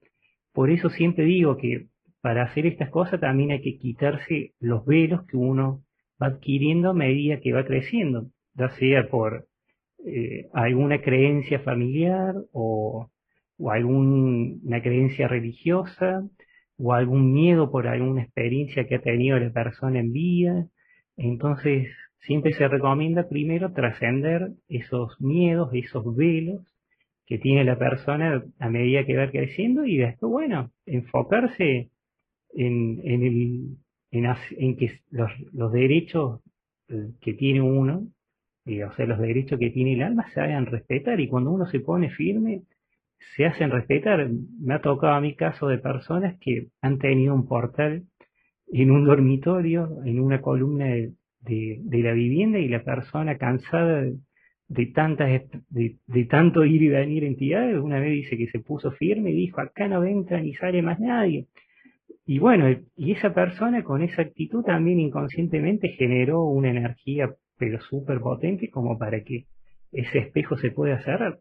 Speaker 2: Por eso siempre digo que para hacer estas cosas también hay que quitarse los velos que uno va adquiriendo a medida que va creciendo, ya sea por eh, alguna creencia familiar o, alguna creencia religiosa o algún miedo por alguna experiencia que ha tenido la persona en vida. Entonces, siempre se recomienda primero trascender esos miedos, esos velos que tiene la persona a medida que va creciendo y después, bueno, enfocarse en, en, el, en, que los, los, derechos eh, que tiene uno, eh, o sea, los derechos que tiene el alma se hagan respetar y cuando uno se pone firme, se hacen respetar. Me ha tocado a mi caso de personas que han tenido un portal en un dormitorio, en una columna de, de, la vivienda y la persona cansada de, tantas de, de, tanto ir y venir entidades, una vez dice que se puso firme y dijo, acá no entra ni sale más nadie. Y bueno, y esa persona con esa actitud también inconscientemente generó una energía pero súper potente como para que ese espejo se pueda cerrar.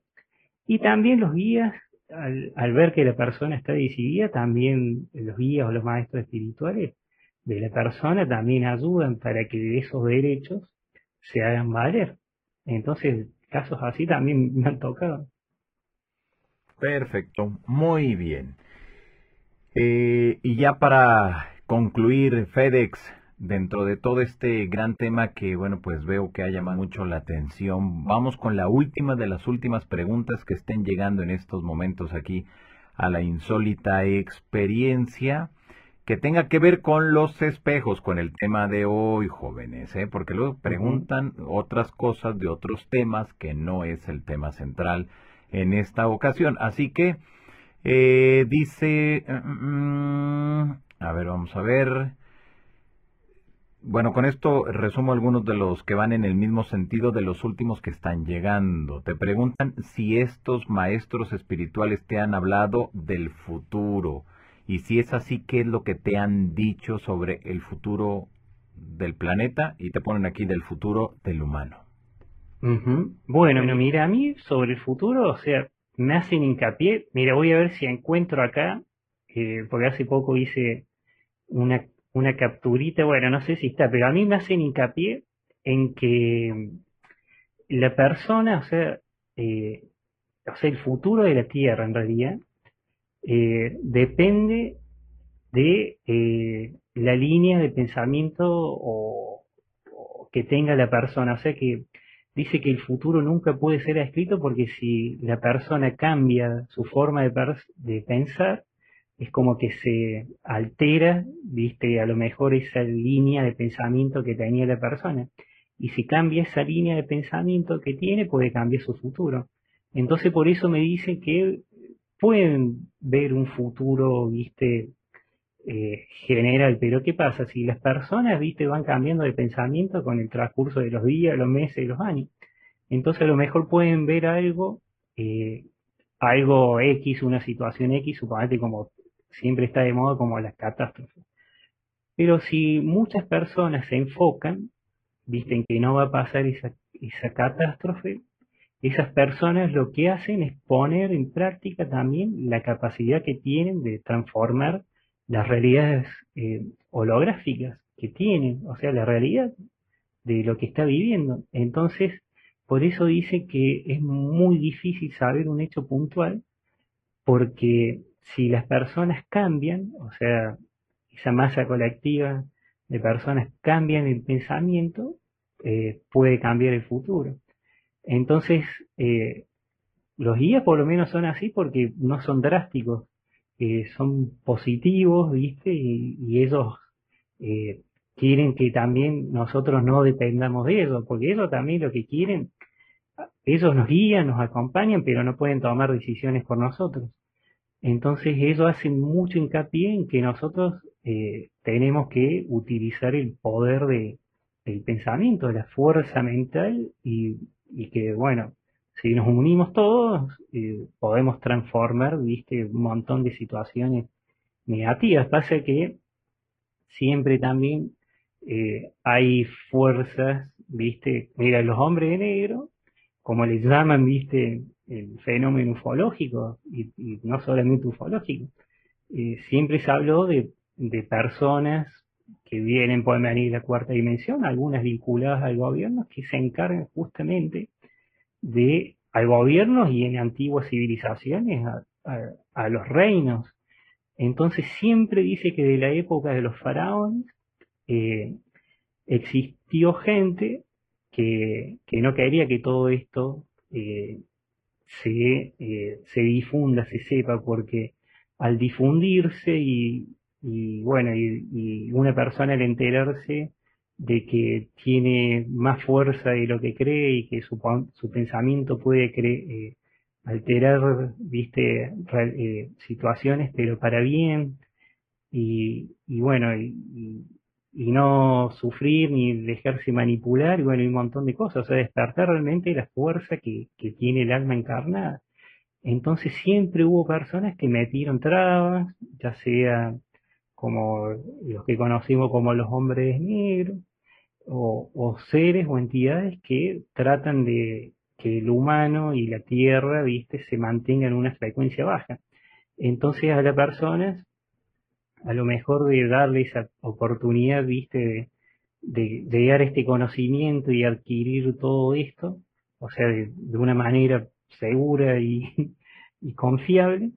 Speaker 2: Y también los guías, al, ver que la persona está decidida, también los guías o los maestros espirituales de la persona también ayudan para que esos derechos se hagan valer. Entonces, casos así también me han tocado.
Speaker 1: Perfecto, muy bien. Eh, y ya para concluir, FedEx, dentro de todo este gran tema que, bueno, pues veo que ha llamado mucho la atención, vamos con la última de las últimas preguntas que estén llegando en estos momentos aquí a la insólita experiencia que tenga que ver con los espejos, con el tema de hoy, jóvenes, ¿eh? porque luego preguntan otras cosas de otros temas que no es el tema central en esta ocasión. Así que eh, dice, mm, a ver, vamos a ver. Bueno, con esto resumo algunos de los que van en el mismo sentido de los últimos que están llegando. Te preguntan si estos maestros espirituales te han hablado del futuro. Y si es así, ¿qué es lo que te han dicho sobre el futuro del planeta? Y te ponen aquí del futuro del humano.
Speaker 2: Bueno, mira, a mí sobre el futuro, o sea, me hacen hincapié, mira, voy a ver si encuentro acá, porque hace poco hice una, una capturita, bueno, no sé si está, pero a mí me hacen hincapié en que la persona, o sea, eh, o sea, el futuro de la Tierra en realidad, eh, depende de eh, la línea de pensamiento o, que tenga la persona. O sea que dice que el futuro nunca puede ser escrito porque si la persona cambia su forma de, de pensar, es como que se altera, viste, a lo mejor esa línea de pensamiento que tenía la persona. Y si cambia esa línea de pensamiento que tiene, puede cambiar su futuro. Entonces por eso me dicen que pueden ver un futuro, viste, eh, general, pero ¿qué pasa? Si las personas, viste, van cambiando de pensamiento con el transcurso de los días, los meses, los años, entonces a lo mejor pueden ver algo, eh, algo X, una situación X, suponete como siempre está de moda como las catástrofes. Pero si muchas personas se enfocan, viste, en que no va a pasar esa, esa catástrofe, esas personas lo que hacen es poner en práctica también la capacidad que tienen de transformar las realidades eh, holográficas que tienen, o sea, la realidad de lo que está viviendo. Entonces, por eso dice que es muy difícil saber un hecho puntual, porque si las personas cambian, o sea, esa masa colectiva de personas cambian el pensamiento, eh, puede cambiar el futuro. Entonces, eh, los guías por lo menos son así porque no son drásticos, eh, son positivos, ¿viste? Y, ellos eh, quieren que también nosotros no dependamos de ellos, porque ellos también lo que quieren, ellos nos guían, nos acompañan, pero no pueden tomar decisiones por nosotros. Entonces ellos hacen mucho hincapié en que nosotros tenemos que utilizar el poder de, del pensamiento, la fuerza mental y y que, bueno, si nos unimos todos, eh, podemos transformar, viste, un montón de situaciones negativas. Pasa que siempre también eh, hay fuerzas, viste, mira, los hombres de negro, como les llaman, viste, el fenómeno ufológico, y, no solamente ufológico, eh, siempre se habló de, de personas que vienen, pueden venir de la cuarta dimensión, algunas vinculadas al gobierno, que se encargan justamente de al gobierno y en antiguas civilizaciones a, los reinos. Entonces siempre dice que de la época de los faraones eh, existió gente que, no quería que todo esto eh, se, eh, se difunda, se sepa, porque al difundirse y, y bueno, y, una persona al enterarse de que tiene más fuerza de lo que cree y que su, pensamiento puede eh, alterar, viste, eh, situaciones, pero para bien, y, y bueno, y, y, no sufrir ni dejarse manipular, y bueno, y un montón de cosas, o sea, despertar realmente la fuerza que, que tiene el alma encarnada. Entonces siempre hubo personas que metieron trabas, ya sea como los que conocimos como los hombres negros, o, seres o entidades que tratan de que el humano y la tierra, viste, se mantengan en una frecuencia baja. Entonces a las personas, a lo mejor de darle esa oportunidad, viste, de, de, dar este conocimiento y adquirir todo esto, o sea, de, una manera segura y, confiable,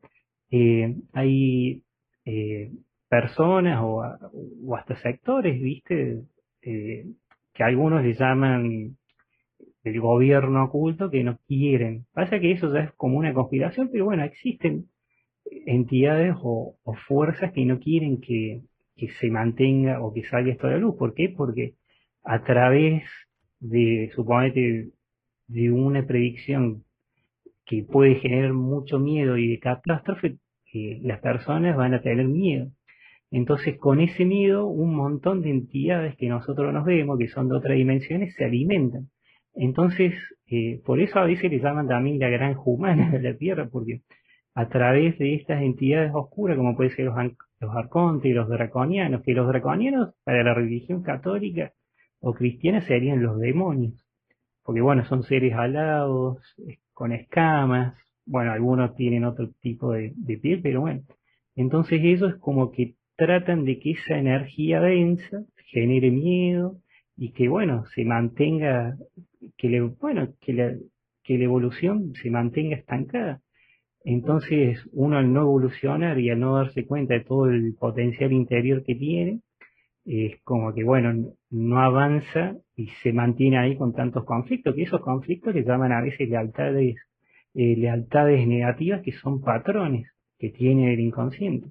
Speaker 2: eh, hay eh, personas o, hasta sectores, viste, eh, que algunos le llaman el gobierno oculto que no quieren. Pasa que eso ya es como una conspiración, pero bueno, existen entidades o, fuerzas que no quieren que, se mantenga o que salga esto a la luz. ¿Por qué? Porque a través de, suponete, de una predicción que puede generar mucho miedo y de catástrofe, eh, las personas van a tener miedo. Entonces, con ese miedo, un montón de entidades que nosotros nos vemos, que son de otras dimensiones, se alimentan. Entonces, eh, por eso a veces le llaman también la granja humana de la Tierra, porque a través de estas entidades oscuras, como pueden ser los, los arcontes y los draconianos, que los draconianos para la religión católica o cristiana serían los demonios, porque bueno, son seres alados, con escamas, bueno, algunos tienen otro tipo de, de piel, pero bueno, entonces eso es como que tratan de que esa energía densa genere miedo y que, bueno, se mantenga, que le, bueno, que la, que la evolución se mantenga estancada. Entonces, uno al no evolucionar y al no darse cuenta de todo el potencial interior que tiene, es como que, bueno, no avanza y se mantiene ahí con tantos conflictos, que esos conflictos le llaman a veces lealtades, eh, lealtades negativas que son patrones que tiene el inconsciente.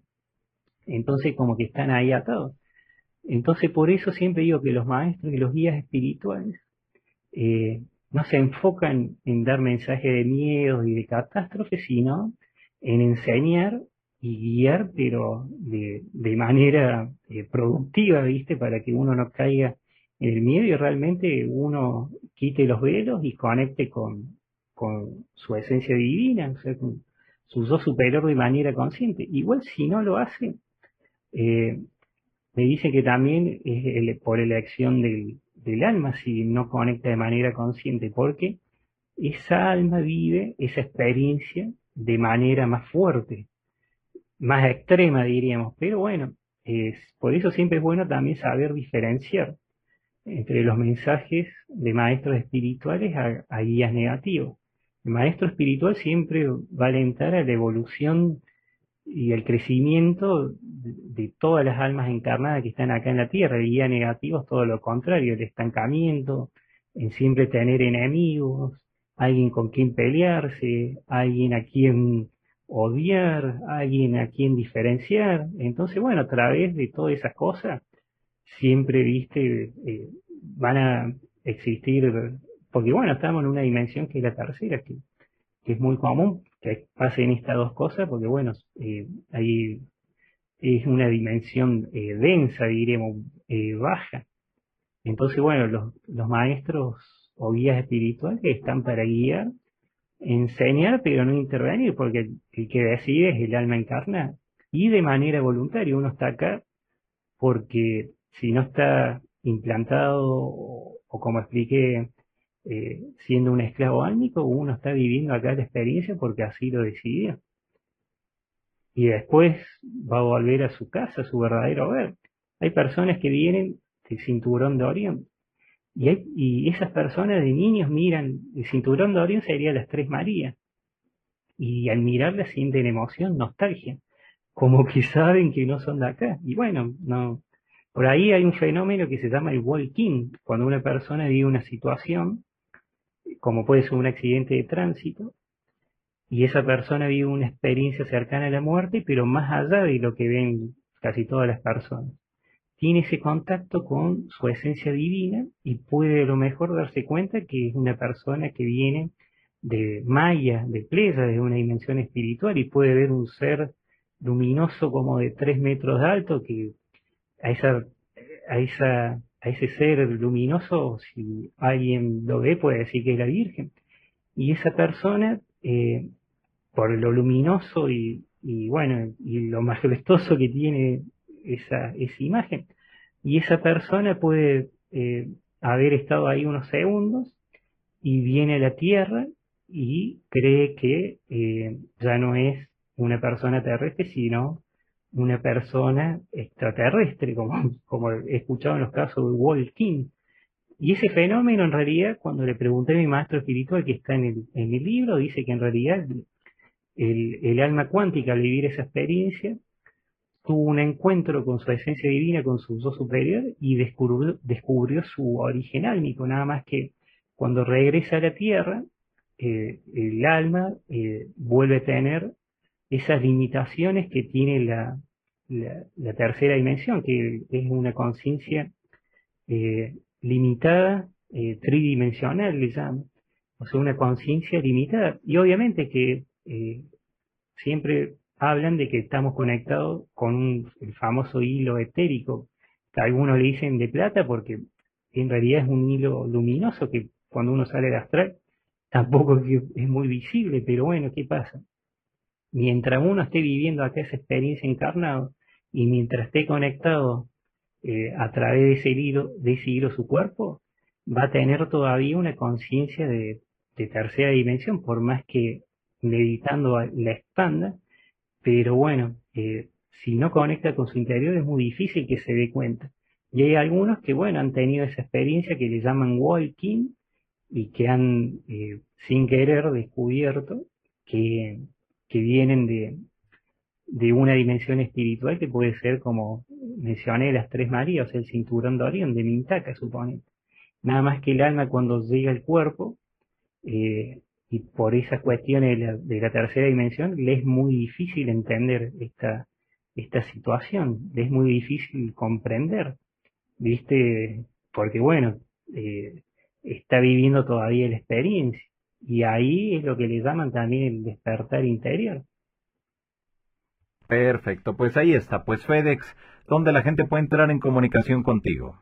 Speaker 2: Entonces, como que están ahí atados. Entonces, por eso siempre digo que los maestros y los guías espirituales eh, no se enfocan en dar mensajes de miedo y de catástrofe, sino en enseñar y guiar, pero de, manera eh, productiva, ¿viste? Para que uno no caiga en el miedo y realmente uno quite los velos y conecte con, con su esencia divina, o sea, con su yo superior de manera consciente. Igual si no lo hace, eh, me dice que también es por elección del, del alma si no conecta de manera consciente, porque esa alma vive esa experiencia de manera más fuerte, más extrema diríamos, pero bueno, es, por eso siempre es bueno también saber diferenciar entre los mensajes de maestros espirituales a, guías negativos. El maestro espiritual siempre va a alentar a la evolución y el crecimiento de, todas las almas encarnadas que están acá en la Tierra. El guía negativo es todo lo contrario, el estancamiento, en siempre tener enemigos, alguien con quien pelearse, alguien a quien odiar, alguien a quien diferenciar. Entonces, bueno, a través de todas esas cosas, siempre, viste, eh, van a existir, porque bueno, estamos en una dimensión que es la tercera, que, es muy común que pasen estas dos cosas, porque bueno, eh, ahí es una dimensión eh, densa, diríamos, baja. Entonces, bueno, los, los maestros o guías espirituales están para guiar enseñar pero no intervenir, porque el, que decide es el alma encarna y de manera voluntaria. Uno está acá porque si no está implantado o, como expliqué, eh, siendo un esclavo álmico, uno está viviendo acá la experiencia porque así lo decidió. Y después va a volver a su casa, a su verdadero hogar. Hay personas que vienen del cinturón de Orión y, esas personas de niños miran, el cinturón de Orión sería las Tres Marías. Y al mirarlas sienten emoción, nostalgia, como que saben que no son de acá. Y bueno, no. Por ahí hay un fenómeno que se llama el walking, cuando una persona vive una situación, como puede ser un accidente de tránsito, y esa persona vive una experiencia cercana a la muerte, pero más allá de lo que ven casi todas las personas. Tiene ese contacto con su esencia divina y puede a lo mejor darse cuenta que es una persona que viene de Maya, de Pleya, de una dimensión espiritual y puede ver un ser luminoso como de tres metros de alto que a esa, a ese ser luminoso, si alguien lo ve, puede decir que es la Virgen. Y esa persona, eh, por lo luminoso y, bueno, y lo majestuoso que tiene esa, esa imagen. Y esa persona puede eh, haber estado ahí unos segundos y viene a la Tierra y cree que eh, ya no es una persona terrestre, sino una persona extraterrestre, como, como he escuchado en los casos de Walt King. Y ese fenómeno, en realidad, cuando le pregunté a mi maestro espiritual que está en el, en el libro, dice que en realidad el, el alma cuántica al vivir esa experiencia tuvo un encuentro con su esencia divina, con su yo superior, y descubrió, descubrió su origen álmico, nada más que cuando regresa a la Tierra, eh, el alma eh, vuelve a tener esas limitaciones que tiene la, la, tercera dimensión, que es una conciencia eh, limitada, tridimensional, le o sea, una conciencia limitada. Y obviamente que siempre hablan de que estamos conectados con el famoso hilo etérico, que algunos le dicen de plata porque en realidad es un hilo luminoso que cuando uno sale de astral tampoco es muy visible, pero bueno, ¿qué pasa? Mientras uno esté viviendo acá esa experiencia encarnado y mientras esté conectado eh, a través de ese hilo, de ese hilo su cuerpo, va a tener todavía una conciencia de, tercera dimensión, por más que meditando la expanda, pero bueno, eh, si no conecta con su interior es muy difícil que se dé cuenta. Y hay algunos que, bueno, han tenido esa experiencia que le llaman walking y que han, eh, sin querer, descubierto que, que vienen de, de una dimensión espiritual que puede ser, como mencioné, las tres Marías, el cinturón de Orión, de Mintaka, supone. Nada más que el alma cuando llega al cuerpo, eh, y por esas cuestiones de la, tercera dimensión, le es muy difícil entender esta, esta situación, le es muy difícil comprender, ¿viste? Porque bueno, eh, está viviendo todavía la experiencia, y ahí es lo que le llaman también el despertar interior.
Speaker 1: Perfecto, pues ahí está, pues FedEx, ¿dónde la gente puede entrar en comunicación contigo?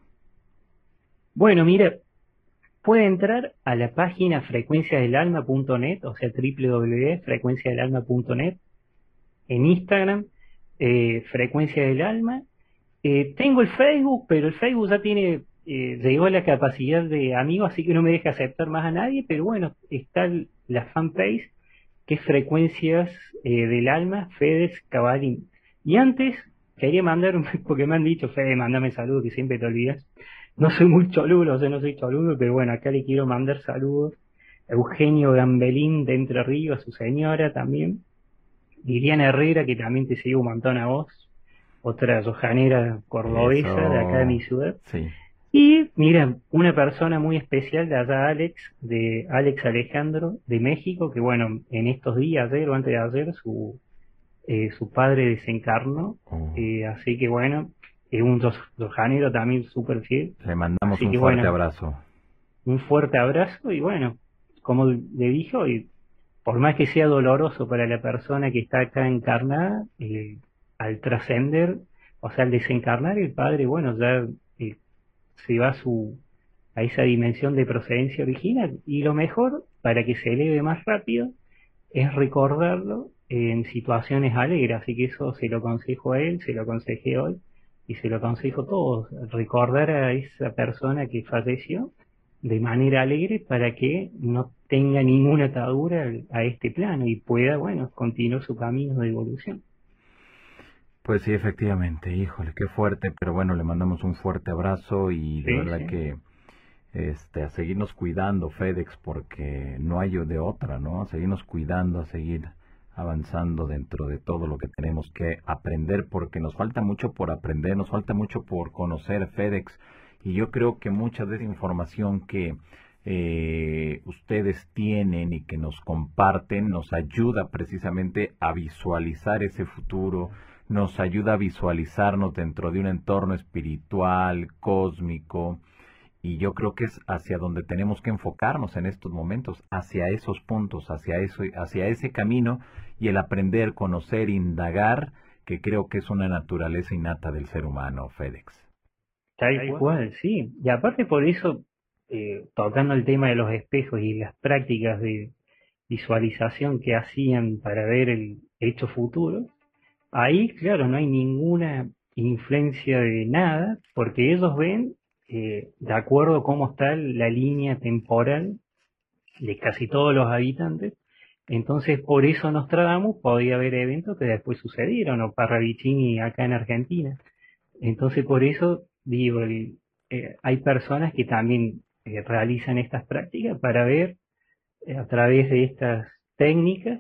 Speaker 2: Bueno, mira, puede entrar a la página frecuenciadelalma.net, o sea, www.frecuenciadelalma.net, en Instagram, eh, Frecuencia del Alma. Eh, tengo el Facebook, pero el Facebook ya tiene, eh, llegó a la capacidad de amigos, así que no me deja aceptar más a nadie, pero bueno, está la fanpage que es Frecuencias eh, del Alma, Fedes Cabalín. Y antes quería mandar, porque me han dicho, Fede, mándame saludos, que siempre te olvidas. No soy muy cholulo, o sea, no soy cholulo, pero bueno, acá le quiero mandar saludos. Eugenio Gambelín de Entre Ríos, a su señora también. Liliana Herrera, que también te sigue un montón a vos. Otra johanera cordobesa de acá de mi ciudad. Sí. Y mira, una persona muy especial de allá, Alex, de Alex Alejandro, de México, que bueno, en estos días, ayer o antes de ayer, su, eh, su padre desencarnó. Oh. Eh, así que bueno, es un Janeiro también súper fiel.
Speaker 1: Le mandamos un fuerte abrazo.
Speaker 2: Un fuerte abrazo y bueno, como le dijo, y por más que sea doloroso para la persona que está acá encarnada, eh, al trascender, o sea, al desencarnar, el padre, bueno, ya se va a, su, a esa dimensión de procedencia original. Y lo mejor, para que se eleve más rápido, es recordarlo en situaciones alegres. Así que eso se lo aconsejo a él, se lo aconsejé hoy y se lo aconsejo a todos. Recordar a esa persona que falleció de manera alegre para que no tenga ninguna atadura a este plano y pueda, bueno, continuar su camino de evolución.
Speaker 1: Pues sí, efectivamente, híjole, qué fuerte, pero bueno, le mandamos un fuerte abrazo y de verdad que este, a seguirnos cuidando, FedEx, porque no hay de otra, ¿no? A seguirnos cuidando, a seguir avanzando dentro de todo lo que tenemos que aprender, porque nos falta mucho por aprender, nos falta mucho por conocer FedEx, y yo creo que mucha de esa información que eh, ustedes tienen y que nos comparten nos ayuda precisamente a visualizar ese futuro, nos ayuda a visualizarnos dentro de un entorno espiritual, cósmico, y yo creo que es hacia donde tenemos que enfocarnos en estos momentos, hacia esos puntos, hacia eso, hacia ese camino y el aprender, conocer, indagar, que creo que es una naturaleza innata del ser humano, Fédex.
Speaker 2: Tal cual, sí. Y aparte por eso, eh, tocando el tema de los espejos y las prácticas de visualización que hacían para ver el hecho futuro, Ahí, claro, no hay ninguna influencia de nada, porque ellos ven, eh, de acuerdo a cómo está la línea temporal de casi todos los habitantes, entonces por eso Nostradamus podía haber eventos que después sucedieron, o Parravicini acá en Argentina. Entonces por eso digo, eh, hay personas que también eh, realizan estas prácticas para ver a través de estas técnicas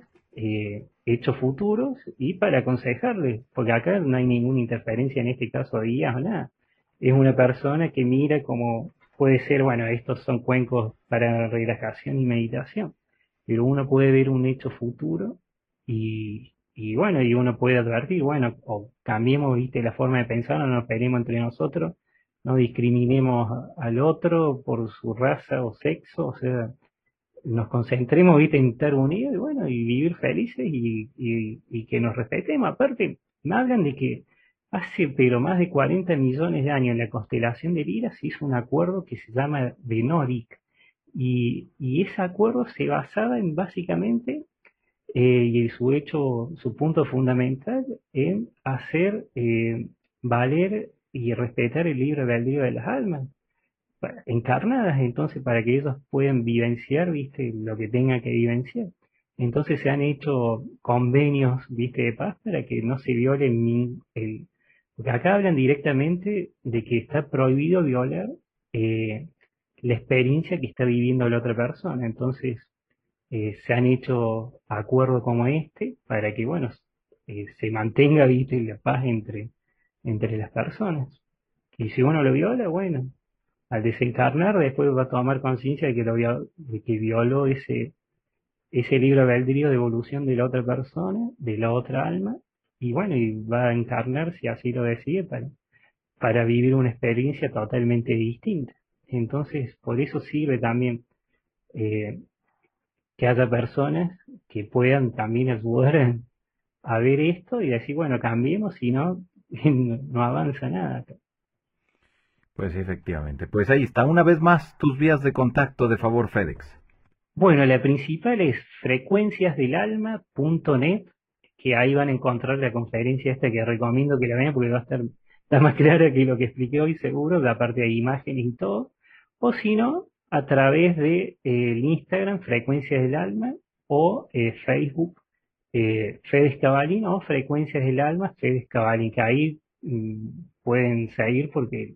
Speaker 2: hechos futuros y para aconsejarle, porque acá no hay ninguna interferencia en este caso de guías o nada. Es una persona que mira como puede ser, bueno, estos son cuencos para relajación y meditación, pero uno puede ver un hecho futuro y, y bueno, y uno puede advertir, bueno, o cambiemos, viste, la forma de pensar, no nos peleemos entre nosotros, no discriminemos al otro por su raza o sexo, o sea, nos concentremos ¿viste? en estar y bueno, y vivir felices y, y, que nos respetemos. Aparte, me hablan de que hace pero más de 40 millones de años en la constelación de Lira se hizo un acuerdo que se llama de Noric y, y ese acuerdo se basaba en básicamente eh, y su hecho, su punto fundamental en hacer eh, valer y respetar el libre albedrío de las almas encarnadas, entonces para que ellos puedan vivenciar, viste, lo que tengan que vivenciar. Entonces se han hecho convenios, viste, de paz para que no se viole el... Porque acá hablan directamente de que está prohibido violar eh, la experiencia que está viviendo la otra persona. Entonces eh, se han hecho acuerdos como este para que, bueno, eh, se mantenga, viste, la paz entre, entre las personas. Y si uno lo viola, bueno, al desencarnar después va a tomar conciencia de que lo de que violó ese ese libro albedrío de evolución de la otra persona, de la otra alma, y bueno, y va a encarnar, si así lo decide, para, para vivir una experiencia totalmente distinta. Entonces, por eso sirve también eh, que haya personas que puedan también ayudar a, ver esto y decir, bueno, cambiemos, si no, no avanza nada.
Speaker 1: Pues efectivamente. Pues ahí está. Una vez más, tus vías de contacto, de favor, FedEx.
Speaker 2: Bueno, la principal es frecuenciasdelalma.net, que ahí van a encontrar la conferencia esta que recomiendo que la vean porque va a estar más clara que lo que expliqué hoy seguro, la parte de imágenes y todo. O si no, a través de el Instagram Frecuencias del Alma o eh, Facebook eh, Fedes Cabalín o Frecuencias del Alma Fedes Cabalín, que ahí mm, pueden seguir porque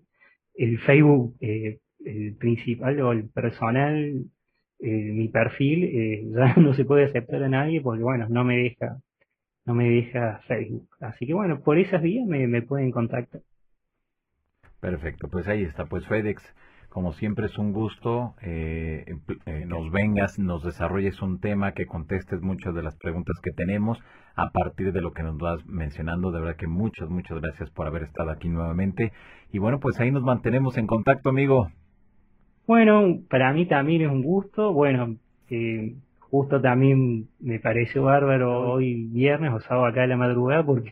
Speaker 2: el Facebook, el principal o el personal eh, mi perfil eh, ya no se puede aceptar a nadie porque bueno, no me deja, no me deja Facebook. Así que bueno, por esas vías me, pueden contactar.
Speaker 1: Perfecto, pues ahí está, pues FedEx, como siempre es un gusto, eh, nos vengas, nos desarrolles un tema, que contestes muchas de las preguntas que tenemos a partir de lo que nos vas mencionando. De verdad que muchas, muchas gracias por haber estado aquí nuevamente. Y bueno, pues ahí nos mantenemos en contacto, amigo.
Speaker 2: Bueno, para mí también es un gusto. Bueno, eh, justo también me pareció bárbaro hoy viernes o sábado acá de la madrugada porque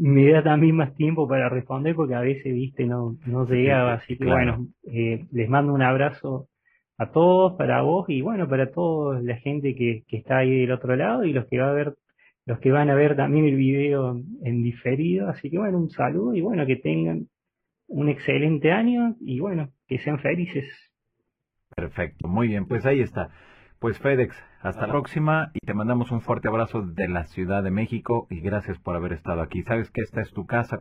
Speaker 2: me da también más tiempo para responder porque a veces, viste, no, no llegaba. Así que bueno, eh, les mando un abrazo a todos, para vos y bueno, para toda la gente que, que está ahí del otro lado y los que va a ver, los que van a ver también el video en diferido. Así que bueno, un saludo y bueno, que tengan un excelente año y bueno, que sean felices.
Speaker 1: Perfecto, muy bien, pues ahí está. Pues FedEx, hasta la próxima y te mandamos un fuerte abrazo de la Ciudad de México y gracias por haber estado aquí. Sabes que esta es tu casa.